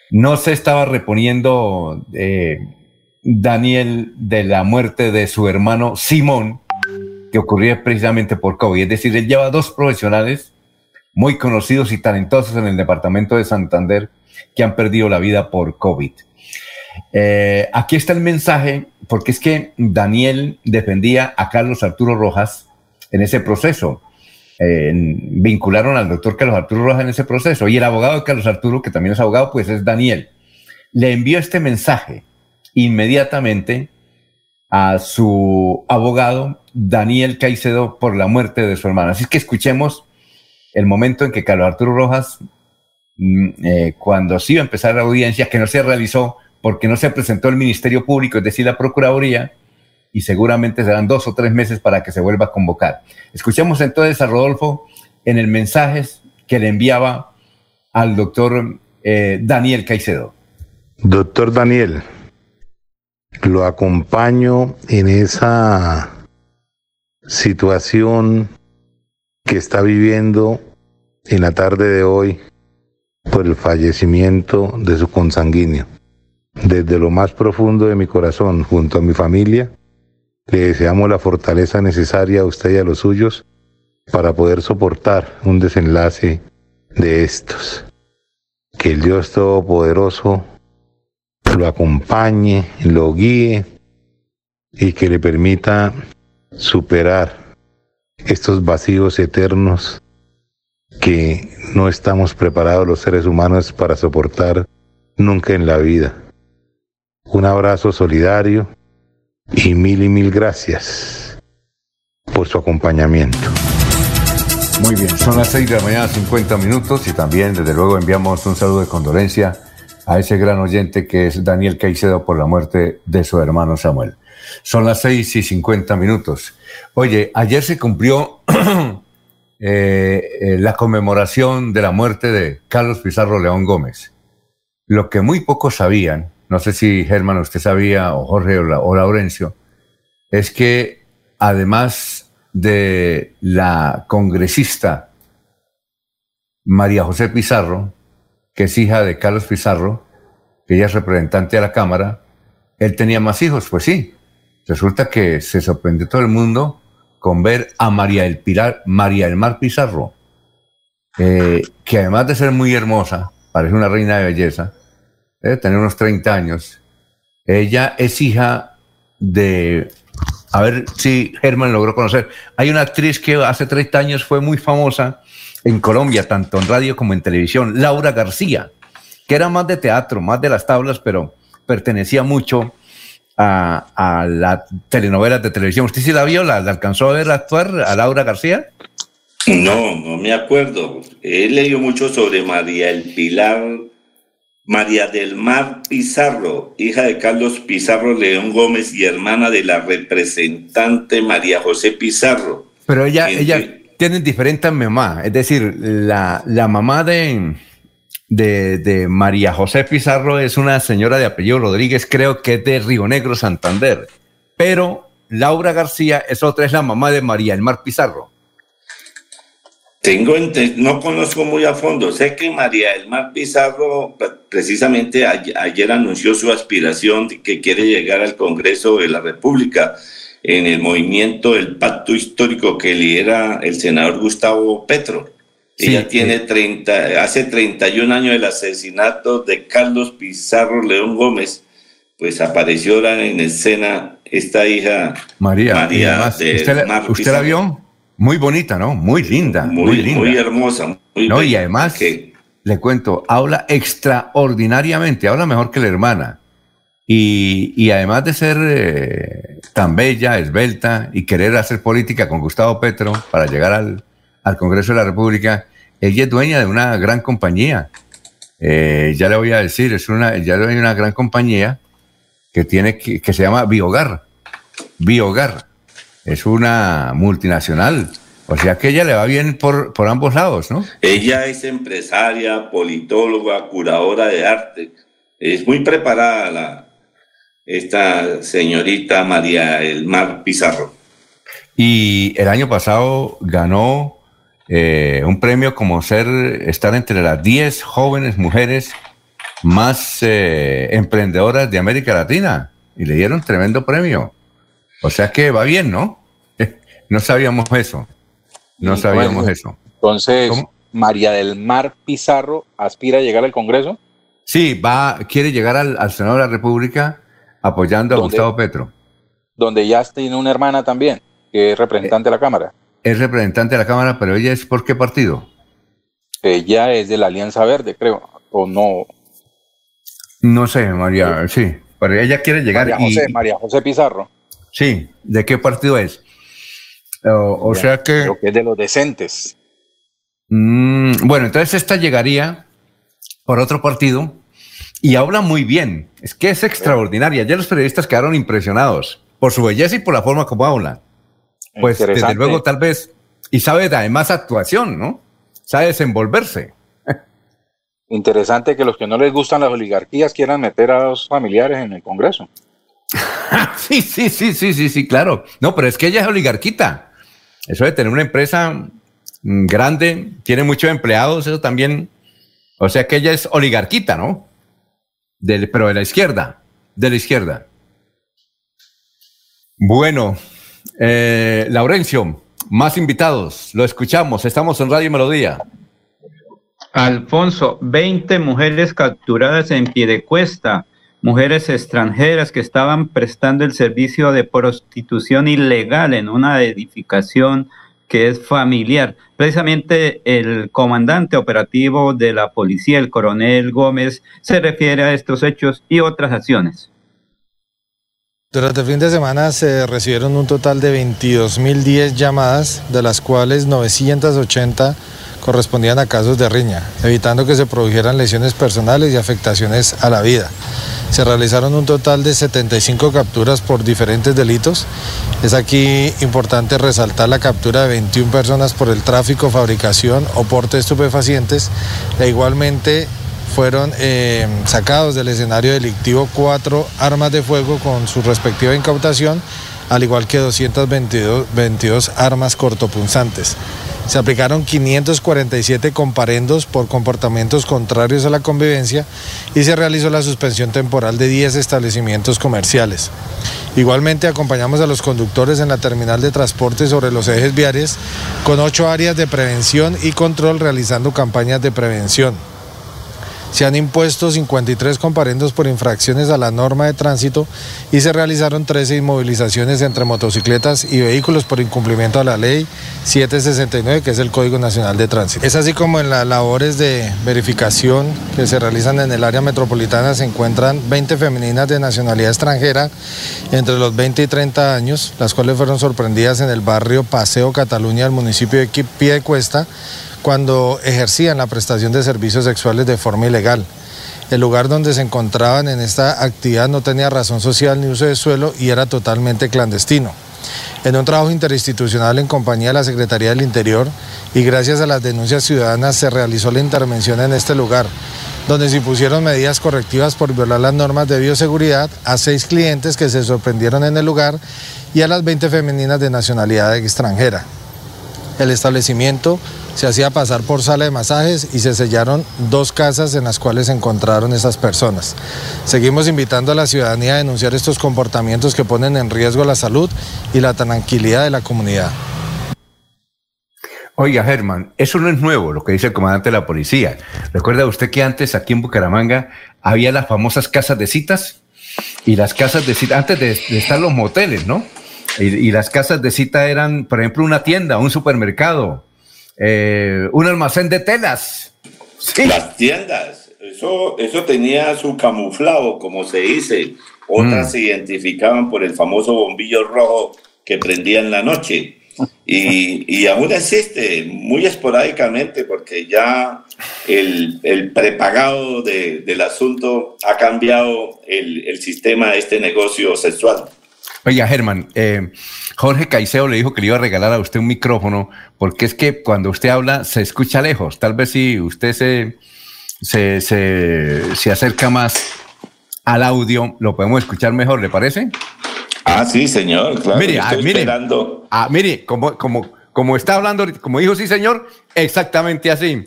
No se estaba reponiendo eh, Daniel de la muerte de su hermano Simón, que ocurrió precisamente por COVID. Es decir, él lleva dos profesionales muy conocidos y talentosos en el departamento de Santander que han perdido la vida por COVID. Eh, aquí está el mensaje, porque es que Daniel defendía a Carlos Arturo Rojas en ese proceso. Eh, vincularon al doctor Carlos Arturo Rojas en ese proceso y el abogado de Carlos Arturo, que también es abogado, pues es Daniel. Le envió este mensaje inmediatamente a su abogado Daniel Caicedo por la muerte de su hermana. Así que escuchemos el momento en que Carlos Arturo Rojas, mm, eh, cuando sí iba a empezar la audiencia, que no se realizó porque no se presentó el Ministerio Público, es decir, la Procuraduría, y seguramente serán dos o tres meses para que se vuelva a convocar. Escuchemos entonces a Rodolfo en el mensaje que le enviaba al doctor eh, Daniel Caicedo. Doctor Daniel, lo acompaño en esa situación que está viviendo en la tarde de hoy por el fallecimiento de su consanguíneo. Desde lo más profundo de mi corazón, junto a mi familia, le deseamos la fortaleza necesaria a usted y a los suyos para poder soportar un desenlace de estos. Que el Dios Todopoderoso lo acompañe, lo guíe y que le permita superar estos vacíos eternos que no estamos preparados los seres humanos para soportar nunca en la vida. Un abrazo solidario y mil y mil gracias por su acompañamiento. Muy bien, son las 6 de la mañana, 50 minutos y también desde luego enviamos un saludo de condolencia a ese gran oyente que es Daniel Caicedo por la muerte de su hermano Samuel. Son las 6 y 50 minutos. Oye, ayer se cumplió eh, eh, la conmemoración de la muerte de Carlos Pizarro León Gómez. Lo que muy pocos sabían no sé si Germán usted sabía, o Jorge o, Laurencio, es que además de la congresista María José Pizarro, que es hija de Carlos Pizarro, que ella es representante de la Cámara, él tenía más hijos, pues sí. Resulta que se sorprendió todo el mundo con ver a María del Pilar, María del Mar Pizarro, eh, que además de ser muy hermosa, parece una reina de belleza, debe tener unos 30 años. Ella es hija de, a ver si Germán logró conocer. Hay una actriz que hace 30 años fue muy famosa en Colombia, tanto en radio como en televisión, Laura García, que era más de teatro, más de las tablas, pero pertenecía mucho a, a las telenovelas de televisión. ¿Usted sí la vio? ¿La, alcanzó a ver actuar a Laura García? No, no me acuerdo. He leído mucho sobre María El Pilar María del Mar Pizarro, hija de Carlos Pizarro León Gómez y hermana de la representante María José Pizarro. Pero ella, ella tiene diferente mamá, es decir, la, la mamá de, de, de, María José Pizarro es una señora de apellido Rodríguez, creo que es de Río Negro, Santander. Pero Laura García es otra, es la mamá de María del Mar Pizarro. Tengo, no conozco muy a fondo. Sé que María del Mar Pizarro precisamente ayer, anunció su aspiración de que quiere llegar al Congreso de la República en el movimiento del pacto histórico que lidera el senador Gustavo Petro. Ella tiene 30, hace 31 años del asesinato de Carlos Pizarro León Gómez, pues apareció ahora en escena esta hija María, María ¿Usted, ¿usted la vio? Muy bonita, ¿no? Muy linda. Muy, linda. Muy hermosa. Muy no, y además, le cuento, habla extraordinariamente, habla mejor que la hermana. Y, y además de ser eh, tan bella, esbelta y querer hacer política con Gustavo Petro para llegar al, al Congreso de la República, ella es dueña de una gran compañía Eh, ya le voy a decir, es una, ya hay una gran compañía que tiene que, que se llama Biogar. Biogar. Es una multinacional. O sea que ella le va bien por, por ambos lados, ¿no? Ella es empresaria, politóloga, curadora de arte. Es muy preparada la, esta señorita María Elmar Pizarro. Y el año pasado ganó eh, un premio como ser, estar entre las 10 jóvenes mujeres más eh, emprendedoras de América Latina. Y le dieron tremendo premio. O sea que va bien, ¿no? no sabíamos eso. No sabíamos eso. Entonces, María del Mar Pizarro aspira a llegar al Congreso. Sí, va, quiere llegar al, Senado de la República apoyando a Gustavo Petro. Donde ya tiene una hermana también, que es representante de la Cámara. Es representante de la Cámara, pero ella es por qué partido? Ella es de la Alianza Verde, creo, o no. No sé, María, sí, pero ella quiere llegar. María José, María José Pizarro. Sí, ¿de qué partido es? O, sea que... Creo que es de los decentes. Mm, bueno, entonces esta llegaría por otro partido y habla muy bien. Es que es extraordinaria. Ya los periodistas quedaron impresionados por su belleza y por la forma como habla. Pues desde luego tal vez, y sabe además actuación, ¿no? Sabe desenvolverse. Interesante que los que no les gustan las oligarquías quieran meter a los familiares en el Congreso. sí, sí, sí, sí, sí, sí, claro. No, pero es que ella es oligarquita. Eso de tener una empresa mm, grande, tiene muchos empleados, eso también. O sea que ella es oligarquita, ¿no? pero de la izquierda, de la izquierda. Bueno, eh, Laurencio, más invitados, lo escuchamos, estamos en Radio Melodía. Alfonso, 20 mujeres capturadas en pie de cuesta mujeres extranjeras que estaban prestando el servicio de prostitución ilegal en una edificación que es familiar. Precisamente el comandante operativo de la policía, el coronel Gómez, se refiere a estos hechos y otras acciones. Durante el fin de semana se recibieron un total de 22.010 llamadas, de las cuales 980 correspondían a casos de riña, evitando que se produjeran lesiones personales y afectaciones a la vida. Se realizaron un total de 75 capturas por diferentes delitos. Es aquí importante resaltar la captura de 21 personas por el tráfico, fabricación o porte de estupefacientes. E igualmente fueron eh, sacados del escenario delictivo cuatro armas de fuego con su respectiva incautación, al igual que 222 armas cortopunzantes. Se aplicaron 547 comparendos por comportamientos contrarios a la convivencia y se realizó la suspensión temporal de 10 establecimientos comerciales. Igualmente acompañamos a los conductores en la terminal de transporte sobre los ejes viales con ocho áreas de prevención y control realizando campañas de prevención. Se han impuesto 53 comparendos por infracciones a la norma de tránsito y se realizaron 13 inmovilizaciones entre motocicletas y vehículos por incumplimiento a la ley 769, que es el Código Nacional de Tránsito. Es así como en las labores de verificación que se realizan en el área metropolitana se encuentran 20 femeninas de nacionalidad extranjera entre los 20 y 30 años, las cuales fueron sorprendidas en el barrio Paseo Cataluña del municipio de Piedecuesta cuando ejercían la prestación de servicios sexuales de forma ilegal. El lugar donde se encontraban en esta actividad no tenía razón social ni uso de suelo y era totalmente clandestino. En un trabajo interinstitucional en compañía de la Secretaría del Interior y gracias a las denuncias ciudadanas se realizó la intervención en este lugar, donde se impusieron medidas correctivas por violar las normas de bioseguridad a seis clientes que se sorprendieron en el lugar y a las 20 femeninas de nacionalidad extranjera. El establecimiento se hacía pasar por sala de masajes y se sellaron dos casas en las cuales se encontraron esas personas. Seguimos invitando a la ciudadanía a denunciar estos comportamientos que ponen en riesgo la salud y la tranquilidad de la comunidad. Oiga, Germán, eso no es nuevo, lo que dice el comandante de la policía. ¿Recuerda usted que antes aquí en Bucaramanga había las famosas casas de citas? Y las casas de citas, antes de, estar los moteles, ¿no? Y, las casas de cita eran, por ejemplo, una tienda, un supermercado, eh, un almacén de telas. Las tiendas, eso, eso tenía su camuflado, como se dice. Otras mm. se identificaban por el famoso bombillo rojo que prendía en la noche. y, y aún existe muy esporádicamente porque ya el, el prepagado de- del asunto ha cambiado el, el sistema de este negocio sexual. Oiga, Germán, eh, Jorge Caicedo le dijo que le iba a regalar a usted un micrófono porque es que cuando usted habla se escucha lejos. Tal vez si usted se, se, se, se acerca más al audio, lo podemos escuchar mejor, ¿le parece? Ah, sí, señor, claro. Mire, ah, mire, esperando. ah, mire, como, como, como está hablando, como dijo sí, señor, exactamente así.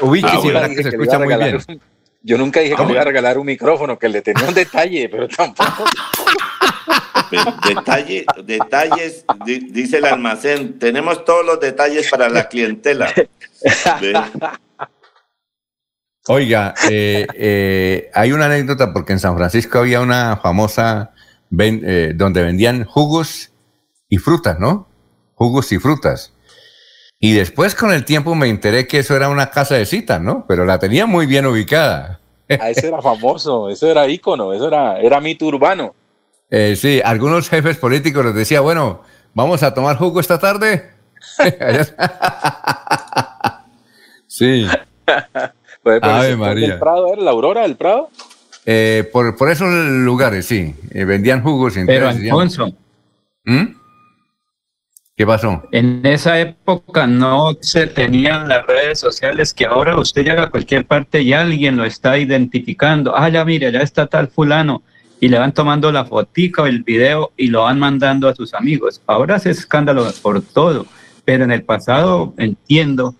Uy, Ah, que bueno. se que escucha muy bien. Yo nunca dije que le iba a regalar un micrófono, que le tenía un detalle, pero tampoco. Detalle, detalles, di- dice el almacén, tenemos todos los detalles para la clientela. Ve. Oiga, eh, eh, hay una anécdota porque en San Francisco había una famosa ven- eh, donde vendían jugos y frutas, ¿no? Jugos y frutas. Y después con el tiempo me enteré que eso era una casa de citas, ¿no? Pero la tenía muy bien ubicada. Ah, eso era famoso, eso era ícono, eso era, era mito urbano. Eh, sí, algunos jefes políticos les decía, bueno, vamos a tomar jugo esta tarde. sí, por Ave el María. del Prado, ¿era la Aurora del Prado? eh, por, por esos lugares, sí, eh, vendían jugos. y Pero Alfonso, ¿Mm? ¿Qué pasó? en esa época no se tenían las redes sociales que ahora usted llega a cualquier parte y alguien lo está identificando. Ah, ya mire, ya está tal fulano. Y le van tomando la fotica o el video y lo van mandando a sus amigos. Ahora es escándalo por todo. Pero en el pasado entiendo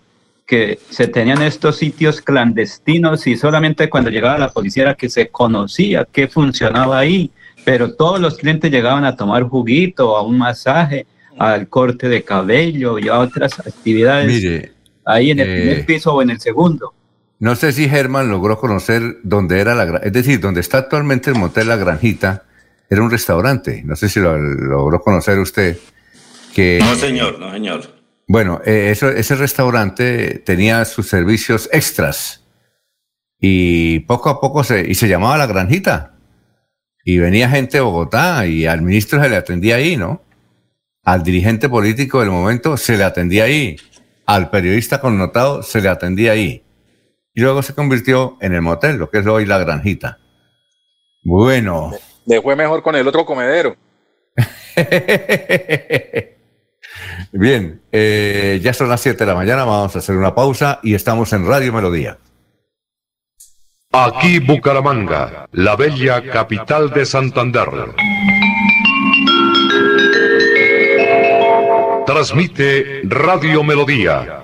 que se tenían estos sitios clandestinos y solamente cuando llegaba la policía era que se conocía qué funcionaba ahí. Pero todos los clientes llegaban a tomar juguito, a un masaje, al corte de cabello y a otras actividades Mire, ahí en el eh, primer piso o en el segundo. No sé si Germán logró conocer dónde era la, es decir, donde está actualmente el motel La Granjita, era un restaurante. No sé si lo logró conocer usted. Que, No, señor, no, señor. Bueno, eh, eso, ese restaurante tenía sus servicios extras y poco a poco se, y se llamaba La Granjita. Y venía gente de Bogotá y al ministro se le atendía ahí, ¿no? Al dirigente político del momento se le atendía ahí. Al periodista connotado se le atendía ahí. Y luego se convirtió en el motel, lo que es hoy La Granjita. Bueno. Le fue mejor con el otro comedero. Bien, eh, ya son las 7 de la mañana, vamos a hacer una pausa y estamos en Radio Melodía. Aquí Bucaramanga, la bella capital de Santander. Transmite Radio Melodía,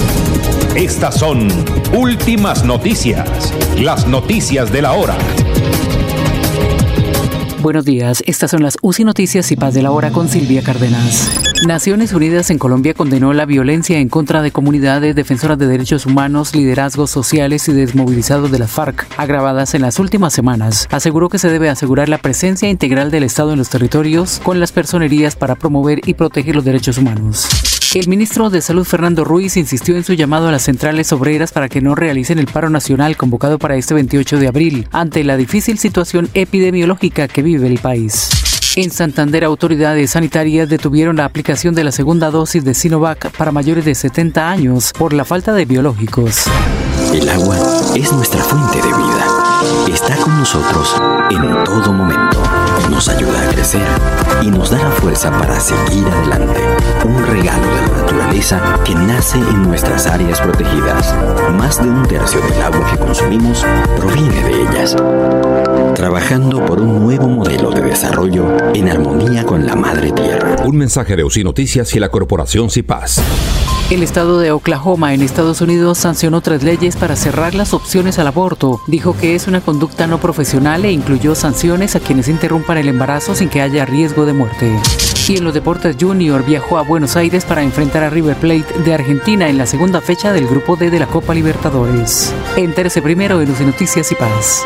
Estas son últimas noticias, las noticias de la hora. Buenos días, estas son las UCI Noticias y Paz de la Hora con Silvia Cárdenas. Naciones Unidas en Colombia condenó la violencia en contra de comunidades defensoras de derechos humanos, liderazgos sociales y desmovilizados de las FARC, agravadas en las últimas semanas. Aseguró que se debe asegurar la presencia integral del Estado en los territorios con las personerías para promover y proteger los derechos humanos. El ministro de Salud Fernando Ruiz insistió en su llamado a las centrales obreras para que no realicen el paro nacional convocado para este 28 de abril ante la difícil situación epidemiológica que vive el país. En Santander, autoridades sanitarias detuvieron la aplicación de la segunda dosis de Sinovac para mayores de 70 años por la falta de biológicos. El agua es nuestra fuente de vida. Está con nosotros en todo momento. Nos ayuda a crecer y nos da la fuerza para seguir adelante. Un regalo de la naturaleza que nace en nuestras áreas protegidas. Más de un tercio del agua que consumimos proviene de ellas. Trabajando por un nuevo modelo de desarrollo en armonía con la madre tierra. Un mensaje de UCI Noticias y la corporación CIPAS. El estado de Oklahoma en Estados Unidos sancionó tres leyes para cerrar las opciones al aborto. Dijo que es una conducta no profesional e incluyó sanciones a quienes interrumpan el embarazo sin que haya riesgo de muerte. Y en los deportes Junior viajó a Buenos Aires para enfrentar a River Plate de Argentina en la segunda fecha del Grupo D de la Copa Libertadores. Entérese primero en UCI Noticias y Paz.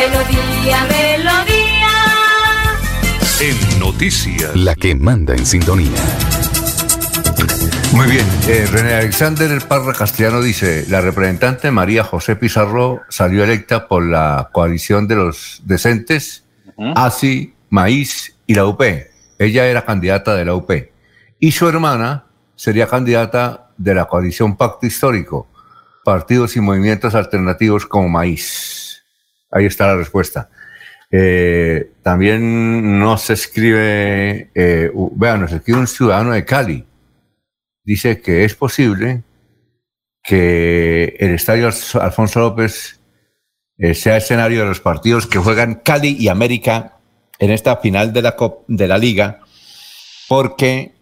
Melodía, melodía. En noticias. La que manda en sintonía. Muy bien, eh, René Alexander Parra Castellano dice, la representante María José Pizarro salió electa por la coalición de los decentes, ASI, Maíz y la UP. Ella era candidata de la UP. Y su hermana sería candidata de la coalición Pacto Histórico, partidos y movimientos alternativos como Maíz. Ahí está la respuesta. Eh, también nos escribe, eh, vean, nos escribe un ciudadano de Cali. Dice que es posible que el estadio Alfonso López eh, sea escenario de los partidos que juegan Cali y América en esta final de la, de la liga, porque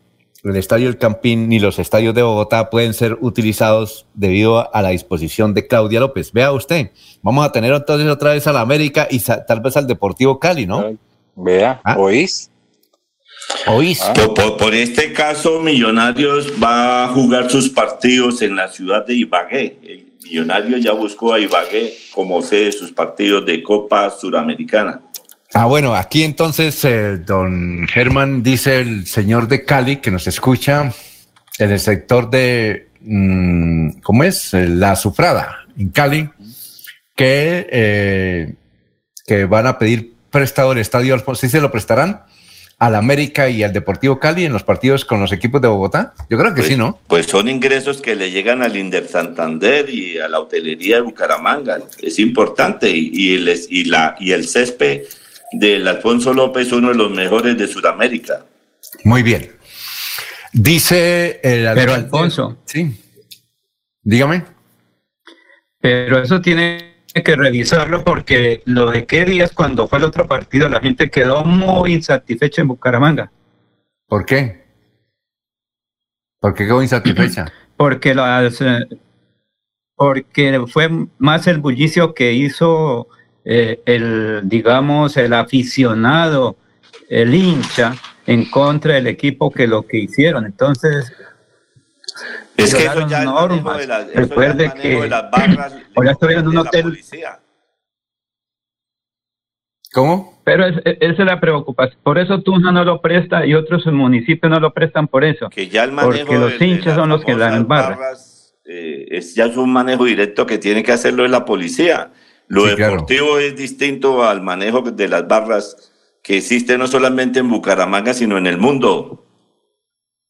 el estadio El Campín ni los estadios de Bogotá pueden ser utilizados debido a la disposición de Claudia López. Vea usted, vamos a tener entonces otra vez a la América y tal vez al Deportivo Cali, ¿no? Vea, ¿Ah? ¿oís? ¿Oís? Por, por- por este caso, Millonarios va a jugar sus partidos en la ciudad de Ibagué. El Millonario ya buscó a Ibagué como sede de sus partidos de Copa Suramericana. Ah, bueno, aquí entonces eh, don Germán dice el señor de Cali que nos escucha en el sector de, mm, ¿cómo es? Eh, La Sufrada, en Cali, que, eh, que van a pedir prestado el estadio Alfonso. ¿Sí se lo prestarán? Al América y al Deportivo Cali en los partidos con los equipos de Bogotá? Yo creo que sí, ¿no? Pues son ingresos que le llegan al Inder Santander y a la hotelería de Bucaramanga. Es importante. Y, y el, y, la, y el césped del Alfonso López, uno de los mejores de Sudamérica. Muy bien. Dice el Pero Alfonso. Sí. Dígame. Pero eso tiene que revisarlo porque lo de qué días cuando fue el otro partido la gente quedó muy insatisfecha en Bucaramanga. ¿Por qué? ¿Por qué quedó insatisfecha? Porque las, eh, porque fue más el bullicio que hizo eh, el, digamos, el aficionado, el hincha, en contra del equipo que lo que hicieron. Entonces, Es que eso ya normas. de las, eso ya el Recuerde manejo que de las barras ahora estuvieron en un de la hotel policía. ¿Cómo? Pero es- es- esa es la preocupación. Por eso Tunja no lo presta y otros municipios no lo prestan por eso. Que ya el manejo Porque los de- hinchas son los que la embarran. barras, eh, es ya es un manejo directo que tiene que hacerlo de la policía. Lo Sí, claro. deportivo es distinto al manejo de las barras que existe no solamente en Bucaramanga, sino en el mundo.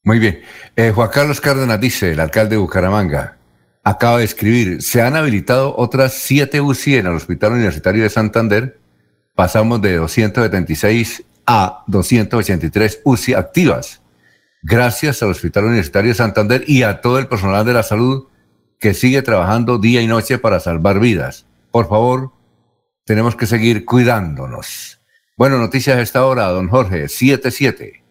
Muy bien. Eh, Juan Carlos Cárdenas dice, el alcalde de Bucaramanga, acaba de escribir, se han habilitado otras siete UCI en el Hospital Universitario de Santander. Pasamos de 276 a 283 UCI activas. Gracias al Hospital Universitario de Santander y a todo el personal de la salud que sigue trabajando día y noche para salvar vidas. Por favor, tenemos que seguir cuidándonos. Bueno, noticias a esta hora, don Jorge, 77.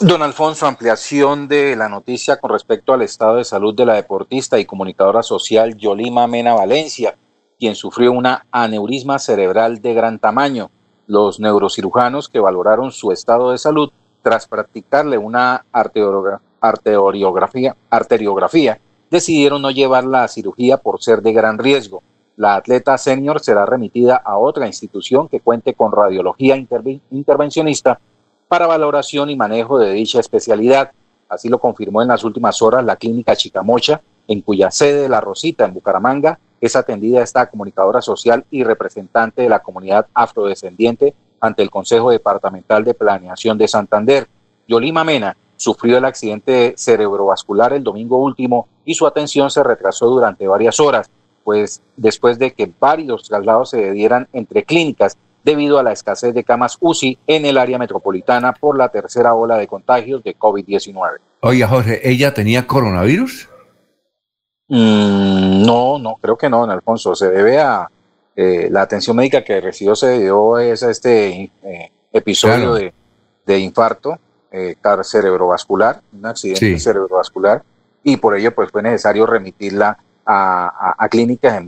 Don Alfonso, ampliación de la noticia con respecto al estado de salud de la deportista y comunicadora social Yolima Mena Valencia, quien sufrió una aneurisma cerebral de gran tamaño. Los neurocirujanos que valoraron su estado de salud tras practicarle una arteriografía, arteriografía, decidieron no llevarla a cirugía por ser de gran riesgo. La atleta senior será remitida a otra institución que cuente con radiología intervencionista para valoración y manejo de dicha especialidad. Así lo confirmó en las últimas horas la clínica Chicamocha, en cuya sede La Rosita, en Bucaramanga, es atendida esta comunicadora social y representante de la comunidad afrodescendiente ante el Consejo Departamental de Planeación de Santander. Yolima Mena sufrió el accidente cerebrovascular el domingo último y su atención se retrasó durante varias horas, pues después de que varios traslados se dieran entre clínicas debido a la escasez de camas UCI en el área metropolitana por la tercera ola de contagios de COVID-19. Oye, Jorge, ¿ella tenía coronavirus? Mm, no, no, creo que no, en Alfonso. Se debe a eh, la atención médica que recibió, se debió a este eh, episodio de, infarto eh, cerebrovascular, un accidente cerebrovascular, y por ello pues fue necesario remitirla a, clínicas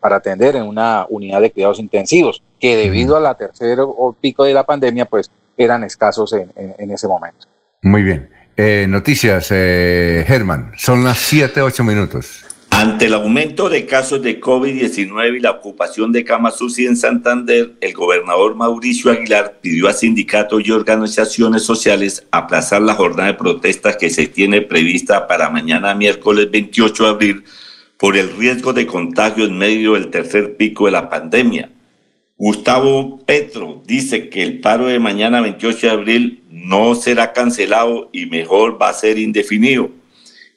para atender en una unidad de cuidados intensivos, que debido a la tercera pico de la pandemia pues eran escasos en, ese momento. Muy bien. noticias, Germán. Son las 7, 8 minutos. Ante el aumento de casos de COVID-19 y la ocupación de camas UCI en Santander, el gobernador Mauricio Aguilar pidió a sindicatos y organizaciones sociales aplazar la jornada de protestas que se tiene prevista para mañana miércoles 28 de abril por el riesgo de contagio en medio del tercer pico de la pandemia. Gustavo Petro dice que el paro de mañana 28 de abril no será cancelado y mejor va a ser indefinido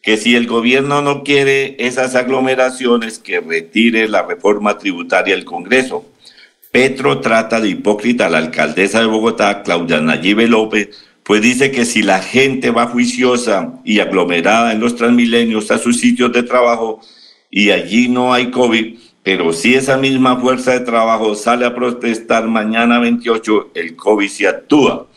que si el gobierno no quiere esas aglomeraciones, que retire la reforma tributaria del Congreso. Petro trata de hipócrita a la alcaldesa de Bogotá, Claudia Nayibe López, pues dice que si la gente va juiciosa y aglomerada en los transmilenios a sus sitios de trabajo y allí no hay COVID, pero si esa misma fuerza de trabajo sale a protestar mañana 28, el COVID se actúa.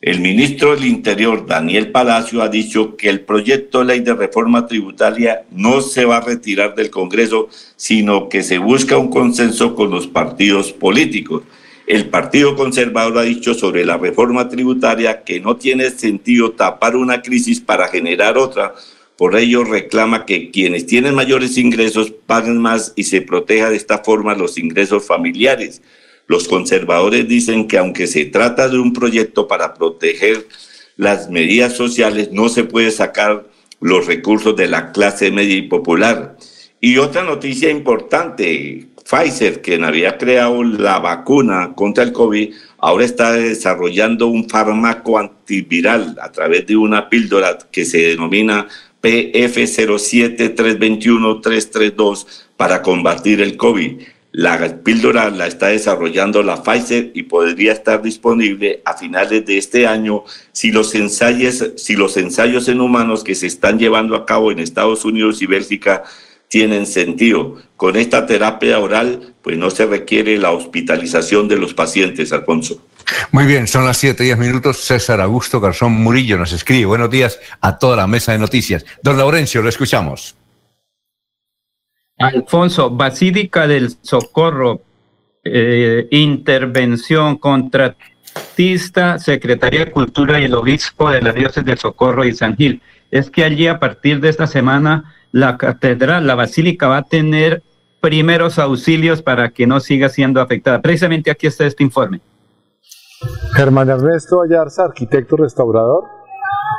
El ministro del Interior, Daniel Palacio, ha dicho que el proyecto de ley de reforma tributaria no se va a retirar del Congreso, sino que se busca un consenso con los partidos políticos. El Partido Conservador ha dicho sobre la reforma tributaria que no tiene sentido tapar una crisis para generar otra. Por ello reclama que quienes tienen mayores ingresos paguen más y se proteja de esta forma los ingresos familiares. Los conservadores dicen que aunque se trata de un proyecto para proteger las medidas sociales, no se puede sacar los recursos de la clase media y popular. Y otra noticia importante, Pfizer, quien había creado la vacuna contra el COVID, ahora está desarrollando un fármaco antiviral a través de una píldora que se denomina PF07321-332 para combatir el COVID. La píldora la está desarrollando la Pfizer y podría estar disponible a finales de este año si los ensayos, si los ensayos en humanos que se están llevando a cabo en Estados Unidos y Bélgica tienen sentido. Con esta terapia oral, pues no se requiere la hospitalización de los pacientes, Alfonso. Muy bien, son las 7 10 minutos. César Augusto Garzón Murillo nos escribe. Buenos días a toda la mesa de noticias. Don Laurencio, lo escuchamos. Alfonso, Basílica del Socorro, eh, intervención contratista, Secretaría de Cultura y el Obispo de la Diócesis del Socorro y San Gil. Es que allí a partir de esta semana la catedral, la basílica va a tener primeros auxilios para que no siga siendo afectada. Precisamente aquí está este informe. Germán Ernesto Ayarza, arquitecto restaurador,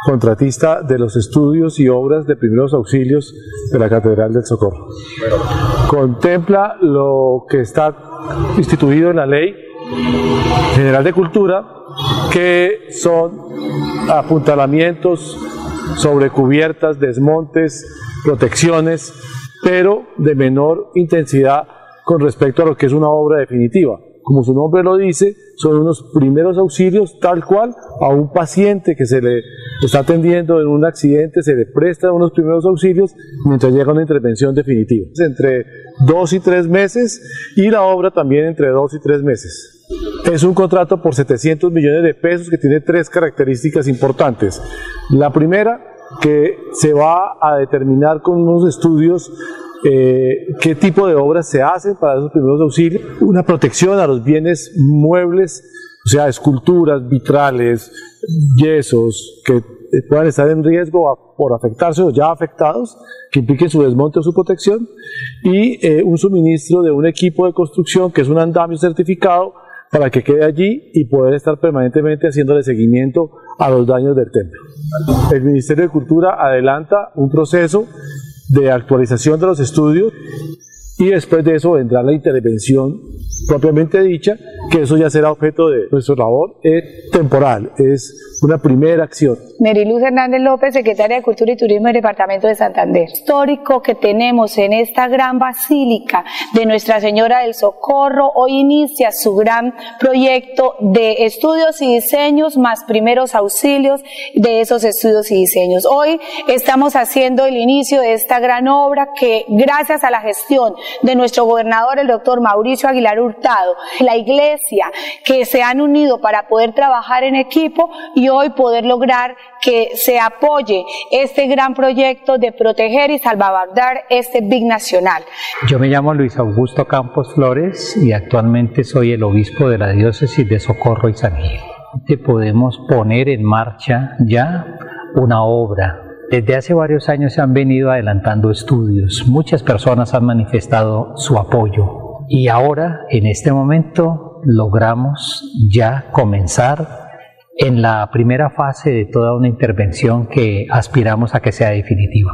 contratista de los estudios y obras de primeros auxilios de la Catedral del Socorro. Contempla lo que está instituido en la Ley General de Cultura, que son apuntalamientos sobre cubiertas, desmontes, protecciones, pero de menor intensidad con respecto a lo que es una obra definitiva como su nombre lo dice, son unos primeros auxilios tal cual a un paciente que se le está atendiendo en un accidente, se le presta unos primeros auxilios mientras llega una intervención definitiva. Entre dos y tres meses y la obra también entre dos y tres meses. Es un contrato por 700 millones de pesos que tiene tres características importantes. La primera, que se va a determinar con unos estudios eh, qué tipo de obras se hacen para esos primeros auxilios, una protección a los bienes muebles, o sea, esculturas, vitrales, yesos que puedan estar en riesgo por afectarse o ya afectados, que impliquen su desmonte o su protección, y eh, un suministro de un equipo de construcción que es un andamio certificado para que quede allí y poder estar permanentemente haciéndole seguimiento a los daños del templo. El Ministerio de Cultura adelanta un proceso de actualización de los estudios y después de eso vendrá la intervención propiamente dicha, que eso ya será objeto de nuestra labor es temporal, es una primera acción. Meriluz Hernández López, secretaria de Cultura y Turismo del Departamento de Santander. Histórico que tenemos en esta gran basílica de Nuestra Señora del Socorro, hoy inicia su gran proyecto de estudios y diseños más primeros auxilios de esos estudios y diseños. Hoy estamos haciendo el inicio de esta gran obra que gracias a la gestión de nuestro gobernador, el doctor Mauricio Aguilar Hurtado, la iglesia, que se han unido para poder trabajar en equipo y hoy poder lograr que se apoye este gran proyecto de proteger y salvaguardar este BIG nacional. Yo me llamo Luis Augusto Campos Flores y actualmente soy el obispo de la diócesis de Socorro y San Gil. Podemos poner en marcha ya una obra desde hace varios años se han venido adelantando estudios, muchas personas han manifestado su apoyo y ahora, en este momento, logramos ya comenzar en la primera fase de toda una intervención que aspiramos a que sea definitiva.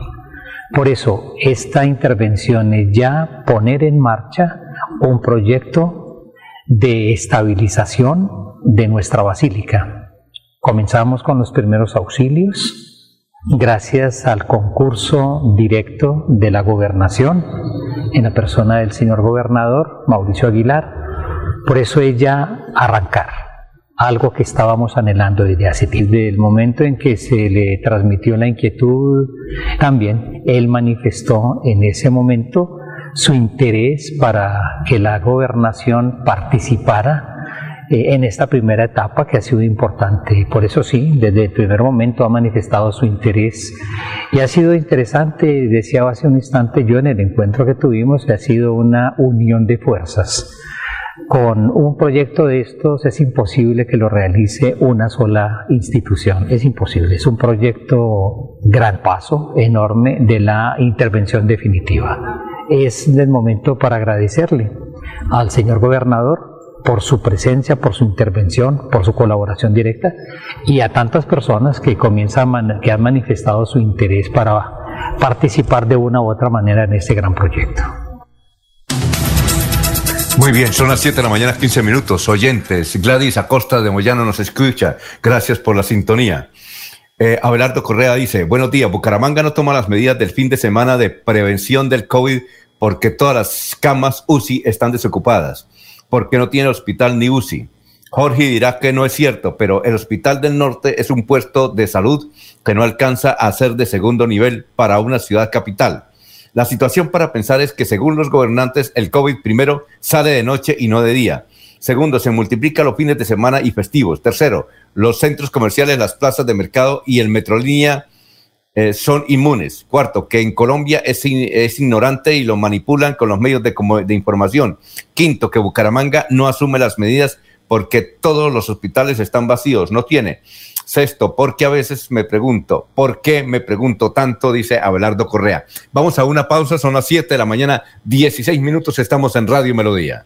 Por eso, esta intervención es ya poner en marcha un proyecto de estabilización de nuestra basílica. Comenzamos con los primeros auxilios, gracias al concurso directo de la gobernación en la persona del señor gobernador Mauricio Aguilar. Por eso ella arrancar, algo que estábamos anhelando desde hace. Desde el momento en que se le transmitió la inquietud, también él manifestó en ese momento su interés para que la gobernación participara eh, en esta primera etapa que ha sido importante. Por eso sí, desde el primer momento ha manifestado su interés y ha sido interesante, decía hace un instante yo en el encuentro que tuvimos, ha sido una unión de fuerzas. Con un proyecto de estos es imposible que lo realice una sola institución, es imposible, es un proyecto gran paso, enorme de la intervención definitiva. Es el momento para agradecerle al señor gobernador por su presencia, por su intervención, por su colaboración directa y a tantas personas que comienzan que han manifestado su interés para participar de una u otra manera en este gran proyecto. Muy bien, son las 7 de la mañana, 15 minutos. Oyentes, Gladys Acosta de Moyano nos escucha. Gracias por la sintonía. Eh, Abelardo Correa dice, buenos días, Bucaramanga no toma las medidas del fin de semana de prevención del COVID porque todas las camas UCI están desocupadas porque no tiene hospital ni UCI. Jorge dirá que no es cierto, pero el Hospital del Norte es un puesto de salud que no alcanza a ser de segundo nivel para una ciudad capital. La situación para pensar es que según los gobernantes, el COVID primero sale de noche y no de día. Segundo, se multiplica los fines de semana y festivos. Tercero, los centros comerciales, las plazas de mercado y el Metrolínea eh, son inmunes. Cuarto, que en Colombia es, ignorante y lo manipulan con los medios de, de información. Quinto, que Bucaramanga no asume las medidas porque todos los hospitales están vacíos, no tiene. Sexto, porque a veces me pregunto, ¿por qué me pregunto tanto? Dice Abelardo Correa. Vamos a una pausa, son las 7 de la mañana, 16 minutos, estamos en Radio Melodía.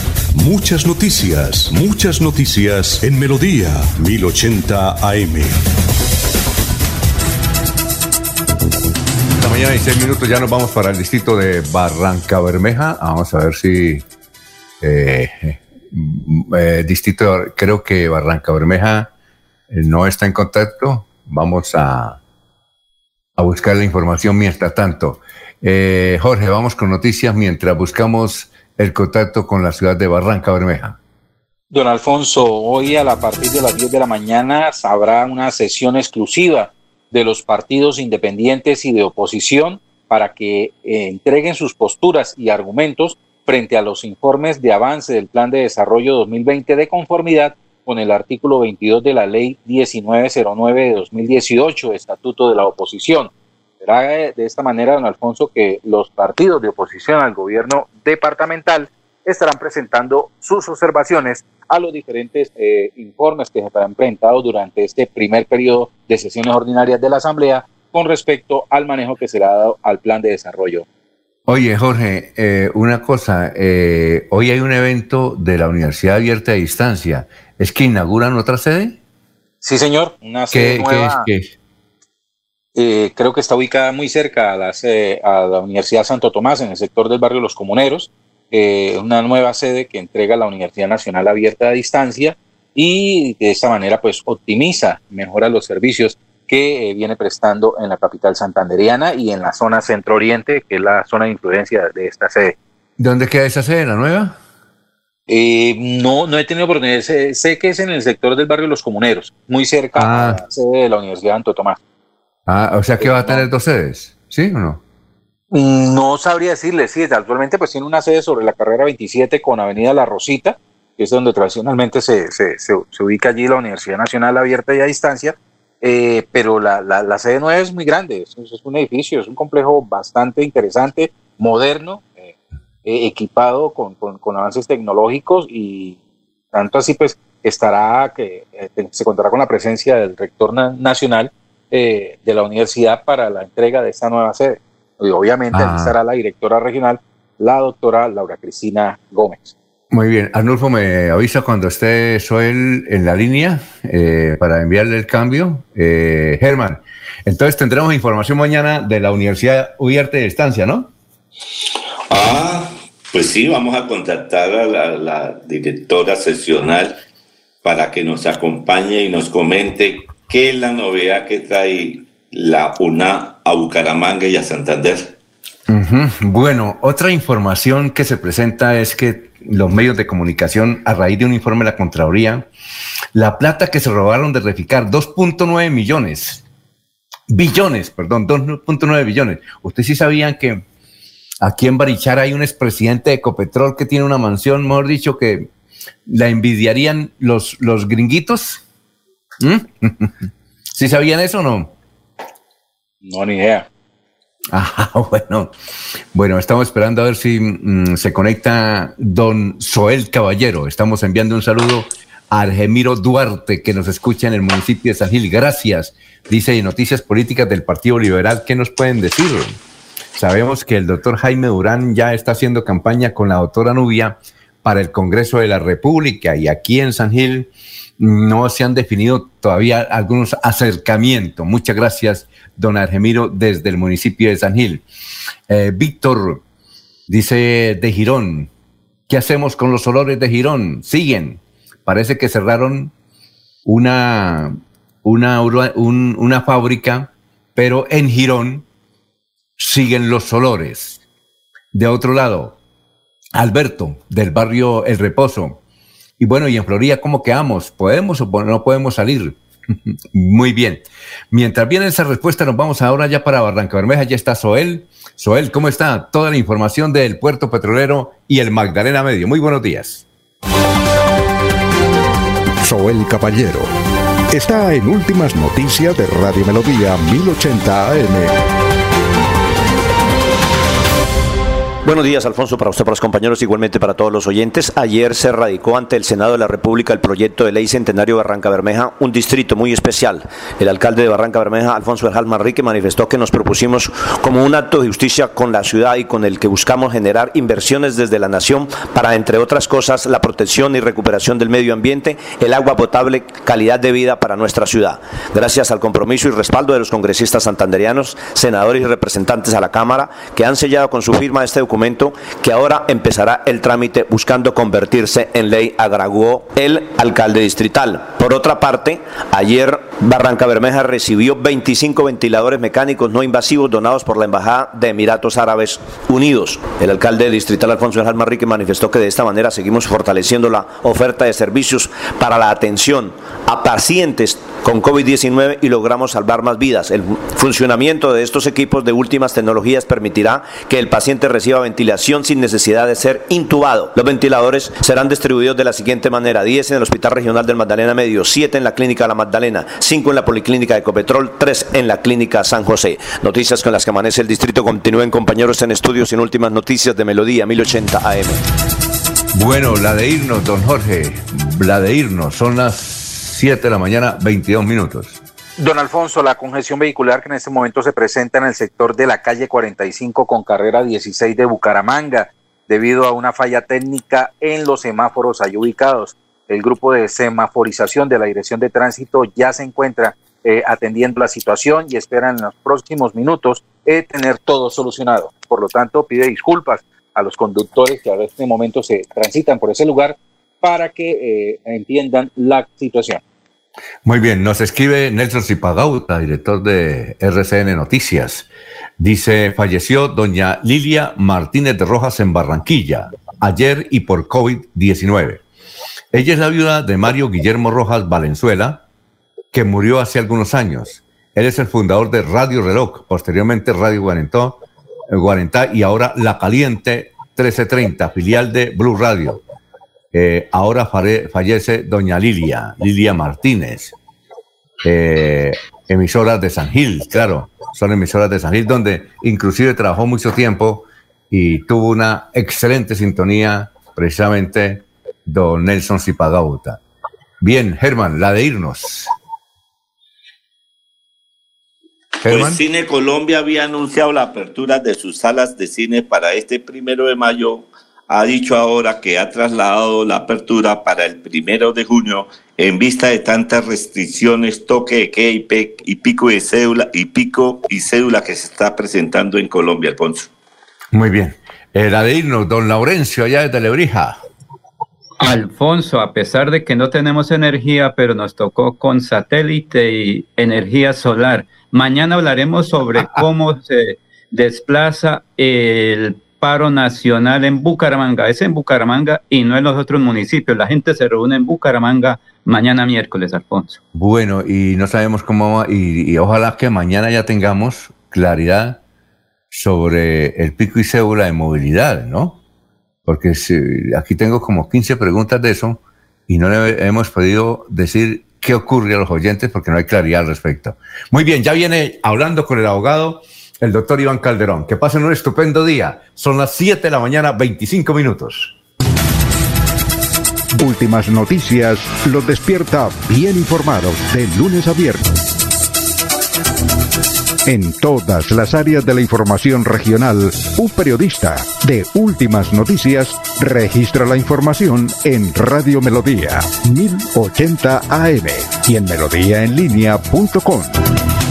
Muchas noticias, muchas noticias en Melodía 1080 AM. Esta mañana y seis minutos ya nos vamos para el distrito de Barranca Bermeja. Vamos a ver si eh, eh, distrito, creo que Barranca Bermeja eh, no está en contacto. Vamos a, a buscar la información mientras tanto. Jorge, vamos con noticias mientras buscamos el contacto con la ciudad de Barranca Bermeja. Don Alfonso, hoy a, la, partir de las 10 de la mañana habrá una sesión exclusiva de los partidos independientes y de oposición para que eh, entreguen sus posturas y argumentos frente a los informes de avance del Plan de Desarrollo 2020 de conformidad con el artículo 22 de la Ley 1909 de 2018, Estatuto de la Oposición. Será de esta manera, don Alfonso, que los partidos de oposición al gobierno departamental estarán presentando sus observaciones a los diferentes eh, informes que se habrán presentado durante este primer periodo de sesiones ordinarias de la Asamblea con respecto al manejo que será dado al plan de desarrollo. Oye, Jorge, eh, una cosa, eh, hoy hay un evento de la Universidad Abierta a Distancia. ¿Es que inauguran otra sede? Sí, señor, una sede nueva. ¿qué es, qué creo que está ubicada muy cerca a la, a la Universidad Santo Tomás, en el sector del barrio Los Comuneros eh, una nueva sede que entrega la Universidad Nacional Abierta a Distancia y de esta manera pues optimiza, mejora los servicios que eh, viene prestando en la capital santanderiana y en la zona centro-oriente, que es la zona de influencia de esta sede. ¿Dónde queda esa sede, la nueva? Eh, no, no he tenido oportunidad. Sé, sé, que es en el sector del barrio Los Comuneros, muy cerca a ah. la sede de la Universidad de Santo Tomás. Ah, o sea que va a tener dos sedes, ¿sí o no? No sabría decirle, sí, actualmente pues tiene una sede sobre la carrera 27 con Avenida La Rosita, que es donde tradicionalmente se, se, se, ubica allí la Universidad Nacional Abierta y a Distancia, eh, pero la, la, sede nueva es muy grande, es, un edificio, es un complejo bastante interesante, moderno, eh, eh, equipado con, con, avances tecnológicos y tanto así pues estará, que se contará con la presencia del rector nacional de la universidad para la entrega de esta nueva sede. Y obviamente ah. estará la directora regional, la doctora Laura Cristina Gómez. Muy bien, Arnulfo me avisa cuando esté Soel en la línea eh, para enviarle el cambio. Eh, Germán, entonces tendremos información mañana de la Universidad Uriarte de Estancia, ¿no? Ah, pues sí, vamos a contactar a la, la directora sesional para que nos acompañe y nos comente qué es la novedad que trae la UNA a Bucaramanga y a Santander. Bueno, otra información que se presenta es que los medios de comunicación, a raíz de un informe de la Contraloría, la plata que se robaron de Reficar, 2.9 millones, billones, perdón, 2.9 billones. ¿Ustedes sí sabían que aquí en Barichar hay un expresidente de Ecopetrol que tiene una mansión, mejor dicho, que la envidiarían los, los gringuitos? ¿Mm? ¿Sí sabían eso o no? No, ni idea. Ah, bueno. Bueno, estamos esperando a ver si mm, se conecta don Soel Caballero. Estamos enviando un saludo a Argemiro Duarte, que nos escucha en el municipio de San Gil. Gracias. Dice Noticias Políticas del Partido Liberal. ¿Qué nos pueden decir? Sabemos que el doctor Jaime Durán ya está haciendo campaña con la doctora Nubia para el Congreso de la República y aquí en San Gil no se han definido todavía algunos acercamientos. Muchas gracias, don Argemiro, desde el municipio de San Gil. Eh, Víctor dice de Girón, ¿qué hacemos con los olores de Girón? Siguen. Parece que cerraron una, una, una fábrica, pero en Girón siguen los olores. De otro lado, Alberto, del barrio El Reposo, y bueno, y en Florida, ¿cómo quedamos? ¿Podemos o no podemos salir? Muy bien. Mientras viene esa respuesta, nos vamos ahora ya para Barranca Bermeja. Ya está Soel. Soel, ¿cómo está? Toda la información del puerto petrolero y el Magdalena Medio. Muy buenos días. Soel Caballero está en Últimas Noticias de Radio Melodía 1080 AM. Buenos días, Alfonso, para usted, para los compañeros, igualmente para todos los oyentes. Ayer se radicó ante el Senado de la República el proyecto de ley centenario Barranca Bermeja, un distrito muy especial. El alcalde de Barranca Bermeja, Alfonso Erjal Manrique, manifestó que nos propusimos como un acto de justicia con la ciudad y con el que buscamos generar inversiones desde la nación para, entre otras cosas, la protección y recuperación del medio ambiente, el agua potable, calidad de vida para nuestra ciudad. Gracias al compromiso y respaldo de los congresistas santanderianos, senadores y representantes a la Cámara, que han sellado con su firma este documento documento que ahora empezará el trámite buscando convertirse en ley, agregó el alcalde distrital. Por otra parte, ayer Barranca Bermeja recibió 25 ventiladores mecánicos no invasivos donados por la Embajada de Emiratos Árabes Unidos. El alcalde distrital Alfonso Enjal Manrique manifestó que de esta manera seguimos fortaleciendo la oferta de servicios para la atención a pacientes con COVID-19 y logramos salvar más vidas. El funcionamiento de estos equipos de últimas tecnologías permitirá que el paciente reciba ventilación sin necesidad de ser intubado. Los ventiladores serán distribuidos de la siguiente manera: 10 en el Hospital Regional del Magdalena Medio, 7 en la Clínica La Magdalena, 5 en la Policlínica de Ecopetrol, 3 en la Clínica San José. Noticias con las que amanece el distrito. Continúen compañeros en estudios y en últimas noticias de Melodía 1080 AM. Bueno, la de irnos, don Jorge, la de irnos, son las 7 de la mañana, 22 minutos. Don Alfonso, la congestión vehicular que en este momento se presenta en el sector de la calle 45 con carrera 16 de Bucaramanga, debido a una falla técnica en los semáforos ahí ubicados. El grupo de semaforización de la Dirección de Tránsito ya se encuentra eh, atendiendo la situación y esperan en los próximos minutos eh, tener todo solucionado. Por lo tanto, pide disculpas a los conductores que a este momento se transitan por ese lugar para que eh, entiendan la situación. Muy bien, nos escribe Nelson Zipagauta, director de RCN Noticias. Dice, falleció doña Lilia Martínez de Rojas en Barranquilla, ayer y por COVID-19. Ella es la viuda de Mario Guillermo Rojas Valenzuela, que murió hace algunos años. Él es el fundador de Radio Reloj, posteriormente Radio Guarentó, Guarentá y ahora La Caliente 1330, filial de Blue Radio. Eh, ahora fallece doña Lilia, Lilia Martínez, eh, emisoras de San Gil, claro, son emisoras de San Gil, donde inclusive trabajó mucho tiempo y tuvo una excelente sintonía, precisamente don Nelson Zipagauta. Bien, Germán, la de irnos. Pues Cine Colombia había anunciado la apertura de sus salas de cine para este primero de mayo. Ha dicho ahora que ha trasladado la apertura para el primero de junio en vista de tantas restricciones, toque de queda y pico de cédula y pico y cédula que se está presentando en Colombia, Alfonso. Muy bien. La de irnos, don Laurencio, allá de Lebrija. Alfonso, a pesar de que no tenemos energía, pero nos tocó con satélite y energía solar. Mañana hablaremos sobre cómo se desplaza el paro nacional en Bucaramanga. Es en Bucaramanga y no en los otros municipios. La gente se reúne en Bucaramanga mañana miércoles, Alfonso. Bueno, y no sabemos cómo va, y, ojalá que mañana ya tengamos claridad sobre el pico y cédula de movilidad, ¿no? Porque aquí tengo como 15 preguntas de eso y no le hemos podido decir qué ocurre a los oyentes porque no hay claridad al respecto. Muy bien, ya viene hablando con el abogado, el doctor Iván Calderón. Que pasen un estupendo día. Son las 7 de la mañana, 25 minutos. Últimas noticias los despierta bien informados de lunes a viernes. En todas las áreas de la información regional, un periodista de Últimas Noticias registra la información en Radio Melodía 1080 AM y en melodíaenlínea.com.